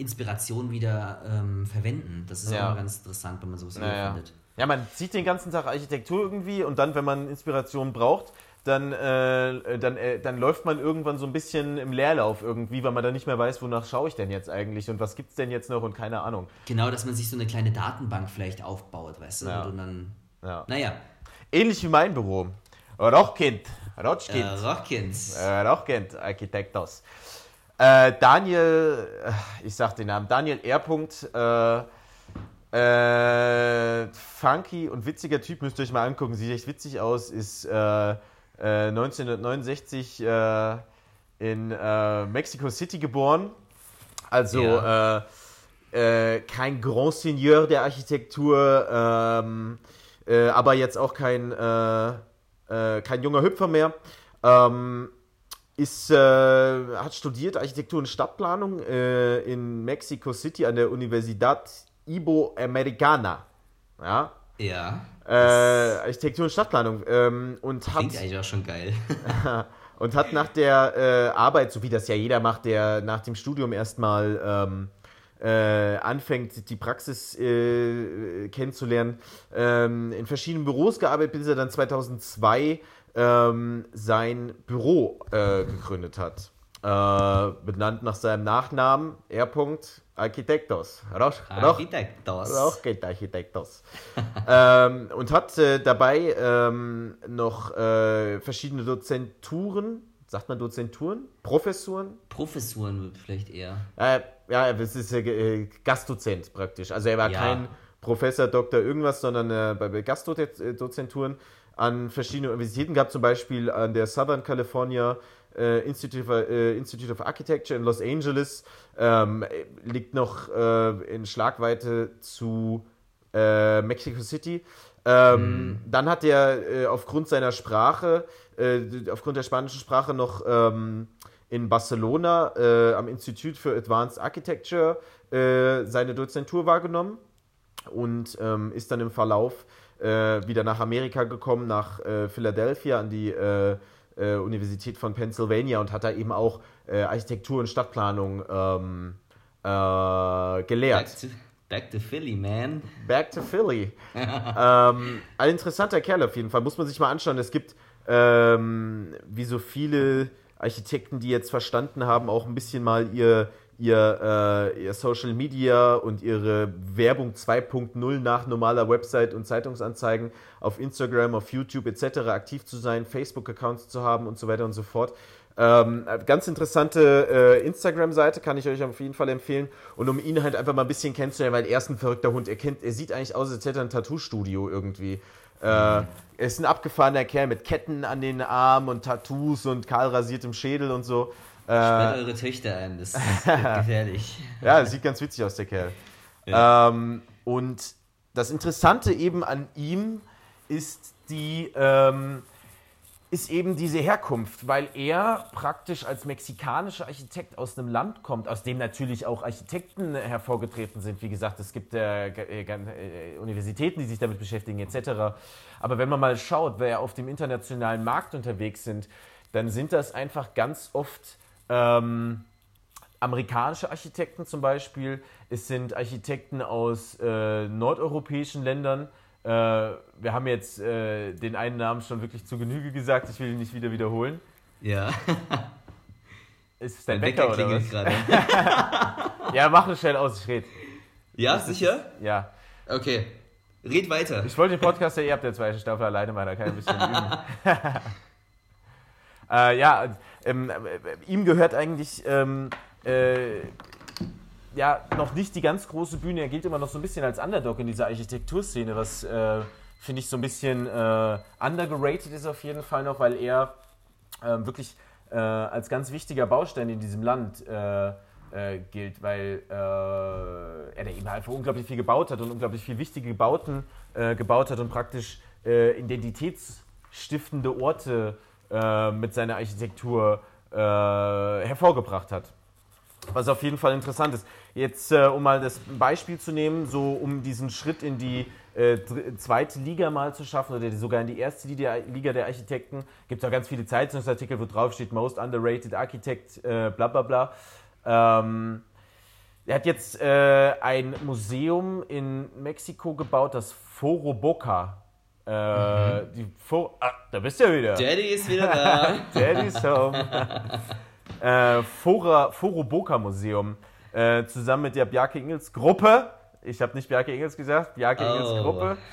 Inspiration wieder ähm, verwenden. Das ist ja. auch mal ganz interessant, wenn man sowas naja. findet. Ja, man sieht den ganzen Tag Architektur irgendwie und dann, wenn man Inspiration braucht, dann, äh, dann, äh, dann läuft man irgendwann so ein bisschen im Leerlauf irgendwie, weil man dann nicht mehr weiß, wonach schaue ich denn jetzt eigentlich und was gibt es denn jetzt noch und keine Ahnung. Genau, dass man sich so eine kleine Datenbank vielleicht aufbaut, weißt du? Ja. Und dann, ja. Naja. Ähnlich wie mein Büro. Rochkind. Rochkind. Äh, Rochkind. Äh, Rochkind, Architektos. Äh, Daniel, äh, ich sag den Namen, Daniel R. Äh, äh, funky und witziger Typ, müsst ihr euch mal angucken, sieht echt witzig aus, ist äh, 1969 äh, in Mexico City geboren. Also ja. Kein Grand Seigneur der Architektur, ähm, aber jetzt auch kein, kein junger Hüpfer mehr. Ähm, ist, äh, hat studiert Architektur und Stadtplanung äh, in Mexico City an der Universidad Iberoamericana. Ja. Ja. Äh, Architektur und Stadtplanung. Ähm, und Klingt hat, eigentlich auch schon geil. *laughs* und hat nach der äh, Arbeit, so wie das ja jeder macht, der nach dem Studium erstmal ähm, äh, anfängt, die Praxis äh, kennenzulernen, ähm, in verschiedenen Büros gearbeitet, bis er dann 2002 ähm, sein Büro äh, gegründet hat. Äh, benannt nach seinem Nachnamen, R. Architektos. Architektos. Architektos. *laughs* ähm, und hat äh, dabei ähm, noch äh, verschiedene Dozenturen, sagt man Dozenturen? Professuren? Professuren vielleicht eher. Äh, ja, das ist äh, Gastdozent praktisch. Also er war ja. kein Professor, Doktor, irgendwas, sondern äh, bei Gastdozenturen an verschiedenen Universitäten gab, zum Beispiel an der Southern California äh, Institute, of, äh, Institute of Architecture in Los Angeles, ähm, liegt noch äh, in Schlagweite zu äh, Mexico City. Ähm, mm. Dann hat er äh, aufgrund seiner Sprache, äh, aufgrund der spanischen Sprache noch ähm, in Barcelona am Institut für Advanced Architecture seine Dozentur wahrgenommen und ähm, ist dann im Verlauf wieder nach Amerika gekommen, nach Philadelphia an die äh, Universität von Pennsylvania und hat da eben auch äh, Architektur und Stadtplanung ähm, äh, gelehrt. Back to, back to, Philly, man. Back to Philly. *laughs* ähm, ein interessanter Kerl auf jeden Fall, muss man sich mal anschauen. Es gibt, ähm, wie so viele Architekten, die jetzt verstanden haben, auch ein bisschen mal ihr, ihr, äh, ihr Social Media und ihre Werbung 2.0 nach normaler Website und Zeitungsanzeigen auf Instagram, auf YouTube etc. aktiv zu sein, Facebook-Accounts zu haben und so weiter und so fort. Ähm, ganz interessante äh, Instagram-Seite kann ich euch auf jeden Fall empfehlen. Und um ihn halt einfach mal ein bisschen kennenzulernen, weil er ist ein verrückter Hund. Er, kennt, er sieht eigentlich aus, als hätte er ein Tattoo-Studio irgendwie. Äh, er ist ein abgefahrener Kerl mit Ketten an den Armen und Tattoos und kahl rasiertem Schädel und so. Sperrt äh, eure Töchter ein, das *laughs* ist gefährlich. ja, sieht ganz witzig aus, der Kerl. Ja. Ähm, und das Interessante eben an ihm ist die, ähm, ist eben diese Herkunft, weil er praktisch als mexikanischer Architekt aus einem Land kommt, aus dem natürlich auch Architekten hervorgetreten sind. Wie gesagt, es gibt äh, äh, äh Universitäten, die sich damit beschäftigen, etc. Aber wenn man mal schaut, wer auf dem internationalen Markt unterwegs sind, dann sind das einfach ganz oft ähm, amerikanische Architekten zum Beispiel. Es sind Architekten aus äh, nordeuropäischen Ländern. Äh, wir haben jetzt äh, den einen Namen schon wirklich zu Genüge gesagt. Ich will ihn nicht wieder wiederholen. Ja. *laughs* Ist es dein Wecker, Wecker oder was? gerade. *laughs* ja, mach es schnell aus, ich rede. Ja, sicher? Ja. Okay. Red weiter. Ich wollte den Podcast ja eh ab der zweiten Staffel alleine machen, da kann ich ein bisschen *laughs* üben. äh, ja, ähm, äh, ihm gehört eigentlich ähm, äh, ja noch nicht die ganz große Bühne. Er gilt immer noch so ein bisschen als Underdog in dieser Architekturszene, was äh, finde ich so ein bisschen äh, undergerated ist auf jeden Fall noch, weil er ähm, wirklich äh, als ganz wichtiger Baustein in diesem Land äh, gilt, weil er eben einfach unglaublich viel gebaut hat und unglaublich viel wichtige Bauten gebaut hat und praktisch identitätsstiftende Orte äh, mit seiner Architektur äh, hervorgebracht hat. Was auf jeden Fall interessant ist. Jetzt, äh, um mal das Beispiel zu nehmen, so um diesen Schritt in die äh, zweite Liga mal zu schaffen oder sogar in die erste Liga der Architekten, gibt es auch ganz viele Zeitungsartikel, wo drauf steht Most Underrated Architect, äh, bla bla bla. Ähm, er hat jetzt äh, ein Museum in Mexiko gebaut, das Foro Boca. Äh, mhm. die For ah, da bist du ja wieder. Daddy ist wieder da. *laughs* Daddy's home. *laughs* äh, Fora, Foro Boca Museum. Äh, zusammen mit der Bjarke Ingels Gruppe. Ich habe nicht Bjarke Ingels gesagt, Bjarke oh. Ingels Gruppe. *laughs*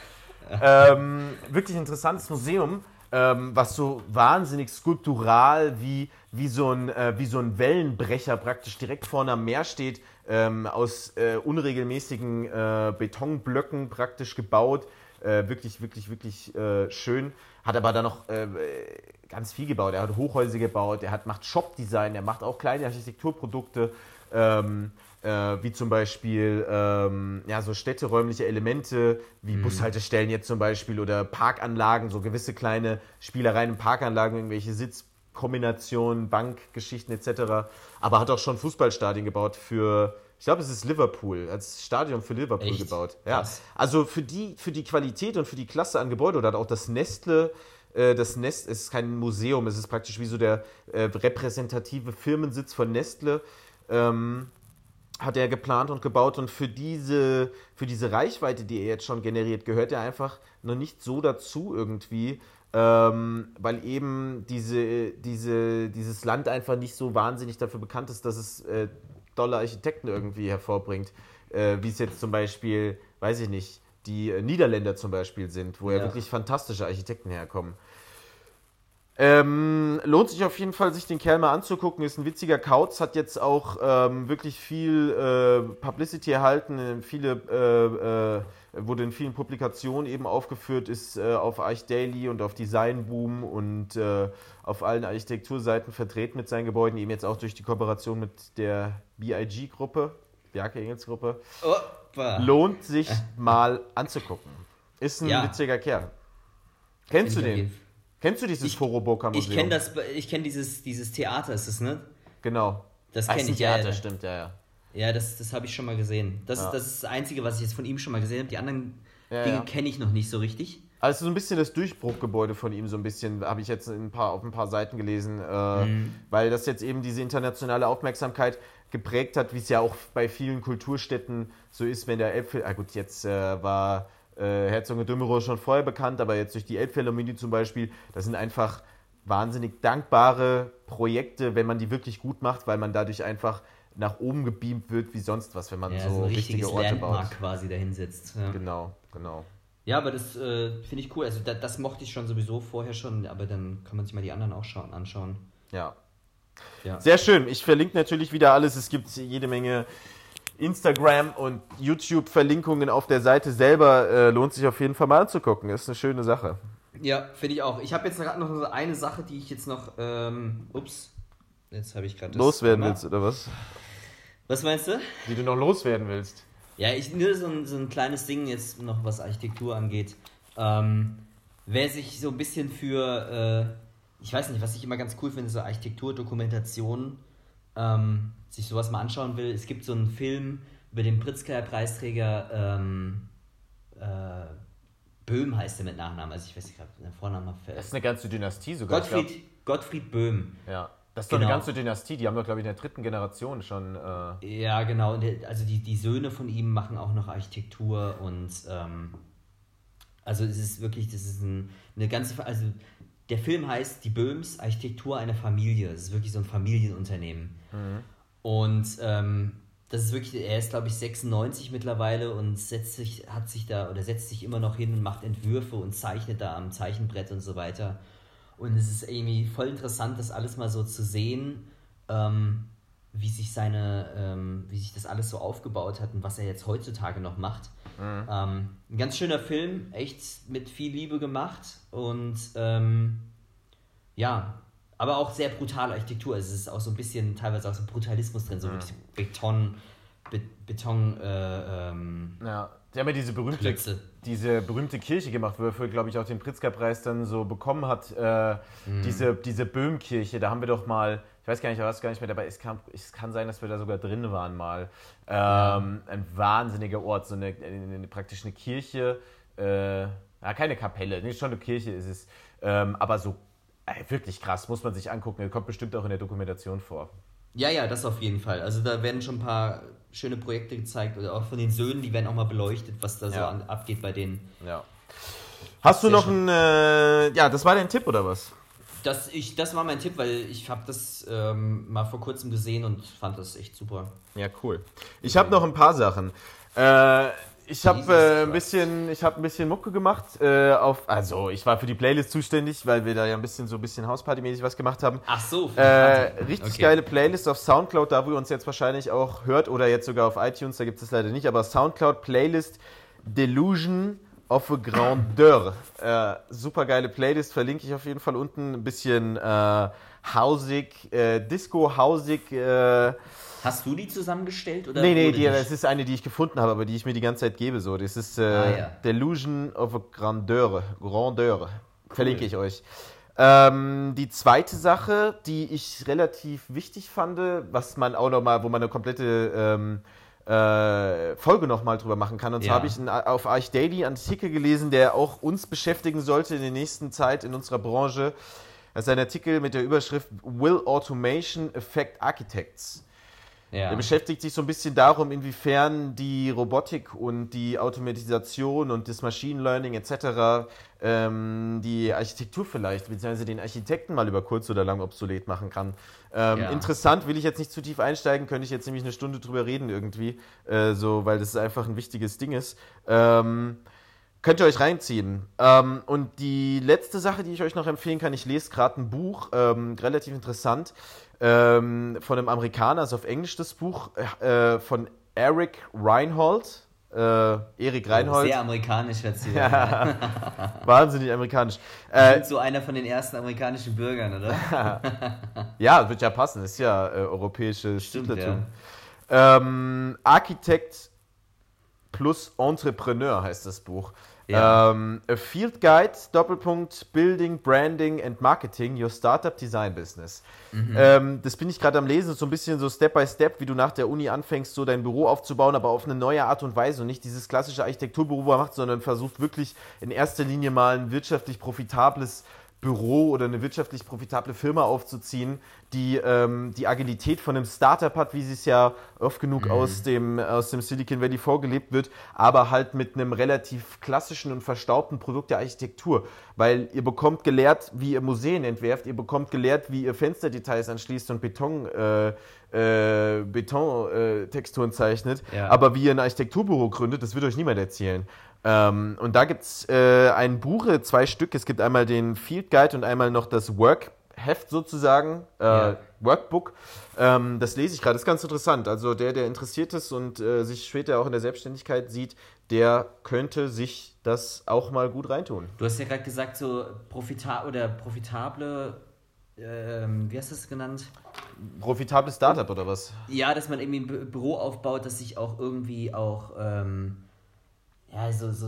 Ähm, wirklich interessantes Museum, ähm, was so wahnsinnig skulptural wie, wie, so ein, äh, wie so ein Wellenbrecher praktisch direkt vorne am Meer steht, ähm, aus äh, unregelmäßigen äh, Betonblöcken praktisch gebaut. Äh, wirklich, wirklich, wirklich äh, schön. Hat aber dann noch äh, ganz viel gebaut. Er hat Hochhäuser gebaut, er hat, macht Shop-Design, er macht auch kleine Architekturprodukte. Ähm, äh, wie zum Beispiel ähm, ja, so städteräumliche Elemente, wie mhm. Bushaltestellen jetzt zum Beispiel oder Parkanlagen, so gewisse kleine Spielereien in Parkanlagen, irgendwelche Sitzkombinationen, Bankgeschichten etc. Aber hat auch schon Fußballstadien gebaut für, ich glaube, es ist Liverpool, als Stadion für Liverpool Echt? gebaut. Ja. Also für die, für die Qualität und für die Klasse an Gebäude oder hat auch das Nestle äh, das Nest ist kein Museum, es ist praktisch wie so der äh, repräsentative Firmensitz von Nestle. Ähm, hat er geplant und gebaut und für diese, für diese Reichweite, die er jetzt schon generiert, gehört er einfach noch nicht so dazu irgendwie, ähm, weil eben diese, diese, dieses Land einfach nicht so wahnsinnig dafür bekannt ist, dass es äh, tolle Architekten irgendwie hervorbringt, äh, wie es jetzt zum Beispiel, weiß ich nicht, die Niederländer zum Beispiel sind, wo ja, ja wirklich fantastische Architekten herkommen. Ähm, lohnt sich auf jeden Fall, sich den Kerl mal anzugucken. Ist ein witziger Kauz, hat jetzt auch ähm, wirklich viel äh, Publicity erhalten, viele, äh, äh, wurde in vielen Publikationen eben aufgeführt, ist äh, auf Arch Daily und auf Design Boom und äh, auf allen Architekturseiten vertreten mit seinen Gebäuden, eben jetzt auch durch die Kooperation mit der BIG-Gruppe, Bjarke Engels Gruppe. Lohnt sich mal anzugucken. Ist ein ja. witziger Kerl. Kennst du den? Kennst du dieses ich, Foroboka Museum? Ich kenne das, ich kenne dieses, dieses Theater, ist es, ne? Genau. Das kenne ich Theater, ja, stimmt, ja, ja. Ja, das, das habe ich schon mal gesehen. Das, ja. das ist das Einzige, was ich jetzt von ihm schon mal gesehen habe. Die anderen ja, Dinge ja. kenne ich noch nicht so richtig. Also so ein bisschen das Durchbruchgebäude von ihm, so ein bisschen, habe ich jetzt ein paar, auf ein paar Seiten gelesen, äh, mhm. weil das jetzt eben diese internationale Aufmerksamkeit geprägt hat, wie es ja auch bei vielen Kulturstädten so ist, wenn der Äpfel, ah gut, jetzt äh, war äh, Herzog und Dümmerow schon vorher bekannt, aber jetzt durch die Elbphilharmonie zum Beispiel, das sind einfach wahnsinnig dankbare Projekte, wenn man die wirklich gut macht, weil man dadurch einfach nach oben gebeamt wird wie sonst was, wenn man ja, so, so richtige Orte Landmark baut. quasi dahinsetzt. Ja. Genau, genau. Ja, aber das äh, finde ich cool. Also da, das mochte ich schon sowieso vorher schon, aber dann kann man sich mal die anderen auch schauen, anschauen. Ja. ja. Sehr schön. Ich verlinke natürlich wieder alles. Es gibt jede Menge Instagram und YouTube-Verlinkungen auf der Seite selber äh, lohnt sich auf jeden Fall mal anzugucken. Ist eine schöne Sache. Ja, finde ich auch. Ich habe jetzt gerade noch so eine Sache, die ich jetzt noch, ähm, ups, jetzt habe ich gerade loswerden willst oder was? Was meinst du? Die du noch loswerden willst. Ja, ich nur so ein, so ein kleines Ding jetzt noch, was Architektur angeht. Ähm, wer sich so ein bisschen für, äh, ich weiß nicht, was ich immer ganz cool finde, so Architekturdokumentationen ähm, sich sowas mal anschauen will, es gibt so einen Film über den Pritzker-Preisträger ähm, äh, Böhm heißt er mit Nachnamen, also ich weiß nicht gerade, der Vorname Das ist eine ganze Dynastie sogar. Gottfried, Gottfried Böhm. Ja. Das ist genau. doch eine genau. ganze Dynastie, die haben doch, glaube ich, in der dritten Generation schon. Äh ja, genau. Also die, die Söhne von ihm machen auch noch Architektur und ähm, also es ist wirklich, das ist ein, eine ganze, also der Film heißt Die Böhms, Architektur einer Familie. Das ist wirklich so ein Familienunternehmen. Mhm. Und ähm, das ist wirklich, er ist glaube ich 96 mittlerweile und setzt sich, hat sich da oder setzt sich immer noch hin und macht Entwürfe und zeichnet da am Zeichenbrett und so weiter. Und es ist irgendwie voll interessant, das alles mal so zu sehen, ähm, wie sich seine, ähm, wie sich das alles so aufgebaut hat und was er jetzt heutzutage noch macht. Mhm. Ähm, ein ganz schöner Film, echt mit viel Liebe gemacht und ähm, ja, aber auch sehr brutale Architektur. Also es ist auch so ein bisschen teilweise auch so Brutalismus drin, so mhm. Beton, Be Beton. Äh, ähm, ja, Die haben ja diese berühmte, Klötze. diese berühmte Kirche gemacht, wo er für, glaube ich, auch den Pritzker-Preis dann so bekommen hat. Äh, Mhm. diese, diese Böhmkirche, da haben wir doch mal, ich weiß gar nicht, ich weiß gar nicht mehr dabei, es kann, es kann sein, dass wir da sogar drin waren mal. Ähm, Ein wahnsinniger Ort, so eine, eine, eine praktisch eine Kirche, äh, ja, keine Kapelle, nicht schon eine Kirche ist es, ähm, aber so äh, wirklich krass, muss man sich angucken, kommt bestimmt auch in der Dokumentation vor. Ja, ja, das auf jeden Fall. Also da werden schon ein paar schöne Projekte gezeigt oder auch von den Söhnen, die werden auch mal beleuchtet, was da so an, abgeht bei denen. Ja. Hast du noch einen, äh, ja, das war dein Tipp oder was? Das, ich, das war mein Tipp, weil ich habe das ähm, mal vor kurzem gesehen und fand das echt super. Ja, cool. Ich habe noch ein paar Sachen. Äh, ich habe äh, ein bisschen, ich habe ein bisschen Mucke gemacht. Äh, auf, also ich war für die Playlist zuständig, weil wir da ja ein bisschen so ein bisschen Hauspartymäßig was gemacht haben. Ach so, Äh, richtig Okay. geile Playlist auf Soundcloud, da wo ihr uns jetzt wahrscheinlich auch hört oder jetzt sogar auf iTunes, da gibt es leider nicht, aber Soundcloud Playlist Delusion of a Grandeur. *laughs* Äh, super geile Playlist, verlinke ich auf jeden Fall unten. Ein bisschen äh, hausig, äh, Disco, hausig. Äh, Hast du die zusammengestellt? Oder nee, nee, die, das ist eine, die ich gefunden habe, aber die ich mir die ganze Zeit gebe. So. Das ist äh, Ah, ja. Delusion of a Grandeur. Grandeur. Verlinke ich euch. Ähm, die zweite Sache, die ich relativ wichtig fand, was man auch nochmal, wo man eine komplette ähm, äh, Folge nochmal drüber machen kann. Und zwar Ja. habe ich einen, auf Arch Daily einen Artikel gelesen, der auch uns beschäftigen sollte in der nächsten Zeit in unserer Branche. Das ist ein Artikel mit der Überschrift Will Automation Affect Architects? Ja. Er beschäftigt sich so ein bisschen darum, inwiefern die Robotik und die Automatisation und das Machine Learning etc. Ähm, die Architektur vielleicht, beziehungsweise den Architekten mal über kurz oder lang obsolet machen kann. Ähm, Ja. Interessant, will ich jetzt nicht zu tief einsteigen, könnte ich jetzt nämlich eine Stunde drüber reden irgendwie, äh, so, weil das einfach ein wichtiges Ding ist. Ähm, Könnt ihr euch reinziehen. Ähm, und die letzte Sache, die ich euch noch empfehlen kann, ich lese gerade ein Buch, ähm, relativ interessant, ähm, von einem Amerikaner, ist auf Englisch das Buch, äh, von Eric Reinhold. Äh, Erik Reinhold. Sehr amerikanisch hört sich *laughs* an. *laughs* Wahnsinnig amerikanisch. Äh, so einer von den ersten amerikanischen Bürgern, oder? *laughs* ja, wird ja passen, ist ja äh, europäisches Stimmt, Stieflertum. Ähm, Architekt plus Entrepreneur heißt das Buch. Ja. Ähm, a Field Guide, Doppelpunkt, Building, Branding and Marketing, Your Startup Design Business. Ähm, das bin ich gerade am Lesen, so ein bisschen so Step by Step, wie du nach der Uni anfängst, so dein Büro aufzubauen, aber auf eine neue Art und Weise und nicht dieses klassische Architekturbüro macht, sondern versucht wirklich in erster Linie mal ein wirtschaftlich profitables Büro oder eine wirtschaftlich profitable Firma aufzuziehen, die ähm, die Agilität von einem Startup hat, wie sie es ja oft genug aus, dem, aus dem Silicon Valley vorgelebt wird, aber halt mit einem relativ klassischen und verstaubten Produkt der Architektur. Weil ihr bekommt gelehrt, wie ihr Museen entwerft, ihr bekommt gelehrt, wie ihr Fensterdetails anschließt und Beton, äh, äh, Betontexturen zeichnet. Ja. Aber wie ihr ein Architekturbüro gründet, das wird euch niemand erzählen. Ähm, und da gibt es äh, ein Buch, zwei Stück. Es gibt einmal den Field Guide und einmal noch das Workheft sozusagen, äh, Ja. Workbook. Ähm, das lese ich gerade. Das ist ganz interessant. Also der, der interessiert ist und äh, sich später auch in der Selbstständigkeit sieht, der könnte sich das auch mal gut reintun. Du hast ja gerade gesagt, so profita oder profitable, ähm, wie hast du es genannt? Profitables Startup oder was? Ja, dass man irgendwie ein Bü- Büro aufbaut, das sich auch irgendwie auch, ähm, ja, so, so,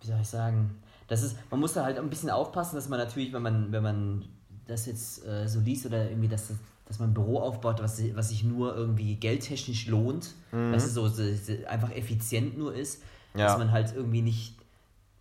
wie soll ich sagen, das ist, man muss da halt ein bisschen aufpassen, dass man natürlich, wenn man, wenn man das jetzt äh, so liest oder irgendwie, dass, das- dass man ein Büro aufbaut, was, was sich nur irgendwie geldtechnisch lohnt, dass es so, so, so einfach effizient nur ist, Ja. dass man halt irgendwie nicht,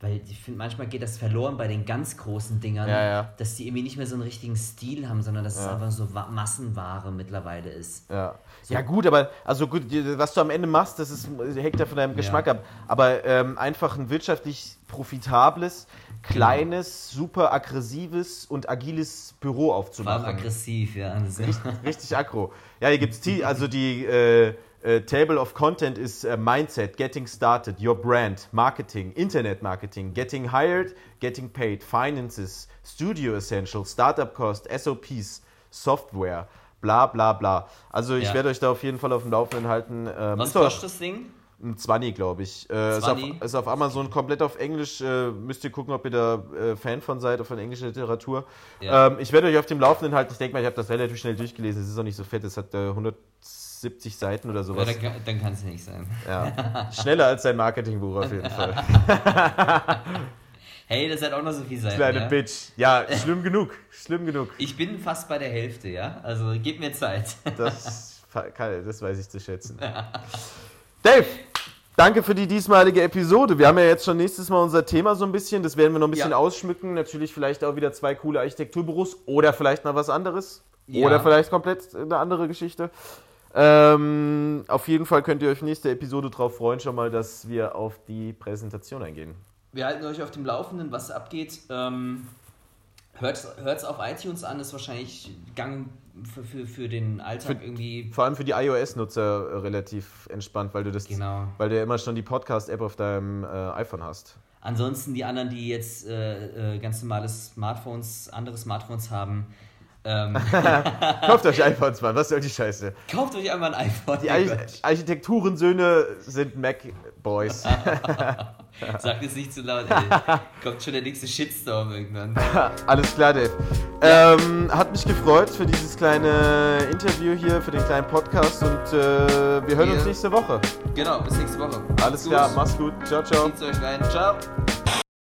weil ich finde, manchmal geht das verloren bei den ganz großen Dingern, Ja, ja. dass die irgendwie nicht mehr so einen richtigen Stil haben, sondern dass es Ja. einfach so Wa- Massenware mittlerweile ist. Ja. ja, gut, aber also gut, was du am Ende machst, das ist, hängt ja von deinem Geschmack ab. Aber ähm, einfach ein wirtschaftlich profitables, kleines, super aggressives und agiles Büro aufzumachen. aggressiv, ja. Richtig, *laughs* richtig aggro. Ja, hier gibt's die, also die äh, äh, Table of Content ist äh, Mindset, Getting Started, Your Brand, Marketing, Internet Marketing, Getting Hired, Getting Paid, Finances, Studio Essentials, Startup Cost, SOPs, Software, bla bla bla. Also ich Ja. werde euch da auf jeden Fall auf dem Laufenden halten. Ähm, Was kostet das Ding? Ein 20, glaube ich. Äh, ist, auf, 20? ist auf Amazon komplett auf Englisch. Äh, müsst ihr gucken, ob ihr da äh, Fan von seid, von englischer Literatur. Ja. Ähm, ich werde euch auf dem Laufenden halten. Ich denke mal, ich habe das relativ schnell durchgelesen. Es ist auch nicht so fett. Es hat äh, 70 Seiten oder Ja, sowas. dann, dann kann es nicht sein. Ja. *laughs* Schneller als dein Marketingbuch auf jeden Fall. *laughs* Hey, das hat auch noch so viel sein. Kleine ja? Bitch. Ja, schlimm genug. Schlimm genug. Ich bin fast bei der Hälfte, ja? Also gib mir Zeit. Das, kann- das weiß ich zu schätzen. Dave, danke für die diesmalige Episode. Wir haben ja jetzt schon nächstes Mal unser Thema so ein bisschen. Das werden wir noch ein bisschen Ja. ausschmücken. Natürlich vielleicht auch wieder zwei coole Architekturbüros oder vielleicht mal was anderes. Ja. Oder vielleicht komplett eine andere Geschichte. Ähm, auf jeden Fall könnt ihr euch nächste Episode drauf freuen, schon mal, dass wir auf die Präsentation eingehen. Wir halten euch auf dem Laufenden, was abgeht. Ähm, Hört es auf iTunes an, ist wahrscheinlich Gang für, für, für den Alltag Für- irgendwie. Vor allem für die iOS-Nutzer äh, relativ entspannt, weil du das, Genau. weil du ja immer schon die Podcast-App auf deinem äh, iPhone hast. Ansonsten die anderen, die jetzt äh, äh, ganz normale Smartphones, andere Smartphones haben, ähm, *laughs* Kauft euch iPhones, Mann, was soll die Scheiße? kauft euch einmal ein iPhone. Die oh Arch. Architekturensöhne sind Mac-Boys. *laughs* Sag es nicht zu laut, ey. Kommt schon der nächste Shitstorm irgendwann. *laughs* Alles klar, Dave. Ähm, hat mich gefreut für dieses kleine Interview hier, für den kleinen Podcast und äh, wir hören uns Wir- nächste Woche. Genau, bis nächste Woche. Alles Macht's klar, gut. mach's gut. Ciao, ciao. Zieht's euch rein. Ciao.